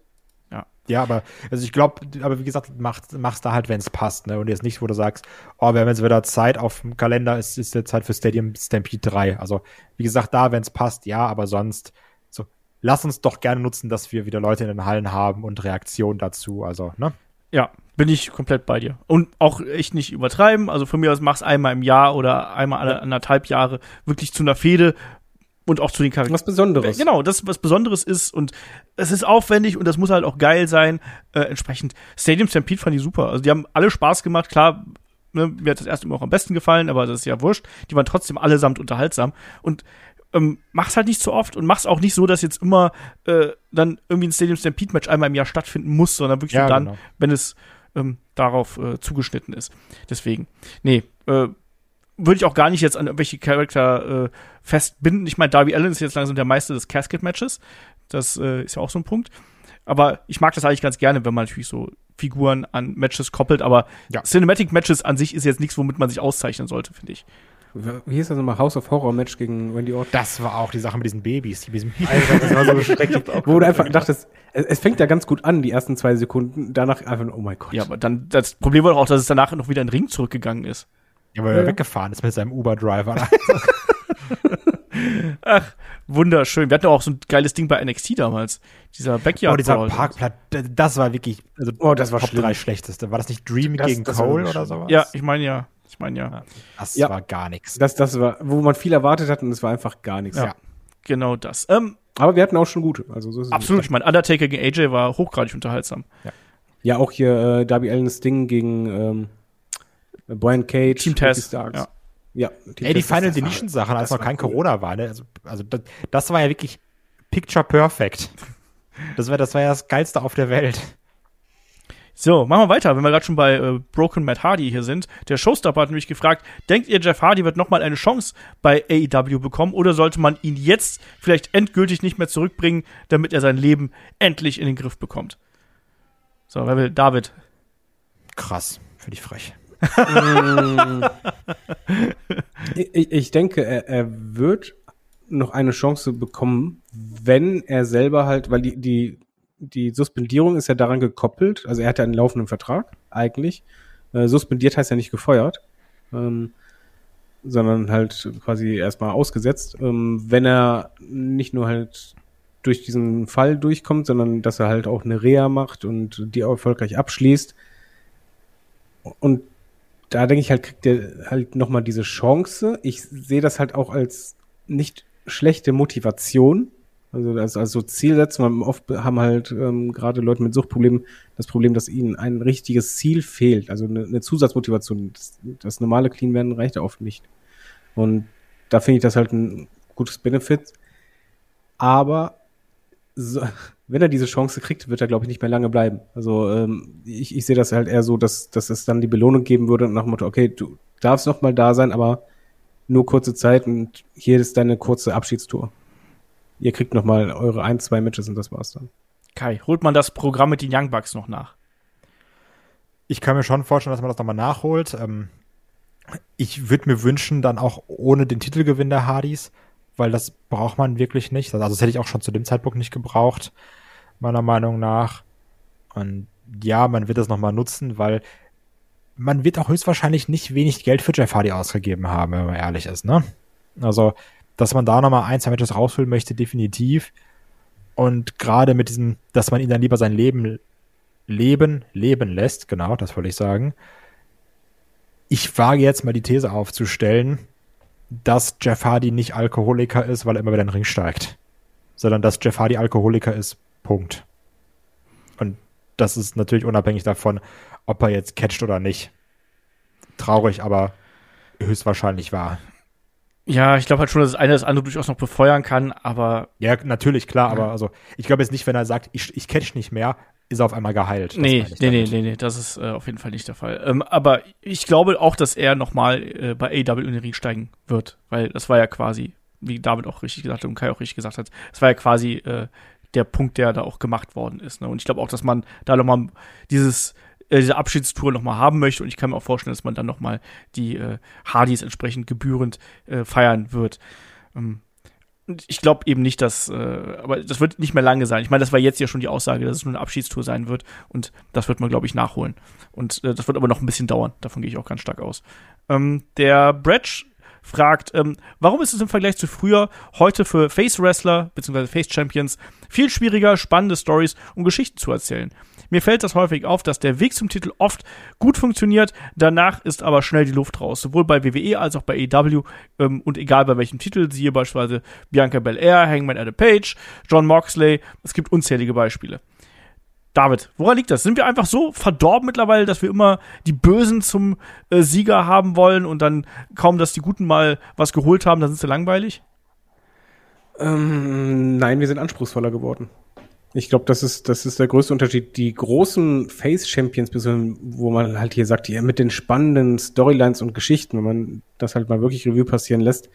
Ja, aber also ich glaube, aber wie gesagt, mach, mach's da halt, wenn es passt, ne? Und jetzt nicht, wo du sagst, oh, wir haben jetzt wieder Zeit auf dem Kalender, es ist jetzt Zeit für Stadium Stampede 3. Also, wie gesagt, da, wenn es passt, ja, aber sonst, so, lass uns doch gerne nutzen, dass wir wieder Leute in den Hallen haben und Reaktionen dazu. Also, ne? Ja, bin ich komplett bei dir. Und auch echt nicht übertreiben. Also von mir aus mach's einmal im Jahr oder einmal alle anderthalb Jahre wirklich zu einer Fehde und auch zu den Charakteren. Was Besonderes. Genau, das was Besonderes ist und es ist aufwendig und das muss halt auch geil sein. Äh, entsprechend Stadium Stampede fand ich super. Also die haben alle Spaß gemacht. Klar, ne, mir hat das erste immer auch am besten gefallen, aber das ist ja wurscht. Die waren trotzdem allesamt unterhaltsam und ähm, mach's halt nicht zu oft und mach's auch nicht so, dass jetzt immer äh, dann irgendwie ein Stadium Stampede Match einmal im Jahr stattfinden muss, sondern wirklich Ja, nur dann, genau. wenn es ähm, darauf äh, zugeschnitten ist. Deswegen, nee, äh, würde ich auch gar nicht jetzt an irgendwelche Charakter äh, festbinden. Ich meine, Darby Allen ist jetzt langsam der Meister des Casket-Matches. Das äh, ist ja auch so ein Punkt. Aber ich mag das eigentlich ganz gerne, wenn man natürlich so Figuren an Matches koppelt. Aber Ja. Cinematic-Matches an sich ist jetzt nichts, womit man sich auszeichnen sollte, finde ich. Wie hieß das nochmal? House of Horror Match gegen Randy Orton. Das war auch die Sache mit diesen Babys, die mit diesem Alter, das war so schrecklich. Wo du einfach dachtest, es, es fängt ja ganz gut an, die ersten zwei Sekunden. Danach einfach, nur, oh mein Gott. Ja, aber dann, das Problem war doch auch, dass es danach noch wieder in den Ring zurückgegangen ist. Ja, weil er weggefahren ist mit seinem Uber-Driver. Ach, wunderschön. Wir hatten auch so ein geiles Ding bei NXT damals. Dieser Backyard oh, dieser. Parkplatz, das war wirklich, also Oh, das war Top schlimm. 3 schlechteste. War das nicht Dream Das- gegen das Cole oder schlimm. sowas? Ja, ich meine ja. Ich meine ja. Das Ja. war gar nichts. Das, das war, wo man viel erwartet hat und es war einfach gar nichts. Ja. Genau das. Ähm, Aber wir hatten auch schon gute. Also so absolut. Ich meine, Undertaker gegen AJ war hochgradig unterhaltsam. Ja, auch hier äh, Darby Allen's Ding gegen ähm, Brian Cage. Team Starks. ja. Ja, Team Ey, die Final Deletion Sachen, als noch kein cool. Corona war, ne? Also, also das, das war ja wirklich picture perfect. Das war, das war ja das Geilste auf der Welt. So, machen wir weiter, wenn wir gerade schon bei äh, Broken Matt Hardy hier sind. Der Showstopper hat nämlich gefragt, denkt ihr, Jeff Hardy wird nochmal eine Chance bei AEW bekommen oder sollte man ihn jetzt vielleicht endgültig nicht mehr zurückbringen, damit er sein Leben endlich in den Griff bekommt? So, wer will? David. Krass, finde ich frech. Ich, ich- ich denke, er, er wird noch eine Chance bekommen, wenn er selber halt, weil die, die, die Suspendierung ist ja daran gekoppelt, also er hat ja einen laufenden Vertrag, eigentlich. Äh, suspendiert heißt ja nicht gefeuert, ähm, sondern halt quasi erstmal ausgesetzt. Ähm, wenn er nicht nur halt durch diesen Fall durchkommt, sondern dass er halt auch eine Reha macht und die erfolgreich abschließt. Und da denke ich halt, kriegt er halt nochmal diese Chance. Ich sehe das halt auch als nicht schlechte Motivation. Also als, als so Zielsetzung. Oft haben halt ähm, gerade Leute mit Suchtproblemen das Problem, dass ihnen ein richtiges Ziel fehlt. Also eine, eine Zusatzmotivation. Das, das normale Clean werden reicht oft nicht. Und da finde ich das halt ein gutes Benefit. Aber so, wenn er diese Chance kriegt, wird er, glaube ich, nicht mehr lange bleiben. Also ähm, ich, ich sehe das halt eher so, dass, dass es dann die Belohnung geben würde nach dem Motto, okay, du darfst noch mal da sein, aber nur kurze Zeit und hier ist deine kurze Abschiedstour. Ihr kriegt noch mal eure ein, zwei Matches und das war's dann. Kai, holt man das Programm mit den Young Bucks noch nach? Ich kann mir schon vorstellen, dass man das nochmal nachholt. Ähm, ich würde mir wünschen, dann auch ohne den Titelgewinn der Hardys, weil das braucht man wirklich nicht. Also das hätte ich auch schon zu dem Zeitpunkt nicht gebraucht, meiner Meinung nach. Und ja, man wird das nochmal nutzen, weil man wird auch höchstwahrscheinlich nicht wenig Geld für Jeff Hardy ausgegeben haben, wenn man ehrlich ist, ne? Also, dass man da nochmal ein, zwei Matches rausholen möchte, definitiv. Und gerade mit diesem, dass man ihn dann lieber sein Leben leben, leben lässt, genau, das wollte ich sagen. Ich wage jetzt mal die These aufzustellen, dass Jeff Hardy nicht Alkoholiker ist, weil er immer wieder in den Ring steigt. Sondern dass Jeff Hardy Alkoholiker ist. Punkt. Und das ist natürlich unabhängig davon, ob er jetzt catcht oder nicht. Traurig, aber höchstwahrscheinlich wahr. Ja, ich glaube halt schon, dass das eine das andere durchaus noch befeuern kann, aber Ja, natürlich, klar, aber also ich glaube jetzt nicht, wenn er sagt, ich, ich catch nicht mehr, ist er auf einmal geheilt. Nee, nee, nee, nee, nee, das ist äh, auf jeden Fall nicht der Fall. Ähm, aber ich glaube auch, dass er nochmal äh, bei AEW in den Ring steigen wird, weil das war ja quasi, wie David auch richtig gesagt hat und Kai auch richtig gesagt hat, das war ja quasi äh, der Punkt, der da auch gemacht worden ist. Ne? Und ich glaube auch, dass man da nochmal dieses äh, diese Abschiedstour nochmal haben möchte und ich kann mir auch vorstellen, dass man dann nochmal die äh, Hardys entsprechend gebührend äh, feiern wird. Ähm, ich glaube eben nicht, dass, äh, aber das wird nicht mehr lange sein. Ich meine, das war jetzt ja schon die Aussage, dass es nur eine Abschiedstour sein wird und das wird man, glaube ich, nachholen. Und äh, das wird aber noch ein bisschen dauern. Davon gehe ich auch ganz stark aus. Ähm, der Bretsch fragt, ähm, warum ist es im Vergleich zu früher heute für Face Wrestler bzw. Face Champions viel schwieriger, spannende Stories und Geschichten zu erzählen? Mir fällt das häufig auf, dass der Weg zum Titel oft gut funktioniert, danach ist aber schnell die Luft raus. Sowohl bei WWE als auch bei AEW ähm, und egal bei welchem Titel, siehe beispielsweise Bianca Belair, Hangman Adam Page, John Moxley, es gibt unzählige Beispiele. David, woran liegt das? Sind wir einfach so verdorben mittlerweile, dass wir immer die Bösen zum äh, Sieger haben wollen und dann kaum, dass die Guten mal was geholt haben, dann sind sie langweilig? Ähm, nein, wir sind anspruchsvoller geworden. Ich glaube, das ist, das ist der größte Unterschied. Die großen Face-Champions, wo man halt hier sagt, ja, mit den spannenden Storylines und Geschichten, wenn man das halt mal wirklich Revue passieren lässt,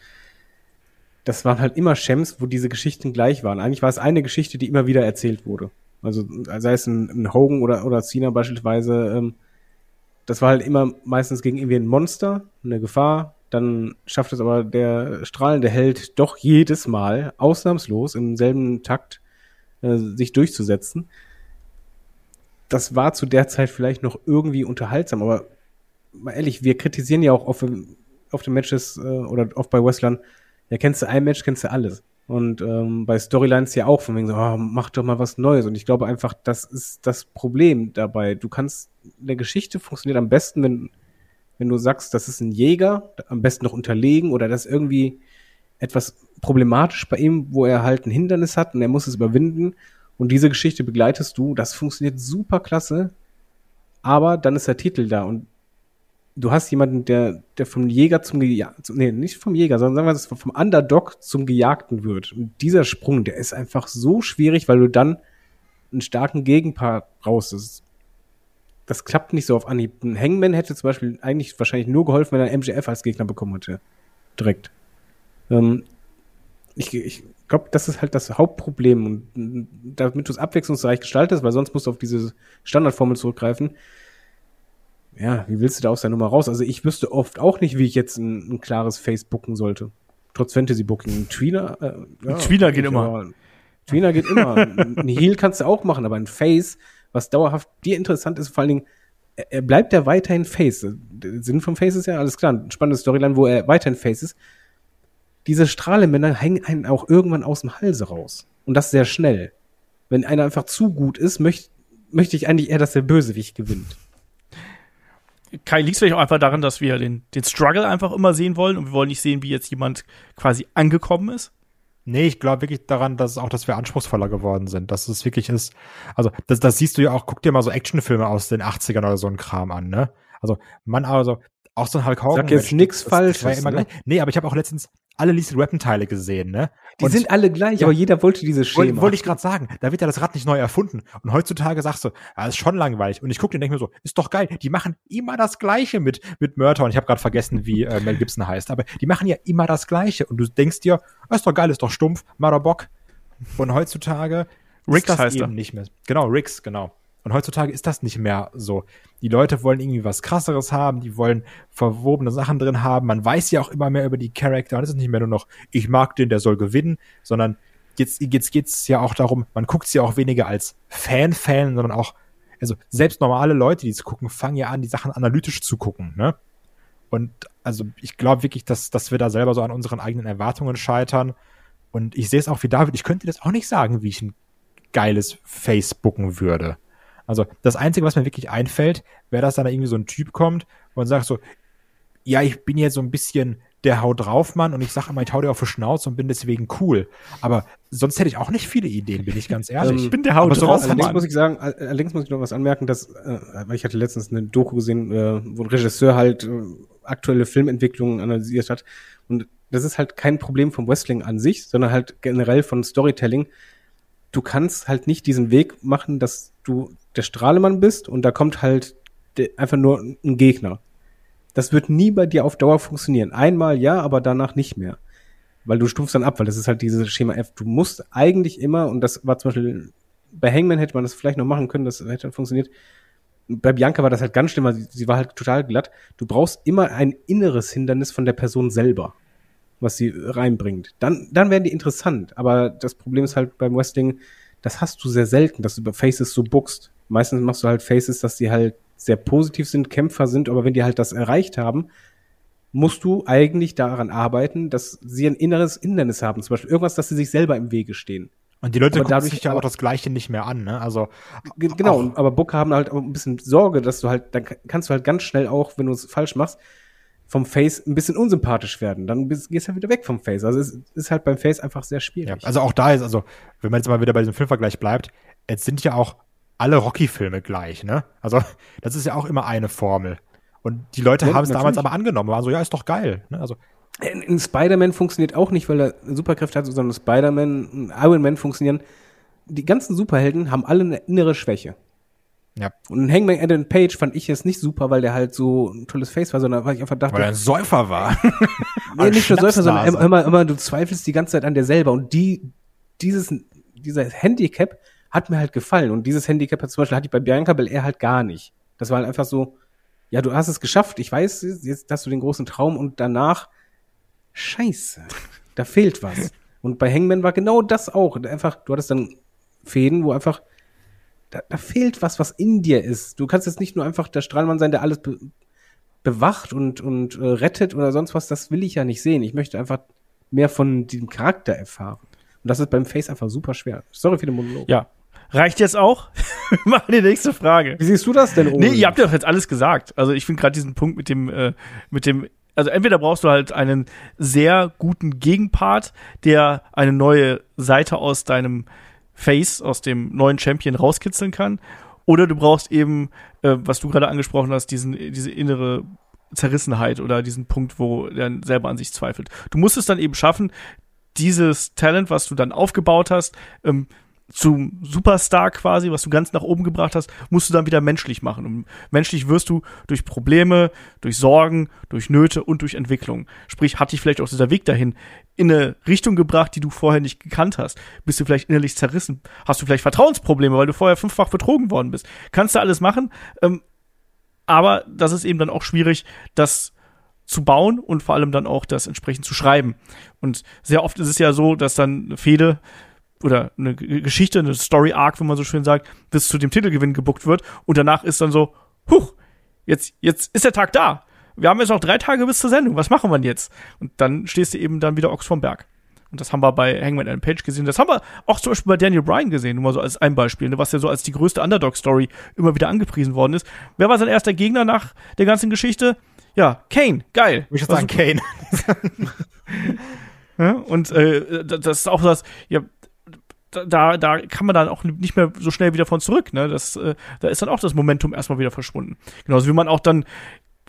das waren halt immer Champs, wo diese Geschichten gleich waren. Eigentlich war es eine Geschichte, die immer wieder erzählt wurde. Also sei es ein, ein Hogan oder, oder Cena beispielsweise, ähm, das war halt immer meistens gegen irgendwie ein Monster, eine Gefahr. Dann schafft es aber der strahlende Held doch jedes Mal, ausnahmslos, im selben Takt, äh, sich durchzusetzen. Das war zu der Zeit vielleicht noch irgendwie unterhaltsam, aber mal ehrlich, wir kritisieren ja auch auf, auf den Matches äh, oder oft bei Wrestlern, ja, kennst du ein Match, kennst du alles. Und ähm, bei Storylines ja auch, von wegen so, oh, mach doch mal was Neues. Und ich glaube einfach, das ist das Problem dabei. Du kannst, eine Geschichte funktioniert am besten, wenn, wenn du sagst, das ist ein Jäger, am besten noch unterlegen oder das irgendwie etwas problematisch bei ihm, wo er halt ein Hindernis hat und er muss es überwinden. Und diese Geschichte begleitest du. Das funktioniert super klasse. Aber dann ist der Titel da und du hast jemanden, der, der vom Jäger zum Gejagten, nee, nicht vom Jäger, sondern sagen wir das vom Underdog zum Gejagten wird. Und dieser Sprung, der ist einfach so schwierig, weil du dann einen starken Gegenpart brauchst. Das, das klappt nicht so auf Anhieb. Ein Hangman hätte zum Beispiel eigentlich wahrscheinlich nur geholfen, wenn er MJF als Gegner bekommen hätte. Direkt. Ähm, ich ich glaube, das ist halt das Hauptproblem. Und damit du es abwechslungsreich gestaltest, weil sonst musst du auf diese Standardformel zurückgreifen, ja, wie willst du da aus der Nummer raus? Also ich wüsste oft auch nicht, wie ich jetzt ein, ein klares Face booken sollte. Trotz Fantasy-Booking. Ein Tweener, äh, ja, Tweener geht immer. Tweener geht immer. ein Heal kannst du auch machen, aber ein Face, was dauerhaft dir interessant ist, vor allen Dingen, er bleibt ja weiterhin Face. Der Sinn vom Face ist ja, alles klar, ein spannendes Storyline, wo er weiterhin Face ist. Diese Strahlemänner hängen einen auch irgendwann aus dem Halse raus. Und das sehr schnell. Wenn einer einfach zu gut ist, möchte möchte ich eigentlich eher, dass der Bösewicht gewinnt. Kai, liegt es vielleicht auch einfach daran, dass wir den, den Struggle einfach immer sehen wollen und wir wollen nicht sehen, wie jetzt jemand quasi angekommen ist? Nee, ich glaube wirklich daran, dass auch, dass wir anspruchsvoller geworden sind. Dass es wirklich ist, also das, das siehst du ja auch, guck dir mal so Actionfilme aus den 80ern oder so ein Kram an, ne? Also, man, also, auch so ein Hulk Hogan. Sag jetzt nichts Falsches. Ne? Nee, aber ich habe auch letztens alle Lethal Weapon Teile gesehen, ne? Die und sind alle gleich, ja, aber jeder wollte dieses Schema. Wollte wollt ich gerade sagen, da wird ja das Rad nicht neu erfunden. Und heutzutage sagst du, ja, ist schon langweilig. Und ich gucke und denke mir so, ist doch geil. Die machen immer das Gleiche mit mit Murder. Und ich habe gerade vergessen, wie äh, Mel Gibson heißt. Aber die machen ja immer das Gleiche. Und du denkst dir, ist doch geil, ist doch stumpf, Mara Bock. Und heutzutage Ricks heißt eben er. nicht mehr. Genau, Ricks, genau. Und heutzutage ist das nicht mehr so. Die Leute wollen irgendwie was krasseres haben, die wollen verwobene Sachen drin haben. Man weiß ja auch immer mehr über die Charakter. Und es ist nicht mehr nur noch, ich mag den, der soll gewinnen, sondern jetzt, jetzt geht's ja auch darum, man guckt es ja auch weniger als Fan-Fan, sondern auch, also selbst normale Leute, die es gucken, fangen ja an, die Sachen analytisch zu gucken, ne? Und also ich glaube wirklich, dass, dass wir da selber so an unseren eigenen Erwartungen scheitern. Und ich sehe es auch wie David, ich könnte das auch nicht sagen, wie ich ein geiles Facebooken würde. Also das Einzige, was mir wirklich einfällt, wäre, dass dann da irgendwie so ein Typ kommt und sagt so, ja, ich bin jetzt so ein bisschen der Hau drauf Mann und ich sage immer, ich hau dir auf die Schnauze und bin deswegen cool. Aber sonst hätte ich auch nicht viele Ideen, bin ich ganz ehrlich. Ähm, ich bin der Hau drauf Allerdings muss ich sagen, allerdings muss ich noch was anmerken, dass, äh, weil ich hatte letztens eine Doku gesehen, äh, wo ein Regisseur halt äh, aktuelle Filmentwicklungen analysiert hat. Und das ist halt kein Problem vom Wrestling an sich, sondern halt generell von Storytelling. Du kannst halt nicht diesen Weg machen, dass du der Strahlemann bist und da kommt halt einfach nur ein Gegner. Das wird nie bei dir auf Dauer funktionieren. Einmal ja, aber danach nicht mehr. Weil du stufst dann ab, weil das ist halt dieses Schema F. Du musst eigentlich immer, und das war zum Beispiel, bei Hangman hätte man das vielleicht noch machen können, das hätte funktioniert. Bei Bianca war das halt ganz schlimm, weil sie, sie war halt total glatt. Du brauchst immer ein inneres Hindernis von der Person selber. was sie reinbringt. Dann, dann werden die interessant. Aber das Problem ist halt beim Wrestling, das hast du sehr selten, dass du über Faces so buckst. Meistens machst du halt Faces, dass die halt sehr positiv sind, Kämpfer sind, aber wenn die halt das erreicht haben, musst du eigentlich daran arbeiten, dass sie ein inneres Hindernis haben. Zum Beispiel irgendwas, dass sie sich selber im Wege stehen. Und die Leute Aber gucken dadurch sich ja auch das Gleiche nicht mehr an, ne? Also, Ge- Genau, Auch- aber Booker haben halt auch ein bisschen Sorge, dass du halt, dann ka- kannst du halt ganz schnell auch, wenn du es falsch machst, vom Face ein bisschen unsympathisch werden. Dann bist, gehst du halt wieder weg vom Face. Also es ist halt beim Face einfach sehr ja, schwierig. also auch da ist, also, wenn man jetzt mal wieder bei diesem Filmvergleich bleibt, jetzt sind ja auch alle Rocky-Filme gleich, ne? Also, das ist ja auch immer eine Formel. Und die Leute Ja, haben es damals aber angenommen, waren so, ja, ist doch geil, ne? Also, In, in Spider-Man funktioniert auch nicht, weil er Superkräfte hat, sondern Spider-Man, Iron Man funktionieren. Die ganzen Superhelden haben alle eine innere Schwäche. Ja, Und Hangman Adam Page fand ich es nicht super, weil der halt so ein tolles Face war, sondern weil ich einfach dachte, weil er ein Säufer war. nee, nicht nur Säufer, sondern Schnapsnase. immer, immer, du zweifelst die ganze Zeit an dir selber. Und die, dieses, dieser Handicap hat mir halt gefallen. Und dieses Handicap hat zum Beispiel hatte ich bei Bianca Belair halt gar nicht. Das war halt einfach so, ja, du hast es geschafft, ich weiß, jetzt hast du den großen Traum und danach, scheiße, da fehlt was. Und bei Hangman war genau das auch. Einfach, du hattest dann Fäden, wo einfach, da, da fehlt was, was in dir ist. Du kannst jetzt nicht nur einfach der Strahlmann sein, der alles be bewacht und, und äh, rettet oder sonst was. Das will ich ja nicht sehen. Ich möchte einfach mehr von diesem Charakter erfahren. Und das ist beim Face einfach super schwer. Sorry für den Monolog. Ja. Reicht jetzt auch? Wir machen die nächste Frage. Wie siehst du das denn, Ole? Nee, ihr habt ja doch jetzt alles gesagt. Also ich finde gerade diesen Punkt mit dem, äh, mit dem, also entweder brauchst du halt einen sehr guten Gegenpart, der eine neue Seite aus deinem Face, aus dem neuen Champion rauskitzeln kann, oder du brauchst eben, äh, was du gerade angesprochen hast, diesen, diese innere Zerrissenheit oder diesen Punkt, wo er selber an sich zweifelt. Du musst es dann eben schaffen, dieses Talent, was du dann aufgebaut hast, ähm, zum Superstar quasi, was du ganz nach oben gebracht hast, musst du dann wieder menschlich machen. Und menschlich wirst du durch Probleme, durch Sorgen, durch Nöte und durch Entwicklung. Sprich, hat dich vielleicht auch dieser Weg dahin in eine Richtung gebracht, die du vorher nicht gekannt hast. Bist du vielleicht innerlich zerrissen? Hast du vielleicht Vertrauensprobleme, weil du vorher fünffach betrogen worden bist? Kannst du alles machen, ähm, aber das ist eben dann auch schwierig, das zu bauen und vor allem dann auch das entsprechend zu schreiben. Und sehr oft ist es ja so, dass dann Fehde oder eine Geschichte, eine Story Arc, wenn man so schön sagt, bis zu dem Titelgewinn gebuckt wird und danach ist dann so, huch, jetzt, jetzt ist der Tag da. Wir haben jetzt noch drei Tage bis zur Sendung. Was machen wir denn jetzt? Und dann stehst du eben dann wieder Ochs vom Berg. Und das haben wir bei Hangman Adam Page gesehen. Das haben wir auch zum Beispiel bei Daniel Bryan gesehen, nur mal so als ein Beispiel, ne, was ja so als die größte Underdog-Story immer wieder angepriesen worden ist. Wer war sein erster Gegner nach der ganzen Geschichte? Ja, Kane. Geil. ich würde sagen, Kane. ja, und äh, da- das ist auch das, ja, da- da, kann man dann auch nicht mehr so schnell wieder von zurück. Ne? Das, äh, da ist dann auch das Momentum erstmal wieder verschwunden. Genauso wie man auch dann,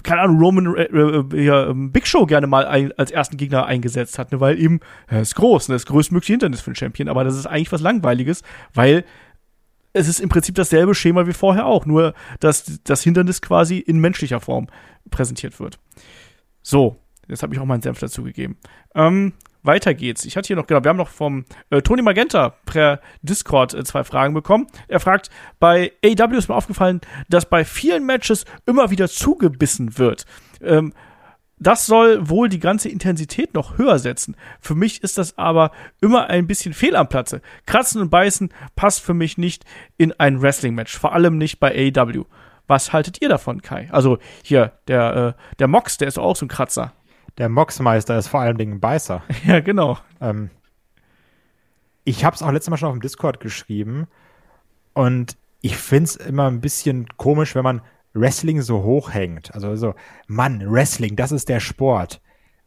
keine Ahnung, Roman äh, äh, ja, ähm, Big Show gerne mal ein, als ersten Gegner eingesetzt hat, ne? weil eben, er ist groß, ne? das größtmögliche Hindernis für den Champion, aber das ist eigentlich was Langweiliges, weil es ist im Prinzip dasselbe Schema wie vorher auch, nur dass das Hindernis quasi in menschlicher Form präsentiert wird. So, jetzt habe ich auch meinen Senf dazu gegeben. Ähm, weiter geht's. Ich hatte hier noch, genau, wir haben noch vom äh, Tony Magenta per Discord äh, zwei Fragen bekommen. Er fragt, bei AEW ist mir aufgefallen, dass bei vielen Matches immer wieder zugebissen wird. Ähm, das soll wohl die ganze Intensität noch höher setzen. Für mich ist das aber immer ein bisschen fehl am Platze. Kratzen und Beißen passt für mich nicht in ein Wrestling-Match, vor allem nicht bei AEW. Was haltet ihr davon, Kai? Also hier, der, äh, der Mox, der ist auch so ein Kratzer. Der Moxmeister ist vor allem Dingen ein Beißer. ja, genau. Ähm, ich habe es auch letztes Mal schon auf dem Discord geschrieben und ich find's immer ein bisschen komisch, wenn man Wrestling so hochhängt. Also so, Mann, Wrestling, das ist der Sport.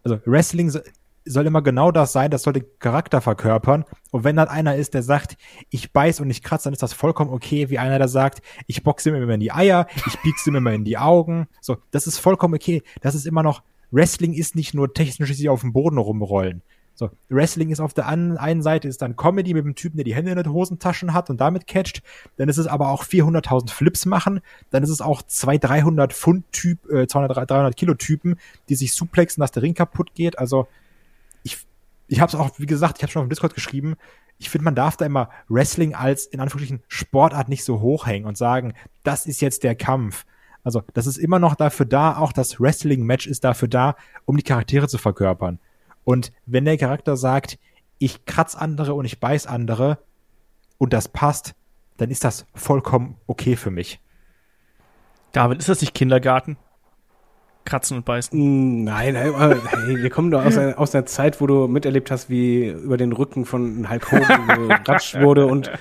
Also Wrestling so, soll immer genau das sein, das soll den Charakter verkörpern. Und wenn dann einer ist, der sagt, ich beiß und ich kratze, dann ist das vollkommen okay, wie einer, der sagt, ich boxe ihm immer in die Eier, ich piekse ihm immer in die Augen. So, das ist vollkommen okay. Das ist immer noch, Wrestling ist nicht nur technisch sich auf dem Boden rumrollen. So, Wrestling ist auf der einen Seite ist dann Comedy mit dem Typen, der die Hände in den Hosentaschen hat und damit catcht. Dann ist es aber auch 400.000 Flips machen. Dann ist es auch 200, 300 Pfund Typ, äh, 200, 300 Kilo Typen, die sich suplexen, dass der Ring kaputt geht. Also, ich, ich habe es auch, wie gesagt, ich habe schon auf dem Discord geschrieben. Ich finde, man darf da immer Wrestling als in Anführungsstrichen Sportart nicht so hochhängen und sagen, das ist jetzt der Kampf. Also, das ist immer noch dafür da, auch das Wrestling-Match ist dafür da, um die Charaktere zu verkörpern. Und wenn der Charakter sagt, ich kratz andere und ich beiß andere und das passt, dann ist das vollkommen okay für mich. David, ist das nicht Kindergarten? Kratzen und beißen. Mm, Nein, nein, aber, hey, wir kommen doch aus einer, aus einer Zeit, wo du miterlebt hast, wie über den Rücken von Hulk Hogan geratscht wurde und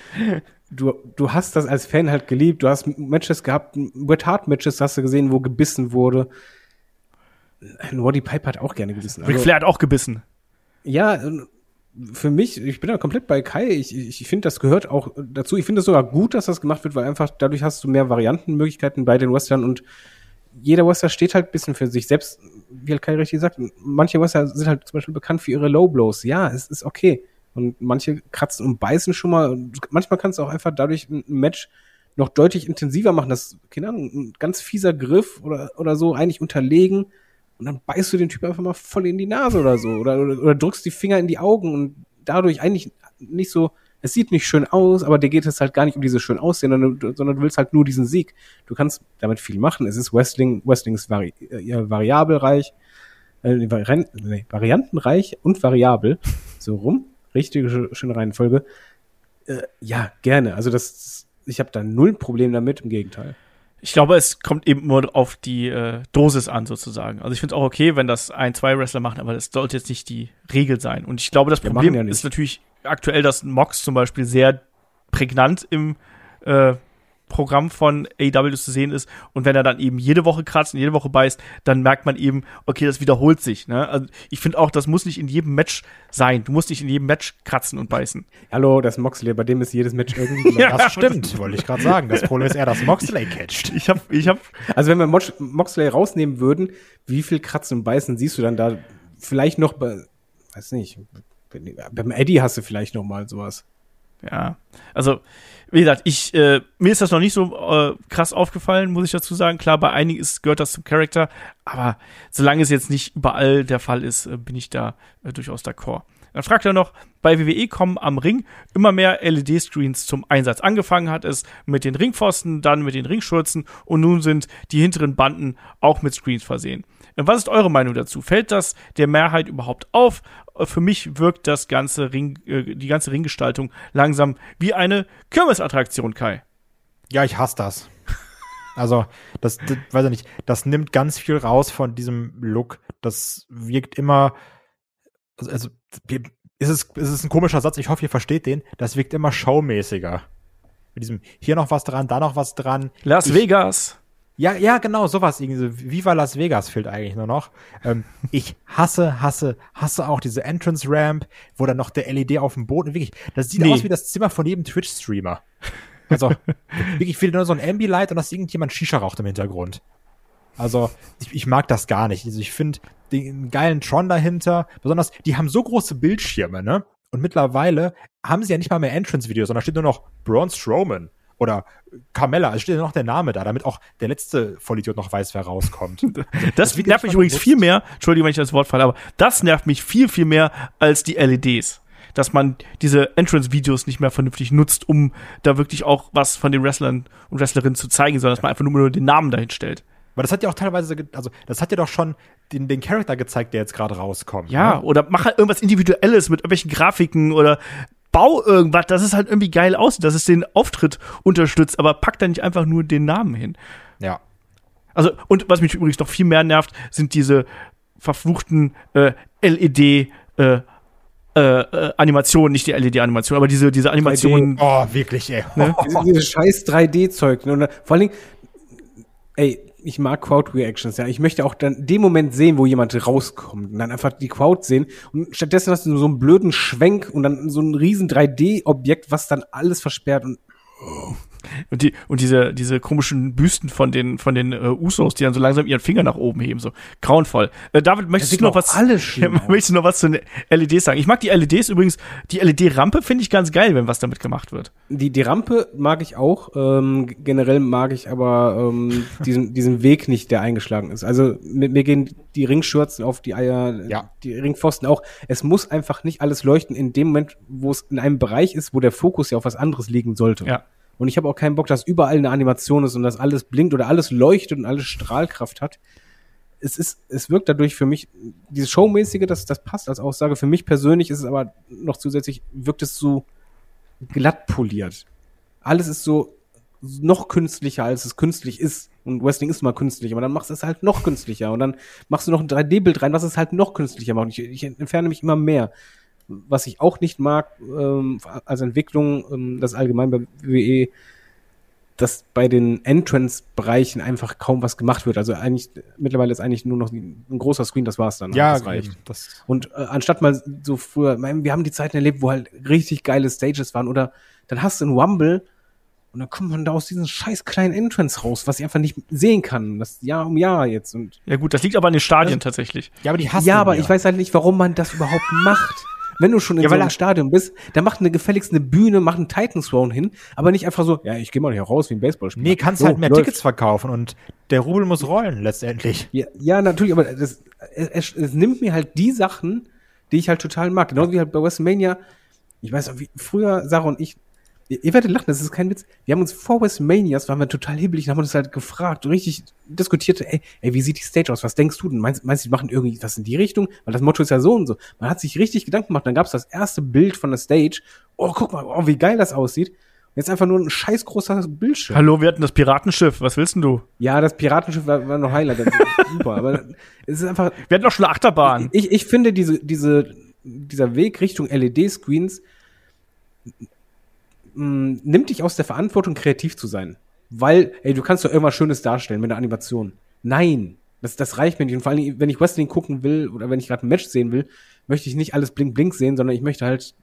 du, du hast das als Fan halt geliebt. Du hast Matches gehabt, Bret Hart Matches hast du gesehen, wo gebissen wurde. Roddy Piper hat auch gerne gebissen. Ric Also, Flair hat auch gebissen. ja, für mich, ich bin da komplett bei Kai. Ich, ich, finde, das gehört auch dazu. Ich finde es sogar gut, dass das gemacht wird, weil einfach dadurch hast du mehr Variantenmöglichkeiten bei den Western und jeder Wrestler steht halt ein bisschen für sich. Selbst, wie halt Kai richtig sagt, manche Wrestler sind halt zum Beispiel bekannt für ihre Low Blows. Ja, es ist okay. Und manche kratzen und beißen schon mal. Manchmal kannst du auch einfach dadurch ein Match noch deutlich intensiver machen. Das, keine Ahnung, ein ganz fieser Griff oder, oder so eigentlich unterlegen. Und dann beißt du den Typ einfach mal voll in die Nase oder so. Oder, oder, oder drückst die Finger in die Augen und dadurch eigentlich nicht so, es sieht nicht schön aus, aber dir geht es halt gar nicht um dieses schön Aussehen, sondern du, sondern du willst halt nur diesen Sieg. Du kannst damit viel machen. Es ist Wrestling, Wrestling ist vari äh, variabelreich, äh, vari nee, variantenreich und variabel. So rum. Richtige sch- schöne Reihenfolge. Äh, ja, gerne. Also das, ich habe da null Problem damit, im Gegenteil. Ich glaube, es kommt eben nur auf die äh, Dosis an, sozusagen. Also ich finde es auch okay, wenn das ein, zwei Wrestler machen, aber das sollte jetzt nicht die Regel sein. Und ich glaube, das Problem ja ist natürlich aktuell, dass Mox zum Beispiel sehr prägnant im äh, Programm von AW zu sehen ist. Und wenn er dann eben jede Woche kratzt und jede Woche beißt, dann merkt man eben, okay, das wiederholt sich. Ne? Also ich finde auch, das muss nicht in jedem Match sein. Du musst nicht in jedem Match kratzen und beißen. Hallo, das ist Moxley, bei dem ist jedes Match irgendwie. Ja. Das stimmt, wollte ich gerade sagen. Das Problem ist eher, dass Moxley catcht. Ich habe, ich habe, Also wenn wir Mox Moxley rausnehmen würden, wie viel Kratzen und Beißen siehst du dann da? Vielleicht noch bei, weiß nicht, beim Eddie hast du vielleicht noch mal sowas. Ja, also wie gesagt, ich äh, mir ist das noch nicht so äh, krass aufgefallen, muss ich dazu sagen. Klar, bei einigen ist, gehört das zum Charakter, aber solange es jetzt nicht überall der Fall ist, äh, bin ich da äh, durchaus d'accord. Dann fragt er noch, bei WWE kommen am Ring immer mehr LED-Screens zum Einsatz. Angefangen hat es mit den Ringpfosten, dann mit den Ringschürzen und nun sind die hinteren Banden auch mit Screens versehen. Was ist eure Meinung dazu? Fällt das der Mehrheit überhaupt auf? Für mich wirkt das ganze Ring, äh, die ganze Ringgestaltung langsam wie eine Kirmesattraktion, Kai. Ja, ich hasse das. Also, das, das, weiß ich nicht, das nimmt ganz viel raus von diesem Look. Das wirkt immer, also, also ist es, ist es ein komischer Satz, ich hoffe, ihr versteht den. Das wirkt immer showmäßiger. Mit diesem, hier noch was dran, da noch was dran. Las Ich- Vegas. Ja, ja, genau, sowas. Irgendwie Viva Las Vegas fehlt eigentlich nur noch. Ähm, ich hasse, hasse, hasse auch diese Entrance Ramp, wo dann noch der LED auf dem Boden, wirklich, das sieht Nee. aus wie das Zimmer von jedem Twitch-Streamer. Also, wirklich viel nur so ein Ambilight und dass irgendjemand Shisha raucht im Hintergrund. Also, ich, ich mag das gar nicht. Also, ich finde den geilen Tron dahinter, besonders, die haben so große Bildschirme, ne? Und mittlerweile haben sie ja nicht mal mehr Entrance-Videos, sondern steht nur noch Braun Strowman oder Carmella. Es steht ja noch der Name da, damit auch der letzte Vollidiot noch weiß, wer rauskommt. Das, wird nervt mich übrigens viel mehr, Entschuldigung, wenn ich das Wort falle, aber das nervt mich viel, viel mehr als die LEDs. Dass man diese Entrance-Videos nicht mehr vernünftig nutzt, um da wirklich auch was von den Wrestlern und Wrestlerinnen zu zeigen, sondern dass man einfach nur den Namen dahin stellt. Weil das hat ja auch teilweise, also das hat ja doch schon den, den Charakter gezeigt, der jetzt gerade rauskommt. Ja, Ne? oder mach halt irgendwas Individuelles mit irgendwelchen Grafiken oder bau irgendwas, dass es halt irgendwie geil aussieht, dass es den Auftritt unterstützt, aber pack da nicht einfach nur den Namen hin. Ja. Also, und was mich übrigens noch viel mehr nervt, sind diese verfluchten äh, LED äh, äh, äh, Animationen, nicht die LED-Animationen, aber diese, diese Animationen. Oh, wirklich, ey. Ne? Diese, dieses scheiß 3D-Zeug. ne? Und vor allen Dingen, ey, ich mag Crowd-Reactions, ja. Ich möchte auch dann den Moment sehen, wo jemand rauskommt und dann einfach die Crowd sehen. Und stattdessen hast du so einen blöden Schwenk und dann so ein riesen 3D-Objekt, was dann alles versperrt und Und, die, und diese, diese komischen Büsten von den, von den äh, Usos, die dann so langsam ihren Finger nach oben heben, so grauenvoll. Äh, David, möchtest du noch was, alles schlimm aus. möchtest du noch was zu den LEDs sagen? Ich mag die LEDs übrigens, die LED-Rampe finde ich ganz geil, wenn was damit gemacht wird. Die, die Rampe mag ich auch. Ähm, generell mag ich aber ähm, diesen, diesen Weg nicht, der eingeschlagen ist. Also mir, mir gehen die Ringschürzen auf die Eier, Ja. die Ringpfosten auch. Es muss einfach nicht alles leuchten in dem Moment, wo es in einem Bereich ist, wo der Fokus ja auf was anderes liegen sollte. Ja. Und ich habe auch keinen Bock, dass überall eine Animation ist und dass alles blinkt oder alles leuchtet und alles Strahlkraft hat. es ist, es wirkt dadurch für mich, dieses Showmäßige, das, das passt als Aussage. Für mich persönlich ist es aber noch zusätzlich, wirkt es so glatt poliert. Alles ist so noch künstlicher, als es künstlich ist. Und Wrestling ist mal künstlich, aber dann machst du es halt noch künstlicher. Und dann machst du noch ein 3D-Bild rein, was es halt noch künstlicher macht. Ich, ich entferne mich immer mehr. Was ich auch nicht mag ähm, als Entwicklung, ähm, das allgemein bei WWE, dass bei den Entrance-Bereichen einfach kaum was gemacht wird. Also eigentlich, mittlerweile ist eigentlich nur noch ein großer Screen, das war's dann. Ja, das reicht. Das, Und äh, anstatt mal so früher, mein, wir haben die Zeiten erlebt, wo halt richtig geile Stages waren oder dann hast du einen Rumble und dann kommt man da aus diesem scheiß kleinen Entrance raus, was ich einfach nicht sehen kann. Das Jahr um Jahr jetzt. Und Ja gut, das liegt aber an den Stadien tatsächlich. ja, aber die hassen ja, aber wir. ich weiß halt nicht, warum man das überhaupt macht. Wenn du schon in Ja, so einem Stadion bist, dann macht eine gefälligst eine Bühne, mach einen Titan Throne hin, aber nicht einfach so, ja, ich gehe mal hier raus wie ein Baseballspieler. Nee, kannst So, halt mehr läuft. Tickets verkaufen und der Rubel muss rollen letztendlich. Ja, ja, natürlich, aber das, es, es, es nimmt mir halt die Sachen, die ich halt total mag. Genauso wie halt bei WrestleMania. Ich weiß noch, wie früher Sarah und ich, ihr, werdet lachen, das ist kein Witz. Wir haben uns vor WrestleManias, waren wir total hibbelig und haben uns halt gefragt und richtig diskutiert, ey, ey, wie sieht die Stage aus? Was denkst du denn? Meinst, meinst du, die machen irgendwie was in die Richtung? Weil das Motto ist ja so und so. Man hat sich richtig Gedanken gemacht. Dann gab es das erste Bild von der Stage. Oh, guck mal, oh, wie geil das aussieht. Und jetzt einfach nur ein scheiß großer Bildschirm. Hallo, wir hatten das Piratenschiff. Was willst denn du? Ja, das Piratenschiff war, war noch Highlight. Das ist super. Aber es ist einfach, Wir hatten doch schon Achterbahn. ich, ich finde diese, diese, dieser Weg Richtung LED-Screens mh, nimmt dich aus der Verantwortung, kreativ zu sein. Weil, ey, du kannst doch irgendwas Schönes darstellen mit der Animation. Nein, das, das reicht mir nicht. Und vor allem, wenn ich Wrestling gucken will oder wenn ich gerade ein Match sehen will, möchte ich nicht alles blink-blink sehen, sondern ich möchte halt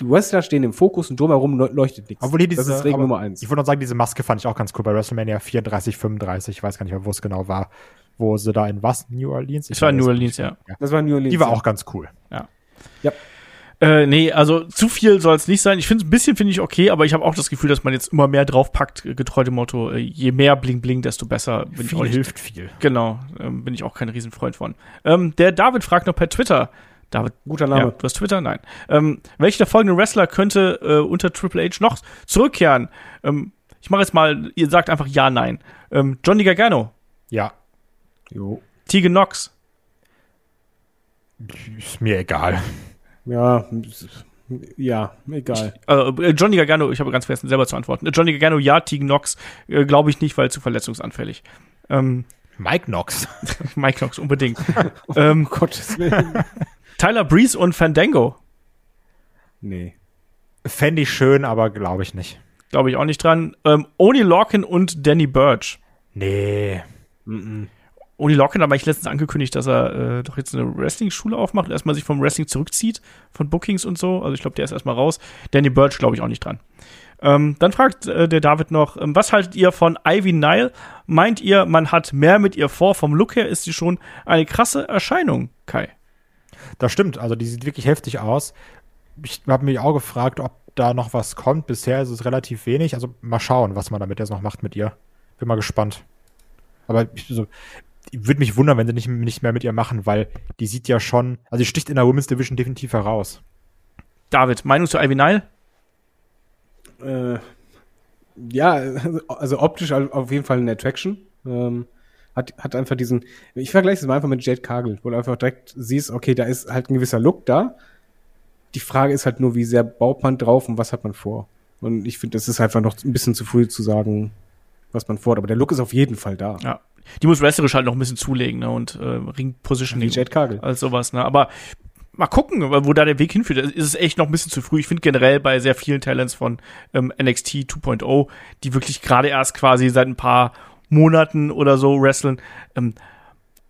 die Wrestler stehen im Fokus und drumherum leu- leuchtet nichts. Obwohl hier diese, das ist Regel Nummer eins. Ich würde noch sagen, diese Maske fand ich auch ganz cool bei WrestleMania 34, 35. Ich weiß gar nicht mehr, wo es genau war. Wo sie da in was? New Orleans? Ich Es war in New Orleans, nicht. ja. Das war New Orleans. Die war ja. auch ganz cool. Äh, nee, also zu viel soll es nicht sein. Ich finde ein bisschen finde ich okay, aber ich habe auch das Gefühl, dass man jetzt immer mehr draufpackt, äh, getreu dem Motto, äh, je mehr Bling Bling, desto besser. Bin ich Viel auch nicht, hilft viel. Genau, ähm, bin ich auch kein Riesenfreund von. Ähm, der David fragt noch per Twitter. David, Guter ja, Name. du hast Twitter? Nein. Ähm, welcher der folgenden Wrestler könnte äh, unter Triple H noch zurückkehren? Ähm, ich mache jetzt mal, ihr sagt einfach ja, nein. Ähm, Johnny Gargano, Ja, Jo. Tegan Knox, ist mir egal. Ja, ja, egal. äh, Johnny Gargano, ich habe ganz vergessen, selber zu antworten. Johnny Gargano, ja, Tegan Knox, äh, glaube ich nicht, weil zu verletzungsanfällig. Ähm, Mike Knox. Mike Knox unbedingt. ähm, Gottes Willen. Tyler Breeze und Fandango. Nee. Fände ich schön, aber glaube ich nicht. Glaube ich auch nicht dran. Ähm, Oni Lorcan und Danny Burch. Nee. Mhm. Oni Lorcan hat eigentlich letztens angekündigt, dass er äh, doch jetzt eine Wrestling-Schule aufmacht erstmal sich vom Wrestling zurückzieht, von Bookings und so. Also ich glaube, der ist erstmal raus. Danny Burch glaube ich auch nicht dran. Ähm, dann fragt äh, der David noch, ähm, was haltet ihr von Ivy Nile? Meint ihr, man hat mehr mit ihr vor? Vom Look her ist sie schon eine krasse Erscheinung, Kai. Das stimmt, also die sieht wirklich heftig aus. Ich habe mich auch gefragt, ob da noch was kommt. Bisher ist es relativ wenig. Also mal schauen, was man damit jetzt noch macht mit ihr. Bin mal gespannt. Aber ich, so, ich würde mich wundern, wenn sie nicht, nicht mehr mit ihr machen, weil die sieht ja schon, also die sticht in der Women's Division definitiv heraus. David, Meinung zu Ivy Nile? Äh, ja, also optisch auf jeden Fall eine Attraction. Ähm, hat, hat einfach diesen, ich vergleiche es mal einfach mit Jade Cargill, wo du einfach direkt siehst, okay, da ist halt ein gewisser Look da. Die Frage ist halt nur, wie sehr baut man drauf und was hat man vor? Und ich finde, das ist einfach noch ein bisschen zu früh zu sagen, was man vorhat. Aber der Look ist auf jeden Fall da. Ja. Die muss wrestlerisch halt noch ein bisschen zulegen, ne? Und äh, Ring-Positioning. Jade Cargill. als sowas, ne? Aber mal gucken, wo da der Weg hinführt. Es ist echt noch ein bisschen zu früh. Ich finde generell bei sehr vielen Talents von ähm, NXT 2.0, die wirklich gerade erst quasi seit ein paar Monaten oder so wrestlen, ähm,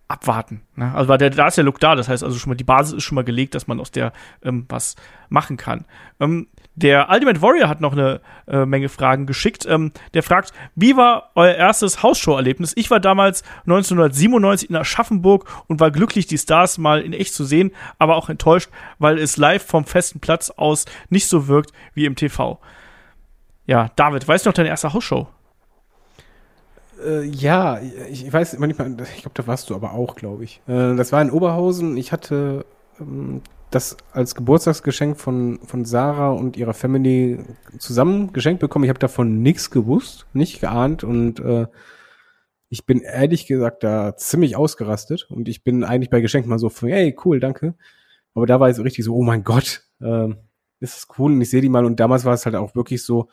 abwarten. Ne? Also weil der, da ist der Look da, das heißt also schon mal, die Basis ist schon mal gelegt, dass man aus der ähm, was machen kann. Ähm, der Ultimate Warrior hat noch eine äh, Menge Fragen geschickt. Ähm, der fragt, wie war euer erstes Hausshow-Erlebnis? Ich war damals 1997 in Aschaffenburg und war glücklich, die Stars mal in echt zu sehen, aber auch enttäuscht, weil es live vom festen Platz aus nicht so wirkt wie im TV. Ja, David, weißt du noch deine erste Hausshow? Äh, ja, ich, ich weiß manchmal, ich glaube, da warst du aber auch, glaube ich. Äh, das war in Oberhausen. Ich hatte ähm, das als Geburtstagsgeschenk von, von Sarah und ihrer Family zusammen geschenkt bekommen. Ich habe davon nichts gewusst, nicht geahnt und äh, ich bin ehrlich gesagt da ziemlich ausgerastet und ich bin eigentlich bei Geschenk mal so von, hey, cool, danke. Aber da war es richtig so, oh mein Gott, ähm, ist das cool und ich sehe die mal und damals war es halt auch wirklich so,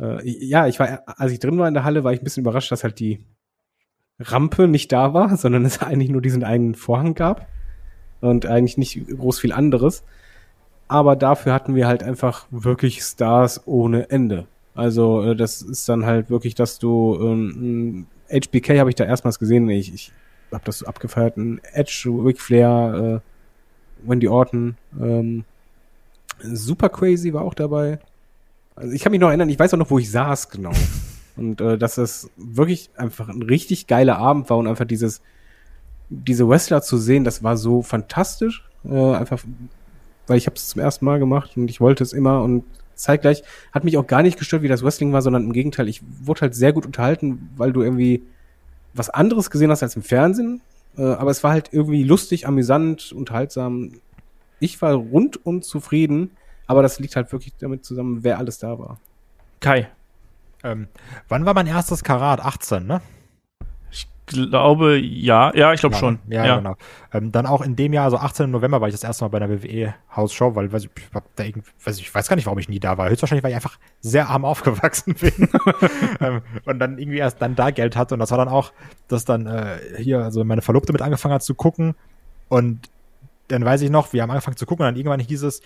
äh, ja, ich war, als ich drin war in der Halle, war ich ein bisschen überrascht, dass halt die Rampe nicht da war, sondern es eigentlich nur diesen einen Vorhang gab und eigentlich nicht groß viel anderes. Aber dafür hatten wir halt einfach wirklich Stars ohne Ende. Also äh, das ist dann halt wirklich, dass du ähm, HBK habe ich da erstmals gesehen. Ich, ich habe das so abgefeiert. Ein Edge, Ric Flair, äh, Wendy Orton, ähm, Super Crazy war auch dabei. Also ich kann mich noch erinnern, ich weiß auch noch, wo ich saß genau. Und äh, dass es wirklich einfach ein richtig geiler Abend war und einfach dieses, diese Wrestler zu sehen, das war so fantastisch. Äh, einfach, weil ich habe es zum ersten Mal gemacht und ich wollte es immer und zeitgleich hat mich auch gar nicht gestört, wie das Wrestling war, sondern im Gegenteil, ich wurde halt sehr gut unterhalten, weil du irgendwie was anderes gesehen hast als im Fernsehen. Äh, aber es war halt irgendwie lustig, amüsant, unterhaltsam. Ich war rundum zufrieden, aber das liegt halt wirklich damit zusammen, wer alles da war. Kai. Ähm, wann war mein erstes Karat? 18, ne? glaube, ja. Ja, ich glaube schon. Ja, genau. Ähm, dann auch in dem Jahr, also 18. November, war ich das erste Mal bei einer WWE-Hausshow, weil weiß ich, ich, weiß ich, ich weiß gar nicht, warum ich nie da war. Höchstwahrscheinlich, weil ich einfach sehr arm aufgewachsen bin. ähm, und dann irgendwie erst dann da Geld hatte. Und das war dann auch, dass dann äh, hier, also meine Verlobte mit angefangen hat zu gucken. Und dann weiß ich noch, wir haben angefangen zu gucken und dann irgendwann hieß es,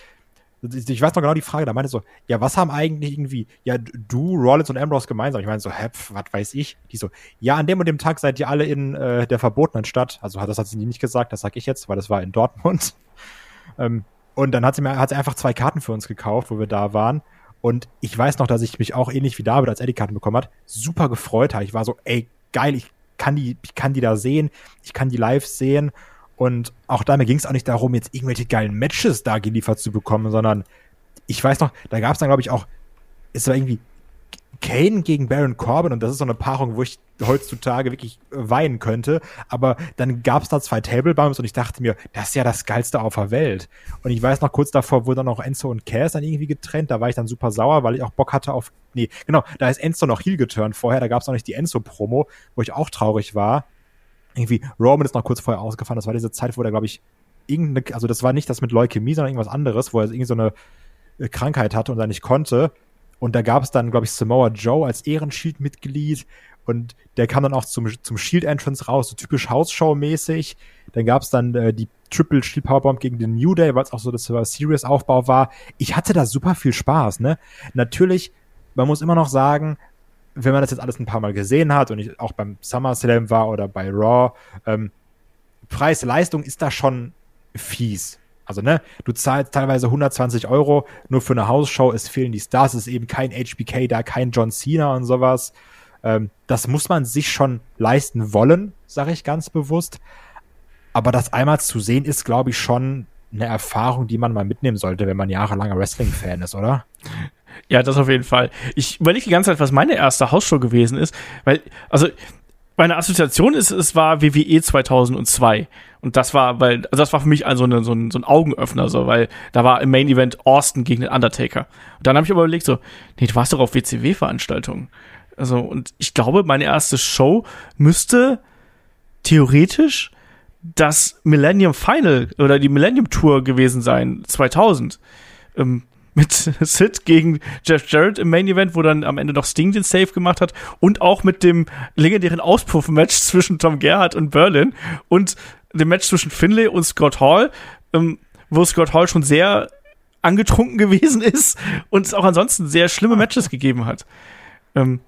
ich weiß noch genau die Frage, da meinte so, ja, was haben eigentlich irgendwie, ja, du, Rollins und Ambrose gemeinsam? Ich meine so, hä, was weiß ich? Die so, ja, an dem und dem Tag seid ihr alle in äh, der verbotenen Stadt. Also das hat sie nicht gesagt, das sag ich jetzt, weil das war in Dortmund. ähm, und dann hat sie mir hat sie einfach zwei Karten für uns gekauft, wo wir da waren. Und ich weiß noch, dass ich mich auch ähnlich wie David als Eddie Karten bekommen hat, super gefreut habe. Ich war so, ey, geil, ich kann die, ich kann die da sehen, ich kann die live sehen. Und auch da, mir ging es auch nicht darum, jetzt irgendwelche geilen Matches da geliefert zu bekommen, sondern ich weiß noch, da gab es dann, glaube ich, auch, es war irgendwie Kane gegen Baron Corbin und das ist so eine Paarung, wo ich heutzutage wirklich weinen könnte. Aber dann gab es da zwei Table Bumps und ich dachte mir, das ist ja das Geilste auf der Welt. Und ich weiß noch, kurz davor wurde dann noch Enzo und Cass dann irgendwie getrennt. Da war ich dann super sauer, weil ich auch Bock hatte auf. Nee, genau, da ist Enzo noch heel geturnt vorher. Da gab es noch nicht die Enzo-Promo, wo ich auch traurig war. Irgendwie, Roman ist noch kurz vorher ausgefahren. Das war diese Zeit, wo der, glaube ich, irgendeine, also das war nicht das mit Leukämie, sondern irgendwas anderes, wo er irgendwie so eine äh, Krankheit hatte und da nicht konnte. Und da gab es dann, glaube ich, Samoa Joe als Ehrenschild-Mitglied. Und der kam dann auch zum, zum Shield-Entrance raus, so typisch Hausshow-mäßig. Dann gab es dann äh, die Triple Shield Powerbomb gegen den New Day, weil es auch so das Serious-Aufbau war. Ich hatte da super viel Spaß, ne? Natürlich, man muss immer noch sagen, wenn man das jetzt alles ein paar Mal gesehen hat und ich auch beim SummerSlam war oder bei Raw, ähm, Preis-Leistung ist da schon fies. Also, ne, du zahlst teilweise 120 Euro nur für eine Hausshow, es fehlen die Stars, es ist eben kein HBK da, kein John Cena und sowas. Ähm, das muss man sich schon leisten wollen, sage ich ganz bewusst. Aber das einmal zu sehen, ist, glaube ich, schon eine Erfahrung, die man mal mitnehmen sollte, wenn man jahrelanger Wrestling-Fan ist, oder? Ja, das auf jeden Fall. Ich überlege die ganze Zeit, was meine erste Hausshow gewesen ist, weil, also, meine Assoziation ist, es war WWE 2002. Und das war, weil, also das war für mich also eine, so, ein, so ein Augenöffner, so, weil da war im Main Event Austin gegen den Undertaker. Und dann habe ich aber überlegt, so, nee, du warst doch auf WCW-Veranstaltungen. Also, und ich glaube, meine erste Show müsste theoretisch das Millennium Final oder die Millennium Tour gewesen sein, 2000. Ähm, mit Sid gegen Jeff Jarrett im Main Event, wo dann am Ende noch Sting den Save gemacht hat und auch mit dem legendären Auspuff-Match zwischen Tom Gerhardt und Berlin und dem Match zwischen Finlay und Scott Hall, ähm, wo Scott Hall schon sehr angetrunken gewesen ist und es auch ansonsten sehr schlimme Matches gegeben hat. Ähm,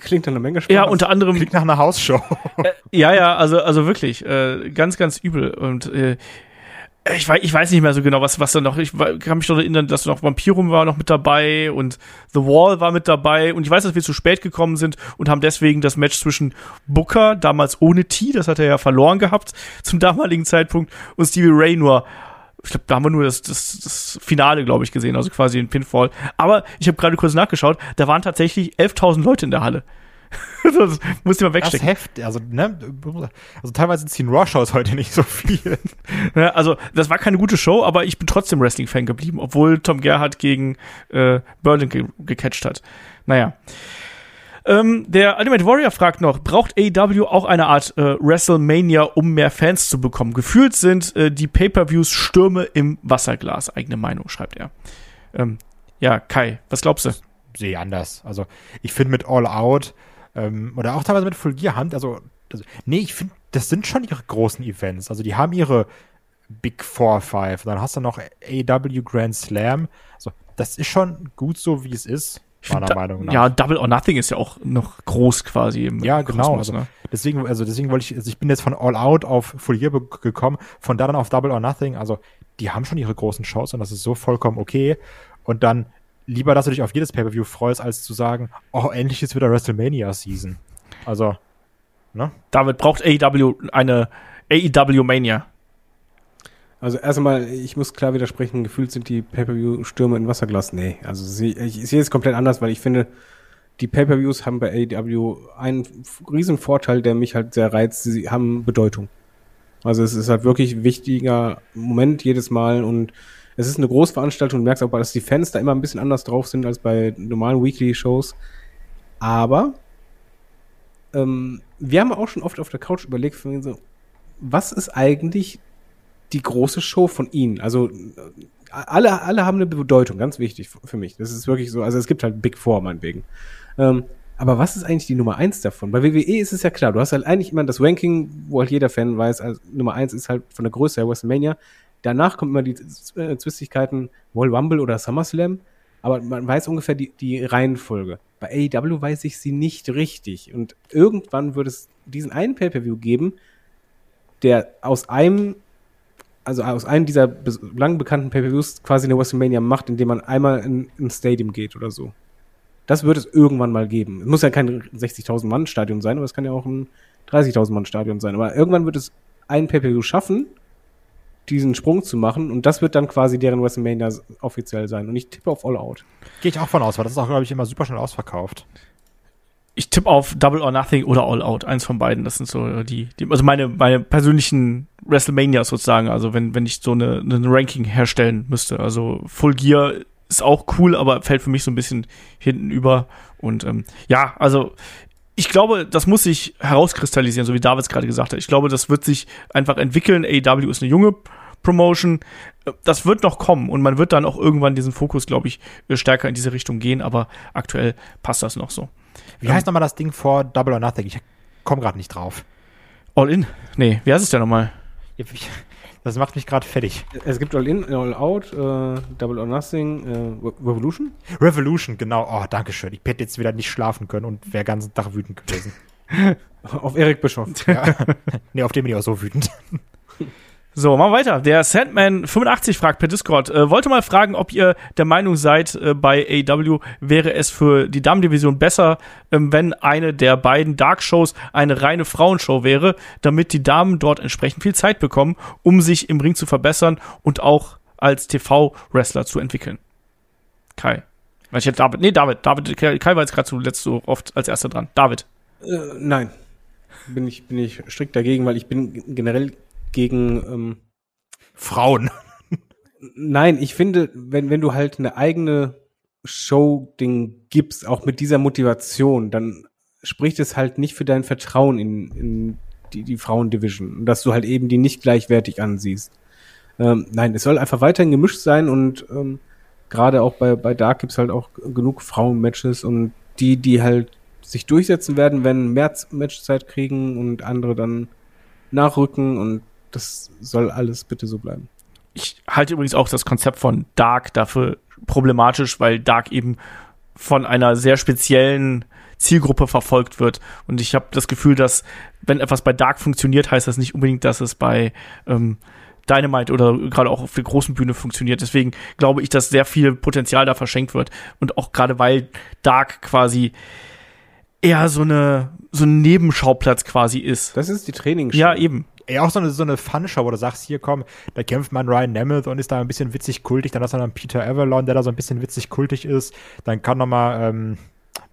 Klingt eine Menge Spaß. ja, unter anderem Klingt nach einer Hausshow. äh, ja, ja, also, also wirklich, äh, ganz, ganz übel. Und äh, ich, weiß, ich weiß nicht mehr so genau, was, was da noch. Ich kann mich noch erinnern, dass noch Vampirum war noch mit dabei und The Wall war mit dabei. Und ich weiß, dass wir zu spät gekommen sind und haben deswegen das Match zwischen Booker, damals ohne T, das hat er ja verloren gehabt zum damaligen Zeitpunkt, und Stevie Ray nur. Ich glaube, da haben wir nur das, das, das Finale, glaube ich, gesehen, also quasi den Pinfall. Aber ich habe gerade kurz nachgeschaut, da waren tatsächlich 11.000 Leute in der Halle. das musst du mal Das wegstecken. Heft, also, ne, also teilweise ziehen Raw-Shows heute nicht so viel. Ja, also, das war keine gute Show, aber ich bin trotzdem Wrestling-Fan geblieben, obwohl Tom Gerhardt gegen äh, Berlin ge gecatcht hat. Naja. Ähm, der Ultimate Warrior fragt noch, braucht AEW auch eine Art äh, WrestleMania, um mehr Fans zu bekommen? Gefühlt sind äh, die Pay-Per-Views Stürme im Wasserglas. Eigene Meinung, schreibt er. Ähm, ja, Kai, was glaubst du? Sehe anders. Also, ich finde mit All Out ähm, oder auch teilweise mit Full Gear Hand, also, also nee, ich finde, das sind schon ihre großen Events. Also, die haben ihre Big Four, Five. Dann hast du noch AEW Grand Slam. Also, das ist schon gut so, wie es ist. Meiner Da- Meinung nach. Ja, Double or Nothing ist ja auch noch groß quasi im Ja, genau. Kosmos, also, ne? deswegen, also deswegen wollte ich, also ich bin jetzt von All Out auf Full Year gekommen, von da dann auf Double or Nothing. Also die haben schon ihre großen Shows und das ist so vollkommen okay. Und dann lieber, dass du dich auf jedes Pay-Per-View freust, als zu sagen, oh, endlich ist wieder WrestleMania-Season. Also, ne? David braucht AEW eine AEW Mania. Also erstmal, ich muss klar widersprechen, gefühlt sind die Pay-Per-View-Stürme in Wasserglas. Nee, also sie, ich, ich sehe es komplett anders, weil ich finde, die Pay-Per-Views haben bei AEW einen riesen Vorteil, der mich halt sehr reizt. Sie haben Bedeutung. Also es ist halt wirklich ein wichtiger Moment jedes Mal und es ist eine Großveranstaltung. Du merkst auch, dass die Fans da immer ein bisschen anders drauf sind als bei normalen Weekly-Shows. Aber ähm, wir haben auch schon oft auf der Couch überlegt, so, was ist eigentlich die große Show von ihnen. Also äh, alle, alle haben eine Bedeutung, ganz wichtig für mich. Das ist wirklich so. Also es gibt halt Big Four meinetwegen. Ähm, aber was ist eigentlich die Nummer eins davon? Bei WWE ist es ja klar, du hast halt eigentlich immer das Ranking, wo halt jeder Fan weiß, also Nummer eins ist halt von der Größe her WrestleMania. Danach kommen immer die äh, Zwistigkeiten Royal Rumble oder SummerSlam. Aber man weiß ungefähr die, die Reihenfolge. Bei AEW weiß ich sie nicht richtig. Und irgendwann wird es diesen einen Pay-Per-View geben, der aus einem also aus einem dieser lang bekannten Pay-Per-Views quasi eine WrestleMania macht, indem man einmal in ein Stadium geht oder so. Das wird es irgendwann mal geben. Es muss ja kein 60.000 Mann Stadion sein, aber es kann ja auch ein 30.000 Mann Stadion sein. Aber irgendwann wird es ein Pay-Per-View schaffen, diesen Sprung zu machen und das wird dann quasi deren WrestleMania offiziell sein. Und ich tippe auf All Out. Gehe ich auch von aus, weil das ist auch, glaube ich, immer super schnell ausverkauft. Ich tippe auf Double or Nothing oder All Out. Eins von beiden. Das sind so die, die also meine, meine persönlichen WrestleManias sozusagen. Also wenn, wenn ich so eine, eine Ranking herstellen müsste. Also Full Gear ist auch cool, aber fällt für mich so ein bisschen hinten über. Und ähm, ja, also ich glaube, das muss sich herauskristallisieren, so wie Davids gerade gesagt hat. Ich glaube, das wird sich einfach entwickeln. AEW ist eine junge Promotion. Das wird noch kommen und man wird dann auch irgendwann diesen Fokus, glaube ich, stärker in diese Richtung gehen, aber aktuell passt das noch so. Wie heißt nochmal das Ding vor Double or Nothing? Ich komme gerade nicht drauf. All in? Nee, wie heißt es denn nochmal? Ich- Das macht mich gerade fertig. Es gibt All In, All Out, äh, Double or Nothing, äh, Re- Revolution. Revolution, genau. Oh, danke schön. Ich hätte jetzt wieder nicht schlafen können und wäre ganzen Tag wütend gewesen. Auf Eric Bischoff. ja. Nee, auf dem bin ich auch so wütend. So, machen wir weiter. Der Sandman85 fragt per Discord, äh, wollte mal fragen, ob ihr der Meinung seid, äh, bei AW wäre es für die Damendivision besser, ähm, wenn eine der beiden Dark-Shows eine reine Frauenshow wäre, damit die Damen dort entsprechend viel Zeit bekommen, um sich im Ring zu verbessern und auch als TV-Wrestler zu entwickeln. Kai. Weil Ich hätte David, nee, David, David, Kai Kai war jetzt gerade zuletzt so oft als erster dran. David. Äh, nein. Bin ich, bin ich strikt dagegen, weil ich bin generell gegen ähm, Frauen. Nein, ich finde, wenn, wenn du halt eine eigene Show-Ding gibst, auch mit dieser Motivation, dann spricht es halt nicht für dein Vertrauen in, in die, die Frauendivision, dass du halt eben die nicht gleichwertig ansiehst. Ähm, nein, es soll einfach weiterhin gemischt sein und ähm, gerade auch bei, bei Dark gibt's halt auch genug Frauenmatches und die, die halt sich durchsetzen werden, werden mehr Matchzeit kriegen und andere dann nachrücken und das soll alles bitte so bleiben. Ich halte übrigens auch das Konzept von Dark dafür problematisch, weil Dark eben von einer sehr speziellen Zielgruppe verfolgt wird. Und ich habe das Gefühl, dass wenn etwas bei Dark funktioniert, heißt das nicht unbedingt, dass es bei ähm, Dynamite oder gerade auch auf der großen Bühne funktioniert. Deswegen glaube ich, dass sehr viel Potenzial da verschenkt wird. Und auch gerade weil Dark quasi eher so eine so ein Nebenschauplatz quasi ist. Das ist die Trainingsshow. Ja, eben. Ey, auch so eine, so eine Fun-Show, wo du sagst, hier komm, da kämpft man Ryan Nemeth und ist da ein bisschen witzig kultig. Dann hast du dann Peter Avalon, der da so ein bisschen witzig kultig ist. Dann kann noch mal ähm,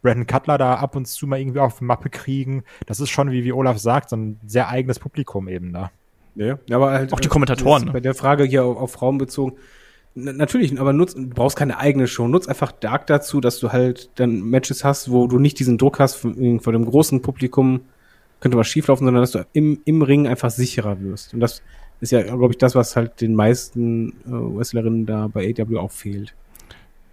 Brandon Cutler da ab und zu mal irgendwie auf Mappe kriegen. Das ist schon, wie, wie Olaf sagt, so ein sehr eigenes Publikum eben da. Ja, aber halt, Auch die äh, Kommentatoren, ne? Bei der Frage hier auf, auf Frauen bezogen, Na, natürlich, aber nutz, du brauchst keine eigene Show. Nutz einfach Dark dazu, dass du halt dann Matches hast, wo du nicht diesen Druck hast von, von dem großen Publikum, könnte was schieflaufen, sondern dass du im, im Ring einfach sicherer wirst. Und das ist ja, glaube ich, das, was halt den meisten äh, Wrestlerinnen da bei AW auch fehlt.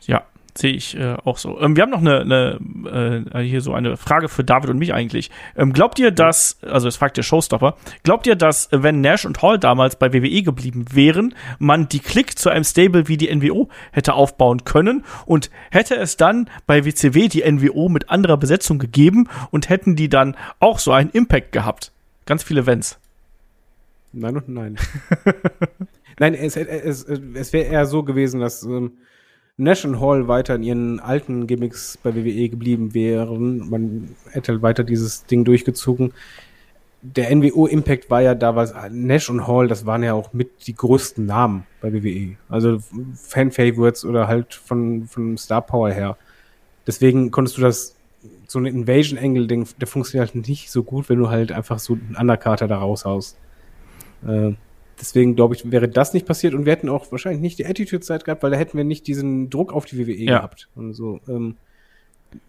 Ja, sehe ich äh, auch so. Ähm, wir haben noch eine, eine äh, hier so eine Frage für David und mich eigentlich. Ähm, glaubt ihr, dass, also das fragt der Showstopper, glaubt ihr, dass äh, wenn Nash und Hall damals bei WWE geblieben wären, man die Klick zu einem Stable wie die NWO hätte aufbauen können und hätte es dann bei WCW die NWO mit anderer Besetzung gegeben und hätten die dann auch so einen Impact gehabt? Ganz viele Wenns. Nein und nein. nein, es, es, es wäre eher so gewesen, dass ähm, Nash und Hall weiter in ihren alten Gimmicks bei WWE geblieben wären. Man hätte halt weiter dieses Ding durchgezogen. Der NWO-Impact war ja da, was Nash und Hall, das waren ja auch mit die größten Namen bei WWE. Also Fan-Favorites oder halt von, von Star Power her. Deswegen konntest du das, so ein Invasion-Angle-Ding, der funktioniert halt nicht so gut, wenn du halt einfach so einen Undercarter da raushaust. Äh, deswegen glaube ich, wäre das nicht passiert und wir hätten auch wahrscheinlich nicht die Attitude-Zeit gehabt, weil da hätten wir nicht diesen Druck auf die WWE Ja. gehabt. Und so, ähm,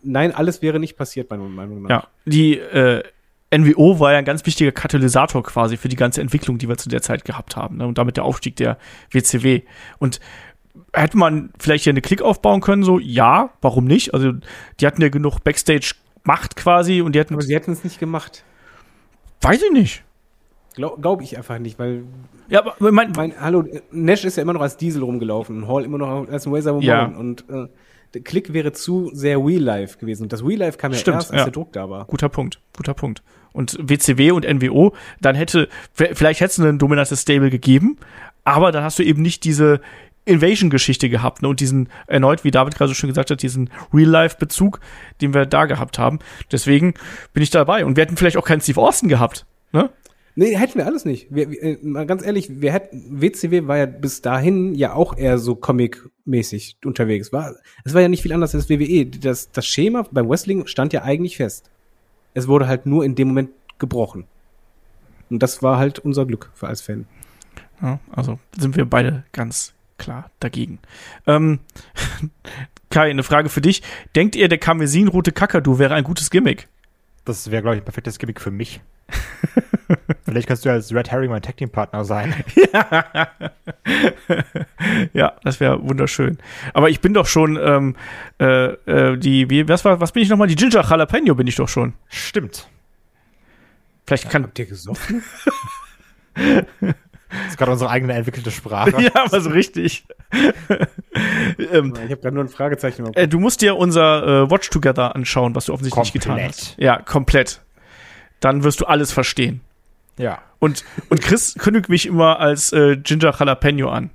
nein, alles wäre nicht passiert, meiner Meinung nach. Ja, die äh, NWO war ja ein ganz wichtiger Katalysator quasi für die ganze Entwicklung, die wir zu der Zeit gehabt haben. Ne? Und damit der Aufstieg der WCW. Und hätte man vielleicht hier eine Klick aufbauen können, so, ja, warum nicht? Also, die hatten ja genug Backstage-Macht quasi und die hatten, Aber sie hätten es nicht gemacht. weiß ich nicht. Glaube glaub ich einfach nicht, weil, Ja, aber mein, mein, hallo, Nash ist ja immer noch als Diesel rumgelaufen und Hall immer noch als ein Razor Ramon. Ja. Und äh, der Klick wäre zu sehr Real Life gewesen. Und das Real Life kam ja Stimmt, erst, als ja. der Druck da war. guter Punkt, guter Punkt. Und WCW und NWO, dann hätte, vielleicht hätte es ein dominantes Stable gegeben, aber dann hast du eben nicht diese Invasion-Geschichte gehabt, ne? Und diesen, erneut, wie David gerade so schön gesagt hat, diesen Real-Life-Bezug, den wir da gehabt haben. Deswegen bin ich dabei. Und wir hätten vielleicht auch keinen Steve Austin gehabt, ne? Nee, hätten wir alles nicht. Wir, wir, äh, mal ganz ehrlich, wir hätten, WCW war ja bis dahin ja auch eher so Comic-mäßig unterwegs. War, es war ja nicht viel anders als WWE. Das, das Schema beim Wrestling stand ja eigentlich fest. Es wurde halt nur in dem Moment gebrochen. Und das war halt unser Glück für als Fan. Ja, also sind wir beide ganz klar dagegen. Ähm, Kai, eine Frage für dich. Denkt ihr, der Karmesin-rote Kakadu wäre ein gutes Gimmick? Das wäre, glaube ich, ein perfektes Gimmick für mich. Vielleicht kannst du als Red Herring mein Tag Team Partner sein. ja, das wäre wunderschön. Aber ich bin doch schon ähm, äh, äh, die, wie, was war, was bin ich nochmal? Die Ginger Jalapeno bin ich doch schon. Stimmt. Vielleicht kann. Habt ihr gesoffen? Das ist gerade unsere eigene entwickelte Sprache. ja, aber so richtig. ähm, ich habe gerade nur ein Fragezeichen. äh, du musst dir unser äh, Watch Together anschauen, was du offensichtlich nicht getan Komplett. hast. Ja, komplett. Dann wirst du alles verstehen. Ja. Und, und Chris kündigt mich immer als äh, Ginger Jalapeno an.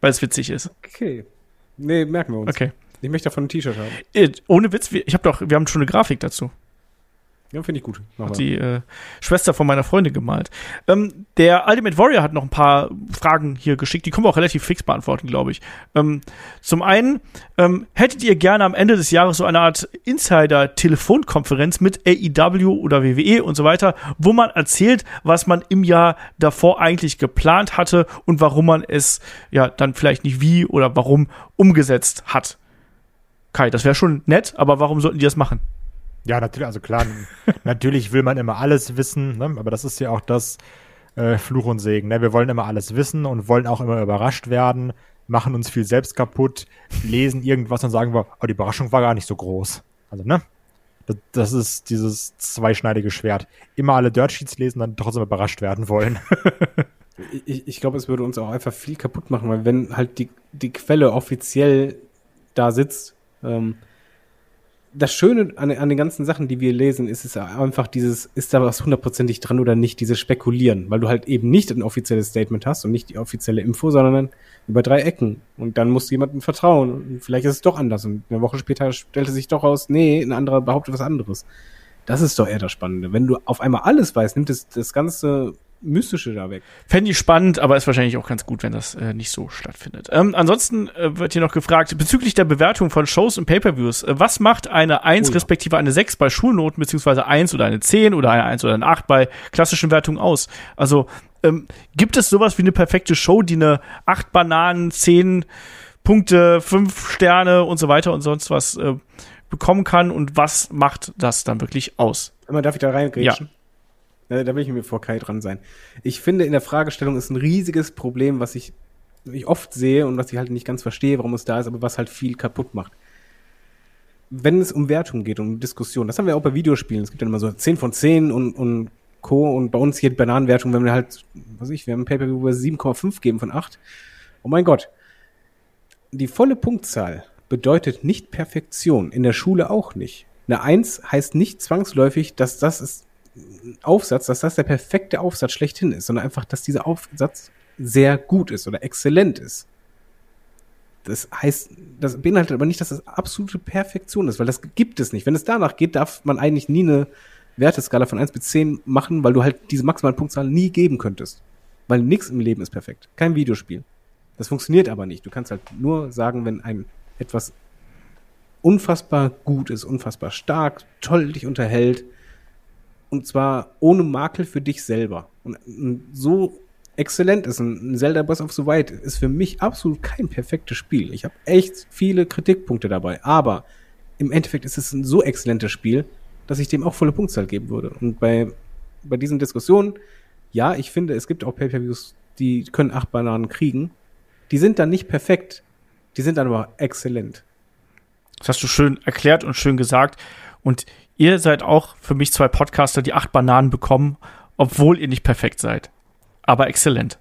Weil es witzig ist. Okay. Nee, merken wir uns. Okay. Ich möchte davon ein T-Shirt haben. Äh, ohne Witz, ich habe doch, wir haben schon eine Grafik dazu. Ja, finde ich gut. Mach Hat die äh, Schwester von meiner Freundin gemalt. Ähm, der Ultimate Warrior hat noch ein paar Fragen hier geschickt, die können wir auch relativ fix beantworten, glaube ich. Ähm, zum einen, ähm, hättet ihr gerne am Ende des Jahres so eine Art Insider-Telefonkonferenz mit AEW oder WWE und so weiter, wo man erzählt, was man im Jahr davor eigentlich geplant hatte und warum man es ja dann vielleicht nicht wie oder warum umgesetzt hat. Kai, das wäre schon nett, aber warum sollten die das machen? Ja, natürlich, also klar, natürlich will man immer alles wissen, ne? aber das ist ja auch das äh, Fluch und Segen. Ne? Wir wollen immer alles wissen und wollen auch immer überrascht werden, machen uns viel selbst kaputt, lesen irgendwas und sagen wir, oh, die Überraschung war gar nicht so groß. Also, ne? Das, das ist dieses zweischneidige Schwert. Immer alle Dirt Sheets lesen, dann trotzdem überrascht werden wollen. Ich, ich glaube, es würde uns auch einfach viel kaputt machen, weil wenn halt die, die Quelle offiziell da sitzt, ähm, das Schöne an, an den ganzen Sachen, die wir lesen, ist es einfach dieses, ist da was hundertprozentig dran oder nicht, dieses Spekulieren, weil du halt eben nicht ein offizielles Statement hast und nicht die offizielle Info, sondern über drei Ecken. Und dann musst du jemandem vertrauen und vielleicht ist es doch anders und eine Woche später stellte sich doch raus, nee, ein anderer behauptet was anderes. Das ist doch eher das Spannende. Wenn du auf einmal alles weißt, nimmt es das ganze Mystische da weg. Fände ich spannend, aber ist wahrscheinlich auch ganz gut, wenn das äh, nicht so stattfindet. Ähm, ansonsten äh, wird hier noch gefragt, bezüglich der Bewertung von Shows und Pay-Per-Views, äh, was macht eine 1 Oh ja. respektive eine 6 bei Schulnoten, beziehungsweise 1 oder eine 10 oder eine 1 oder eine 8 bei klassischen Wertungen aus? Also, Ähm, gibt es sowas wie eine perfekte Show, die eine acht Bananen, zehn Punkte, fünf Sterne und so weiter und sonst was äh, bekommen kann? Und was macht das dann wirklich aus? Einmal darf ich da reingrätschen? Ja. Da will ich mir vor Kai dran sein. Ich finde, in der Fragestellung ist ein riesiges Problem, was ich, ich oft sehe und was ich halt nicht ganz verstehe, warum es da ist, aber was halt viel kaputt macht. Wenn es um Wertung geht, um Diskussion, das haben wir auch bei Videospielen. Es gibt dann immer so 10 von 10 und, und Co. Und bei uns hier die Bananenwertung, wenn wir halt, was ich, wir haben ein Pay-Per-View 7,5 geben von 8. Oh mein Gott. Die volle Punktzahl bedeutet nicht Perfektion. In der Schule auch nicht. Eine 1 heißt nicht zwangsläufig, dass das ist Aufsatz, dass das der perfekte Aufsatz schlechthin ist, sondern einfach, dass dieser Aufsatz sehr gut ist oder exzellent ist. Das heißt, das beinhaltet aber nicht, dass das absolute Perfektion ist, weil das gibt es nicht. Wenn es danach geht, darf man eigentlich nie eine Werteskala von 1 bis 10 machen, weil du halt diese maximale Punktzahl nie geben könntest. Weil nichts im Leben ist perfekt. Kein Videospiel. Das funktioniert aber nicht. Du kannst halt nur sagen, wenn ein etwas unfassbar gut ist, unfassbar stark, toll dich unterhält, und zwar ohne Makel für dich selber. Und, und so exzellent ist ein Zelda Breath of the Wild ist für mich absolut kein perfektes Spiel. Ich habe echt viele Kritikpunkte dabei, aber im Endeffekt ist es ein so exzellentes Spiel, dass ich dem auch volle Punktzahl geben würde. Und bei, bei diesen Diskussionen, ja, ich finde, es gibt auch Pay-Per-Views, die können acht Bananen kriegen. Die sind dann nicht perfekt, die sind dann aber exzellent. Das hast du schön erklärt und schön gesagt. Und ihr seid auch für mich zwei Podcaster, die acht Bananen bekommen, obwohl ihr nicht perfekt seid. Aber exzellent.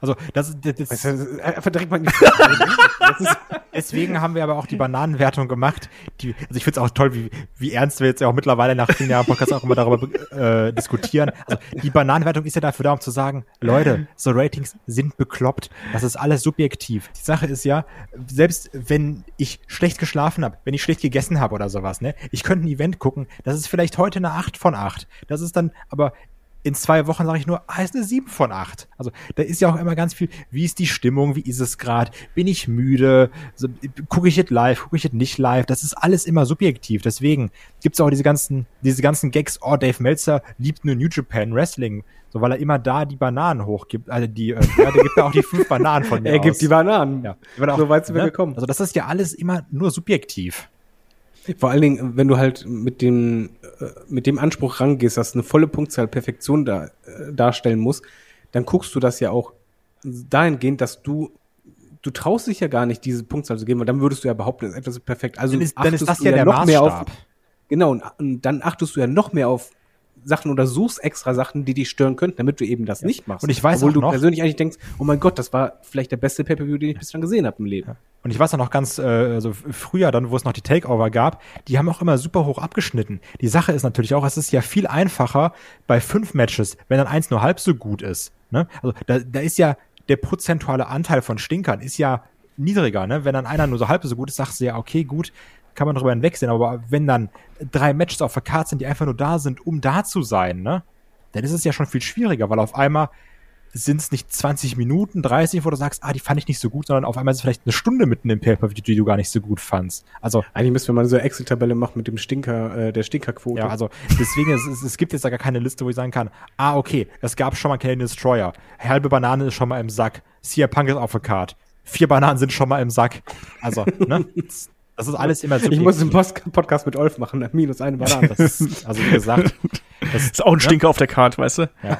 Also das, das, das Weißt du, einfach direkt mal das ist, deswegen haben wir aber auch die Bananenwertung gemacht. Die, also ich finde es auch toll, wie, wie ernst wir jetzt ja auch mittlerweile nach vielen Jahren Podcast auch immer darüber äh, diskutieren. Also die Bananenwertung ist ja dafür da, um zu sagen, Leute, so Ratings sind bekloppt. Das ist alles subjektiv. Die Sache ist ja, selbst wenn ich schlecht geschlafen habe, wenn ich schlecht gegessen habe oder sowas, ne, ich könnte ein Event gucken, das ist vielleicht heute eine 8 von 8. Das ist dann aber in zwei Wochen sage ich nur, ah, ist eine 7 von 8. Also da ist ja auch immer ganz viel, wie ist die Stimmung, wie ist es gerade, bin ich müde, so, gucke ich jetzt live, gucke ich jetzt nicht live, das ist alles immer subjektiv. Deswegen gibt's auch diese ganzen, diese ganzen Gags, oh, Dave Meltzer liebt nur New Japan Wrestling, so weil er immer da die Bananen hochgibt, also die, äh, ja, der gibt ja auch die fünf Bananen von mir Er gibt aus. die Bananen. ja. So weit sind wir ne? gekommen. Also das ist ja alles immer nur subjektiv. Vor allen Dingen, wenn du halt mit dem, äh, mit dem Anspruch rangehst, dass eine volle Punktzahl Perfektion da, äh, darstellen muss, dann guckst du das ja auch dahingehend, dass du, du traust dich ja gar nicht, diese Punktzahl zu geben, weil dann würdest du ja behaupten, etwas ist perfekt. Also Dann ist, dann ist achtest das du ja der noch mehr Maßstab. auf, genau, und, und dann achtest du ja noch mehr auf Sachen oder suchst extra Sachen, die dich stören könnten, damit du eben das nicht machst. Und ich weiß Obwohl auch du noch- persönlich eigentlich denkst, oh mein Gott, das war vielleicht der beste Pay-Per-View, den ich bislang gesehen habe im Leben. Und ich weiß auch noch ganz, äh, also früher dann, wo es noch die Takeover gab, die haben auch immer super hoch abgeschnitten. Die Sache ist natürlich auch, es ist ja viel einfacher bei fünf Matches, wenn dann eins nur halb so gut ist. Ne? Also da, da ist ja der prozentuale Anteil von Stinkern ist ja niedriger. Ne? Wenn dann einer nur so halb so gut ist, sagst du ja, okay, gut, kann man drüber hinwegsehen. Aber wenn dann drei Matches auf der Karte sind, die einfach nur da sind, um da zu sein, ne? dann ist es ja schon viel schwieriger, weil auf einmal sind es nicht 20 Minuten, 30, wo du sagst, ah, die fand ich nicht so gut, sondern auf einmal ist es vielleicht eine Stunde mitten im Pay-Per-View, die du gar nicht so gut fandst. Also, Eigentlich müssten wir mal so eine Excel-Tabelle machen mit dem Stinker, äh, der Stinkerquote. ja, also deswegen, es, es, es gibt jetzt da gar keine Liste, wo ich sagen kann, ah, okay, es gab schon mal Canadian Destroyer, halbe Banane ist schon mal im Sack, CM Punk ist auf der Card, vier Bananen sind schon mal im Sack. Also, ne? Das, ist alles immer ich muss einen Post Podcast mit Olf machen, minus eine Banane. das ist, also wie gesagt, das, Ist auch ein Stinker auf der Karte, weißt du? ja.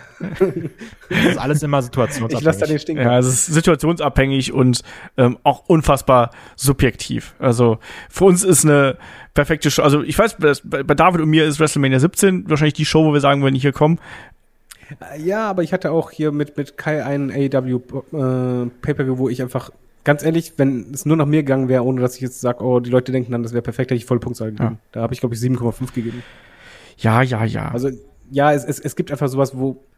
das ist alles immer Ich situationsabhängig. lasse da den Stinker. Ja, es ist situationsabhängig und ähm, auch unfassbar subjektiv. Also für uns ist eine perfekte Show. Also ich weiß, bei David und mir ist WrestleMania 17 wahrscheinlich die Show, wo wir sagen, wenn ich hier komme. Ja, aber ich hatte auch hier mit, mit Kai einen AEW äh, Pay-Per-View, wo ich einfach, ganz ehrlich, wenn es nur nach mir gegangen wäre, ohne dass ich jetzt sage, oh, die Leute denken dann, das wäre perfekt, hätte ich volle Punktzahl gegeben. Da habe ich, glaube ich, 7,5 gegeben. Ja, ja, ja. Also, ja, es, es, es gibt einfach sowas, wo, ja,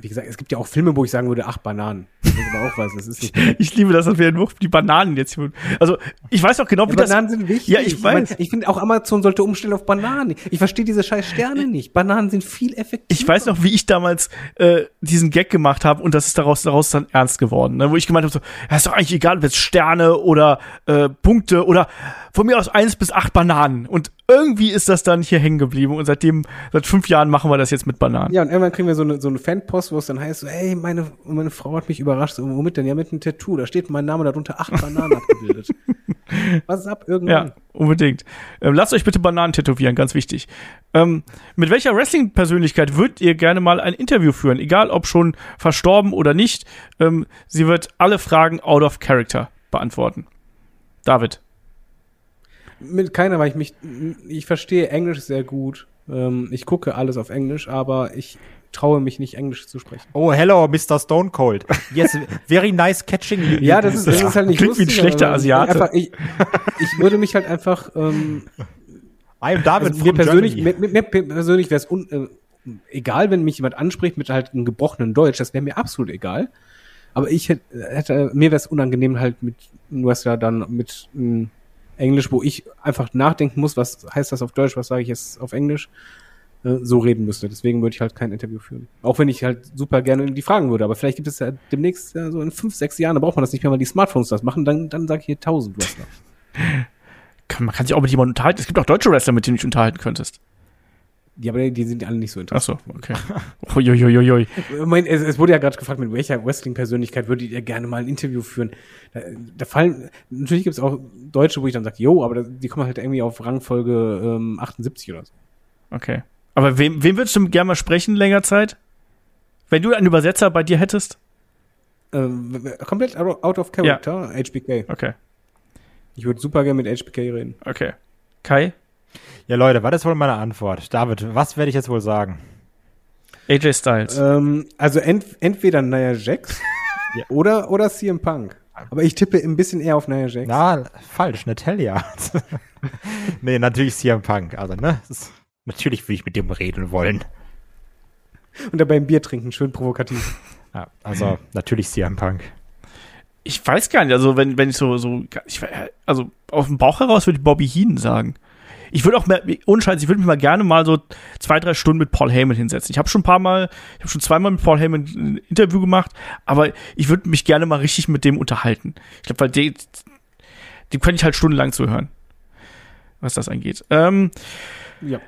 wie gesagt, es gibt ja auch Filme, wo ich sagen würde, acht Bananen. Das aber auch weiß, das ist ich liebe das, dass wir nur die Bananen jetzt hier. Also ich weiß auch genau, wie Ja, das. Bananen sind wichtig. Ja, ich mein, weiß. ich finde auch Amazon sollte umstellen auf Bananen. Ich verstehe diese scheiß Sterne nicht. Bananen sind viel effektiver. Ich weiß noch, wie ich damals äh, diesen Gag gemacht habe und das ist daraus, daraus dann ernst geworden. Ne? Wo ich gemeint habe, so, ja, ist doch eigentlich egal, ob jetzt Sterne oder äh, Punkte oder von mir aus eins bis acht Bananen. Und irgendwie ist das dann hier hängen geblieben und seitdem, seit fünf Jahren machen wir das jetzt mit Bananen. Ja, und irgendwann kriegen wir so eine, so eine Fanpost, wo es dann heißt, so, ey, meine, meine Frau hat mich überrascht. So, womit denn? Ja, mit einem Tattoo. Da steht mein Name darunter acht Bananen abgebildet. Was ist ab irgendwann? Ja, unbedingt. Ähm, lasst euch bitte Bananen tätowieren, ganz wichtig. Ähm, mit welcher Wrestling-Persönlichkeit würdet ihr gerne mal ein Interview führen? Egal, ob schon verstorben oder nicht. Ähm, sie wird alle Fragen out of character beantworten. David. Mit keiner, weil ich mich, ich verstehe Englisch sehr gut. Ähm, ich gucke alles auf Englisch, aber ich traue mich nicht, Englisch zu sprechen. Oh, hello, Mr. Stone Cold. Yes, very nice catching. you- Ja, das ist, das ist halt nicht Klingt wie ein lustig, schlechter Asiate. Einfach, ich, ich würde mich halt einfach, ähm, I am David also mir persönlich, mir, mir persönlich wäre es äh, egal, wenn mich jemand anspricht mit halt einem gebrochenen Deutsch, das wäre mir absolut egal. Aber ich hätte, hätte mir wäre es unangenehm halt mit einem Wrestler dann mit ähm, Englisch, wo ich einfach nachdenken muss, was heißt das auf Deutsch, was sage ich jetzt auf Englisch, äh, so reden müsste. Deswegen würde ich halt kein Interview führen. Auch wenn ich halt super gerne die fragen würde. Aber vielleicht gibt es ja demnächst ja, so in fünf, sechs Jahren, da braucht man das nicht mehr, weil die Smartphones das machen. Dann, dann sage ich hier tausend Wrestler. Man kann sich auch mit jemandem unterhalten. Es gibt auch deutsche Wrestler, mit denen du dich unterhalten könntest. Ja, aber die sind alle nicht so interessant. Ach so, okay. Uiuiuiui. Ich meine, es, es wurde ja gerade gefragt, mit welcher Wrestling-Persönlichkeit würdet ihr gerne mal ein Interview führen? Da, da fallen, natürlich gibt es auch Deutsche, wo ich dann sage, jo, aber die kommen halt irgendwie auf Rangfolge ähm, 78 oder so. Okay. Aber wem, wem würdest du gerne mal sprechen, länger Zeit? Wenn du einen Übersetzer bei dir hättest? Ähm, komplett out out of character, HBK. Okay, Ich würde super gerne mit HBK reden. okay. Kai? Ja, Leute, was ist wohl meine Antwort? David, was werde ich jetzt wohl sagen? AJ Styles. Ähm, also ent, entweder Nia Jax Ja. oder, oder CM Punk. Aber ich tippe ein bisschen eher auf Nia Jax. Na, falsch, Natalia. nee, natürlich CM Punk. Also, ne? Ist, natürlich will ich mit dem reden wollen. Und dabei ein Bier trinken, schön provokativ. Ja, also, natürlich CM Punk. ich weiß gar nicht, also wenn, wenn ich so, so, ich, also auf dem Bauch heraus würde ich Bobby Heenan sagen. Ich würde auch mehr, ohne Scheiß, ich würde mich mal gerne mal so zwei, drei Stunden mit Paul Heyman hinsetzen. Ich habe schon ein paar Mal, ich habe schon zweimal mit Paul Heyman ein Interview gemacht, aber ich würde mich gerne mal richtig mit dem unterhalten. Ich glaube, weil dem, dem könnte ich halt stundenlang zuhören, was das angeht. Ähm, Ja.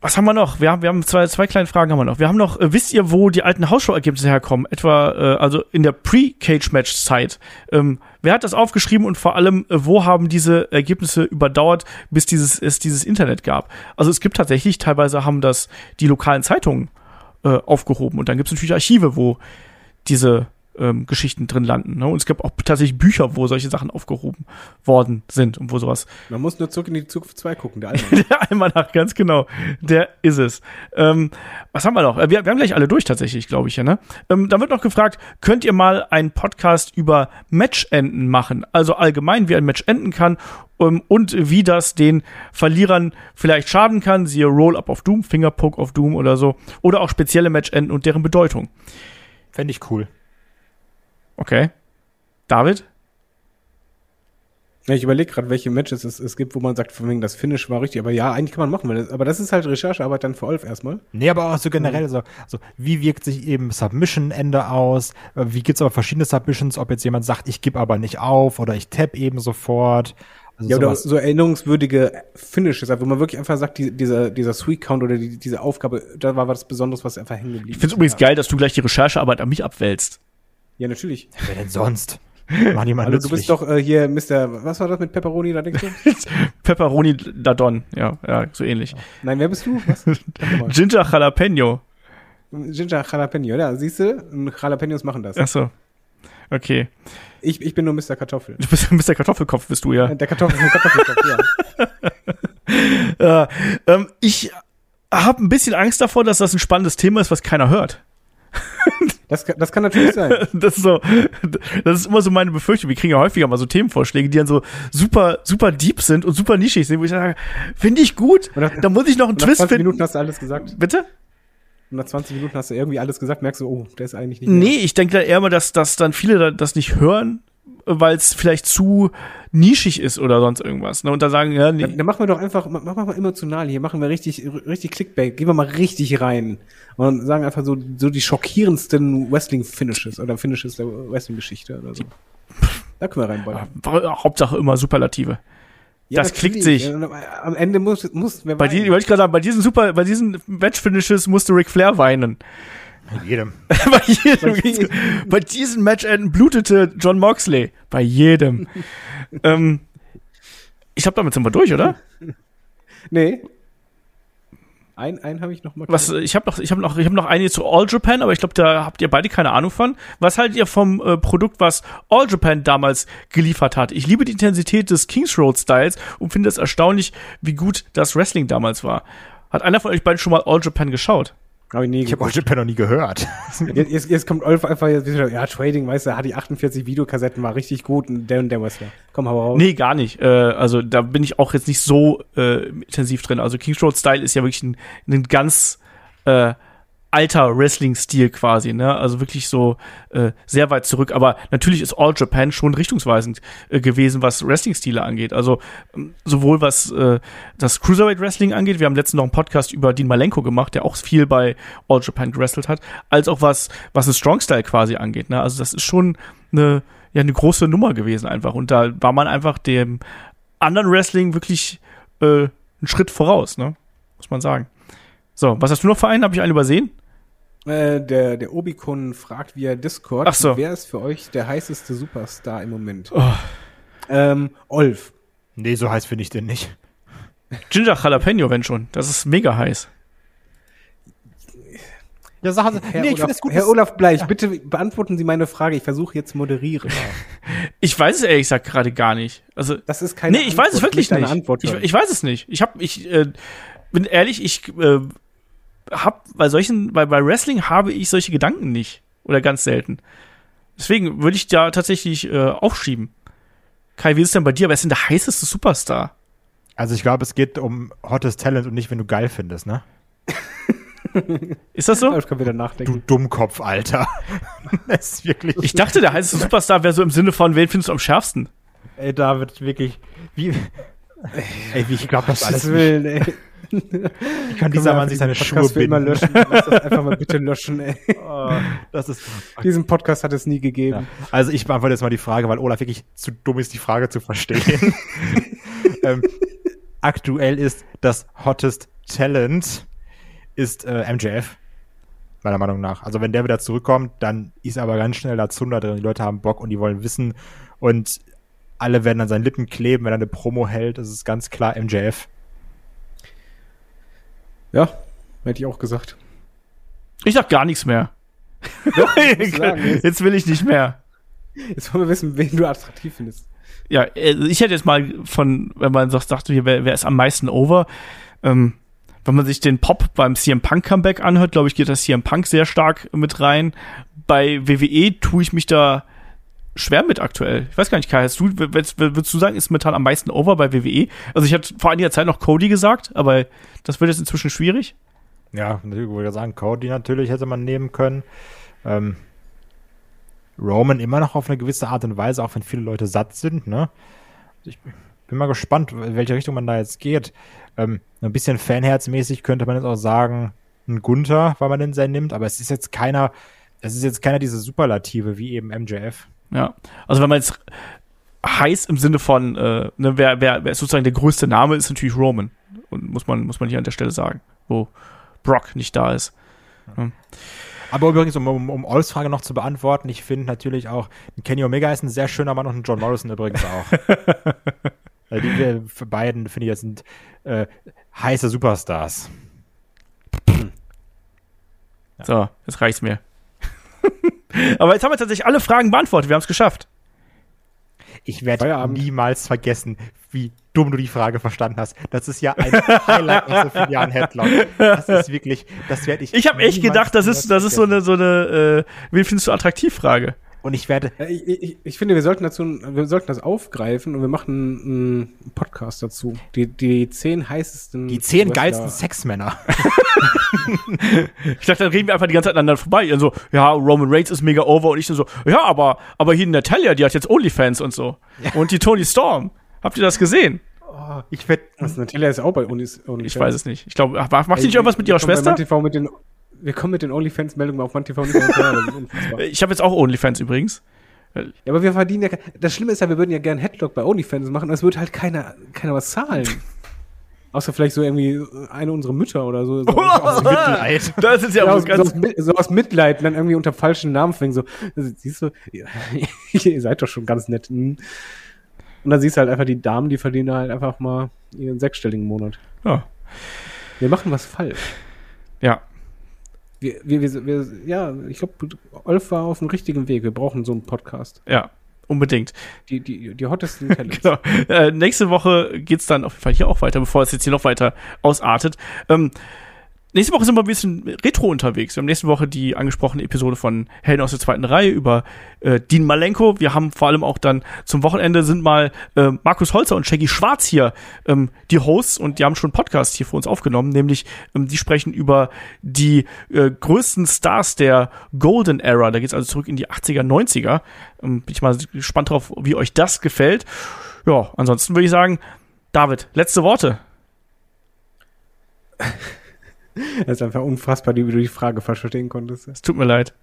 Was haben wir noch? Wir haben, wir haben zwei, zwei kleine Fragen haben wir noch. Wir haben noch, äh, wisst ihr, wo die alten Hausschau-Ergebnisse herkommen? Etwa, äh, also in der Pre-Cage-Match-Zeit. Ähm, wer hat das aufgeschrieben und vor allem, äh, wo haben diese Ergebnisse überdauert, bis dieses, es dieses Internet gab? Also es gibt tatsächlich, teilweise haben das die lokalen Zeitungen äh, aufgehoben und dann gibt es natürlich Archive, wo diese ähm, Geschichten drin landen. Ne? Und es gibt auch tatsächlich Bücher, wo solche Sachen aufgehoben worden sind und wo sowas Man muss nur zurück in die Zukunft 2 gucken, der Alman. der Almanach, ganz genau. Der ist es. Ähm, was haben wir noch? Äh, Wir, wir haben gleich alle durch tatsächlich, glaube ich, ja, ne? Ähm, dann wird noch gefragt, könnt ihr mal einen Podcast über Matchenden machen? Also allgemein, wie ein Match enden kann ähm, und wie das den Verlierern vielleicht schaden kann, siehe Roll-Up of Doom, Fingerpoke of Doom oder so. Oder auch spezielle Matchenden und deren Bedeutung. Fände ich cool. Okay. David? Ja, ich überlege gerade, welche Matches es, es gibt, wo man sagt, von wegen das Finish war richtig. Aber ja, eigentlich kann man machen. Weil das, aber das ist halt Recherchearbeit dann für Olf erstmal. Nee, aber auch so generell so, also wie wirkt sich eben Submission-Ende aus? Wie gibt's aber verschiedene Submissions, ob jetzt jemand sagt, ich gebe aber nicht auf oder ich tap eben sofort. Also Ja, oder sowas. so erinnerungswürdige Finishes, also wo man wirklich einfach sagt, die, dieser, dieser Sweet Count oder die, diese Aufgabe, da war was Besonderes, was einfach hängen geblieben Ich finde es übrigens geil, dass du gleich die Recherchearbeit an mich abwälzt. Ja, natürlich. Wer denn sonst? Mach jemand Also du bist doch äh, hier Mr. Was war das mit Pepperoni, da denkst du? Pepperoni Dadon, ja, ja, so ähnlich. Nein, wer bist du? Was? Ginger Jalapeno. Ginger Jalapeno, ja, siehst du? Jalapenos machen das. Ach so. Okay. Ich, ich bin nur Mr. Kartoffel. Du bist, der Kartoffelkopf, bist du ja. Der Kartoffel, der Kartoffelkopf, ja. Äh, ähm, ich habe ein bisschen Angst davor, dass das ein spannendes Thema ist, was keiner hört. Das, kann- das kann natürlich sein. Das ist so, das ist immer so meine Befürchtung. Wir kriegen ja häufiger mal so Themenvorschläge, die dann so super, super deep sind und super nischig sind, wo ich sage, finde ich gut. Nach- Da muss ich noch einen Twist 20 finden. Minuten hast du alles gesagt. Bitte? Und nach 20 Minuten hast du irgendwie alles gesagt, merkst du, oh, der ist eigentlich nicht Nee, ich denke da eher mal, dass, dass dann viele da- das nicht hören, weil es vielleicht zu nischig ist oder sonst irgendwas. Ne? Und da sagen, ja, nee. Dann, dann machen wir doch einfach, mach, mach mal emotional hier, machen wir richtig, richtig Clickbait, gehen wir mal richtig rein und sagen einfach so, so die schockierendsten Wrestling-Finishes oder Finishes der Wrestling-Geschichte oder so. Da können wir reinbauen. Hauptsache immer Superlative. Das klickt sich. Und Am Ende muss, muss wer Bei die, wollte ich gerade sagen, bei diesen super, bei diesen Match-Finishes musste Ric Flair weinen. Mit jedem. bei jedem. Bei jedem. bei diesen Matchenden blutete John Moxley. Bei jedem. ähm, ich glaube, damit sind wir durch, oder? Nee. Ein, einen habe ich noch mal. Was, ich habe noch, ich habe noch, ich habe noch eine zu All Japan, aber ich glaube, da habt ihr beide keine Ahnung von. Was haltet ihr vom äh, Produkt, was All Japan damals geliefert hat? Ich liebe die Intensität des Kings Road Styles und finde es erstaunlich, wie gut das Wrestling damals war. Hat einer von euch beiden schon mal All Japan geschaut? Hab ich nie Ich habe Japan noch nie gehört. Jetzt, jetzt, jetzt kommt Olf einfach jetzt wieder, ja, Trading, weißt du, hat die 48 Videokassetten, war richtig gut und der und der Wrestler. Komm, hau raus. Nee, gar nicht. Äh, also da bin ich auch jetzt nicht so äh, intensiv drin. Also Kings Road Style ist ja wirklich ein, ein ganz äh, alter Wrestling-Stil quasi, ne? Also wirklich so äh, sehr weit zurück. Aber natürlich ist All Japan schon richtungsweisend äh, gewesen, was Wrestling-Stile angeht. Also ähm, sowohl was äh, das Cruiserweight Wrestling angeht, wir haben letztens noch einen Podcast über Dean Malenko gemacht, der auch viel bei All Japan gewrestelt hat, als auch was was ein Strong Style quasi angeht. Ne? Also das ist schon eine ja eine große Nummer gewesen einfach. Und da war man einfach dem anderen Wrestling wirklich äh, einen Schritt voraus, ne? Muss man sagen. So, was hast du noch für einen? Habe ich einen übersehen? Äh, der, der Obikun fragt via Discord, Ach so. wer ist für euch der heißeste Superstar im Moment? Oh. Ähm, Olf. Nee, so heiß finde ich den nicht. Ginger Jalapeno, wenn schon. Das ist mega heiß. Ja, sag also, Herr, nee, ich Olaf, finde es gut. Herr Olaf Bleich, bitte beantworten Sie meine Frage. Ich versuche jetzt moderieren. Ich weiß es ehrlich gesagt gerade gar nicht. Also, Das ist keine nee, ich weiß es Antwort. wirklich nicht. Antwort Ich, ich weiß es nicht. Ich hab, ich äh, bin ehrlich, ich äh, hab bei solchen, bei, bei Wrestling habe ich solche Gedanken nicht. Oder ganz selten. Deswegen würde ich da tatsächlich äh, aufschieben. Kai, wie ist es denn bei dir? Wer ist denn der heißeste Superstar? Also ich glaube, es geht um hottes Talent und nicht, wenn du geil findest, ne? Ist das so? Olf kann wieder Du nachdenken. Dummkopf, Alter. das ist wirklich. Ich dachte, der heißeste Superstar wäre so im Sinne von, wen findest du am schärfsten? ey, David, wirklich. Wie. Ey, wie ich glaube das alles. Willen, ey. Kann dieser Mann sich seine Schuhe für immer binden? löschen. Lass das einfach mal bitte löschen, ey. Oh, das ist. Diesen Podcast hat es nie gegeben. Ja. Also ich beantworte jetzt mal die Frage, weil Olaf wirklich zu dumm ist, die Frage zu verstehen. ähm, aktuell ist das hottest Talent ist äh, MJF. Meiner Meinung nach. Also wenn der wieder zurückkommt, dann ist aber ganz schnell da Zunder drin. Die Leute haben Bock und die wollen wissen. Und alle werden an seinen Lippen kleben, wenn er eine Promo hält. Das ist ganz klar MJF. Ja, hätte ich auch gesagt. Ich sag gar nichts mehr. Doch, jetzt, Jetzt will ich nicht mehr. jetzt wollen wir wissen, wen du attraktiv findest. Ja, äh, ich hätte jetzt mal von, wenn man sagt, sagt hier, wer, wer ist am meisten over? Ähm, wenn man sich den Pop beim CM Punk Comeback anhört, glaube ich, geht das CM Punk sehr stark mit rein. Bei WWE tue ich mich da schwer mit aktuell. Ich weiß gar nicht, Kai, hast du, würdest, du sagen, ist momentan am meisten over bei WWE? Also ich hatte vor einiger Zeit noch Cody gesagt, aber das wird jetzt inzwischen schwierig. Ja, natürlich würde ich sagen, Cody natürlich hätte man nehmen können. Ähm, Roman immer noch auf eine gewisse Art und Weise, auch wenn viele Leute satt sind, ne? Also Ich bin mal gespannt, in welche Richtung man da jetzt geht. Ähm, ein bisschen fanherzmäßig könnte man jetzt auch sagen, ein Gunther, weil man den sehr nimmt, aber es ist jetzt keiner, es ist jetzt keiner diese Superlative wie eben MJF. Ja, also wenn man jetzt heiß im Sinne von, äh, ne, wer, wer, wer sozusagen der größte Name ist, natürlich Roman. Und muss man, muss man hier an der Stelle sagen, wo Brock nicht da ist. Aber übrigens, um, um, um Olls Frage noch zu beantworten, ich finde natürlich auch, Kenny Omega ist ein sehr schöner Mann und ein John Morrison übrigens auch. Weil die wir für beiden, finde ich, das sind äh, heiße Superstars. So, jetzt reicht's mir. Aber jetzt haben wir tatsächlich alle Fragen beantwortet. Wir haben es geschafft. Ich werde niemals vergessen, wie dumm du die Frage verstanden hast. Das ist ja ein Highlight aus so vielen Jahren Headlock. Das ist wirklich, das werde ich. Ich habe echt gedacht, das ist, das ist so eine, so eine, äh, wen findest du attraktiv Frage? Und ich werde, Ja, Ich, ich, ich finde, wir sollten dazu, wir sollten das aufgreifen und wir machen einen Podcast dazu. Die, die zehn heißesten. die zehn Wrestler- geilsten Sexmänner. Ich dachte, dann reden wir einfach die ganze Zeit aneinander vorbei. Ihr so, ja, Roman Reigns ist mega over und ich dann so, ja, aber, aber hier Natalia, die hat jetzt Onlyfans und so. Und die Tony Storm. Habt ihr das gesehen? Oh, ich werde, Natalia ist auch bei Unis. Ich weiß es nicht. Ich glaube, macht sie nicht irgendwas mit ihrer Schwester? TV mit den, wir kommen mit den OnlyFans-Meldungen auf ManTV nicht mehr hinterher. Das ist unfassbar. Ich habe jetzt auch Onlyfans übrigens. Ja, aber wir verdienen ja. Das Schlimme ist ja, wir würden ja gerne Headlock bei OnlyFans machen, aber es würde halt keiner, keiner was zahlen. Außer vielleicht so irgendwie eine unserer Mütter oder so. so aus, Mitleid. Das ist ja, ja, auch aus, so, ganz. aus, Mi- so aus Mitleid und dann irgendwie unter falschen Namen fängt, so, siehst du, ihr seid doch schon ganz nett. hm. Und dann siehst du halt einfach die Damen, die verdienen halt einfach mal ihren sechsstelligen Monat. Ja. Wir machen was falsch. ja. Wir, wir, wir, wir ja, ich glaube, Olf war auf dem richtigen Weg. Wir brauchen so einen Podcast. Ja, unbedingt. Die, die, die hottesten Talents. Genau. Äh, nächste Woche geht's dann auf jeden Fall hier auch weiter, bevor es jetzt hier noch weiter ausartet. Ähm, nächste Woche sind wir ein bisschen retro unterwegs. Wir haben nächste Woche die angesprochene Episode von Helden aus der zweiten Reihe über äh, Dean Malenko. Wir haben vor allem auch dann zum Wochenende sind mal äh, Markus Holzer und Shaggy Schwarz hier ähm, die Hosts und die haben schon einen Podcast hier für uns aufgenommen, nämlich ähm, die sprechen über die äh, größten Stars der Golden Era. Da geht's also zurück in die 80er, 90er. Ähm, bin ich mal gespannt drauf, wie euch das gefällt. Ja, ansonsten würde ich sagen, David, letzte Worte. Das ist einfach unfassbar, wie du die Frage falsch verstehen konntest. Es tut mir leid.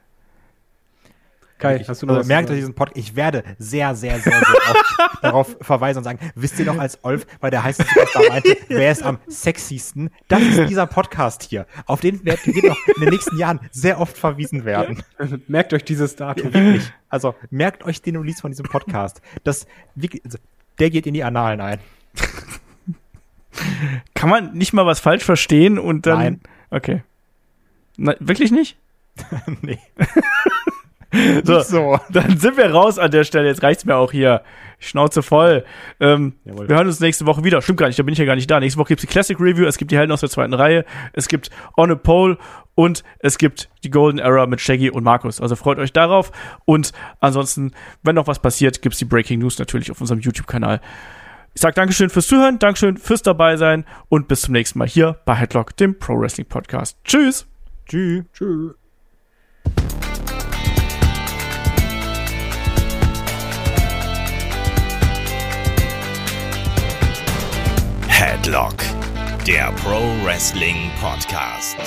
Kai, Ich, hast du noch also was merkt euch diesen Podcast. Ich werde sehr, sehr, sehr, sehr oft darauf verweisen und sagen, wisst ihr noch, als Olf bei der heißen Superstar meinte, wer ist am sexiesten? Das ist dieser Podcast hier. Auf den wird wird noch in den nächsten Jahren sehr oft verwiesen werden. Merkt euch dieses Datum. Wirklich. Also merkt euch den Release von diesem Podcast. Das, also, der geht in die Annalen ein. Kann man nicht mal was falsch verstehen und dann. Nein. Okay. Na, wirklich nicht? nee. So, so. Dann sind wir raus an der Stelle. Jetzt reicht's mir auch hier. Schnauze voll. Ähm, wir hören uns nächste Woche wieder. Stimmt gar nicht, da bin ich ja gar nicht da. Nächste Woche gibt's die Classic Review, es gibt die Helden aus der zweiten Reihe, es gibt On a Pole und es gibt die Golden Era mit Shaggy und Markus. Also freut euch darauf. Und ansonsten, wenn noch was passiert, gibt's die Breaking News natürlich auf unserem YouTube-Kanal. Ich sag Dankeschön fürs Zuhören, Dankeschön fürs dabei sein und bis zum nächsten Mal hier bei Headlock, dem Pro Wrestling Podcast. Tschüss! Tschüss. Tschüss. Headlock, der Pro Wrestling Podcast.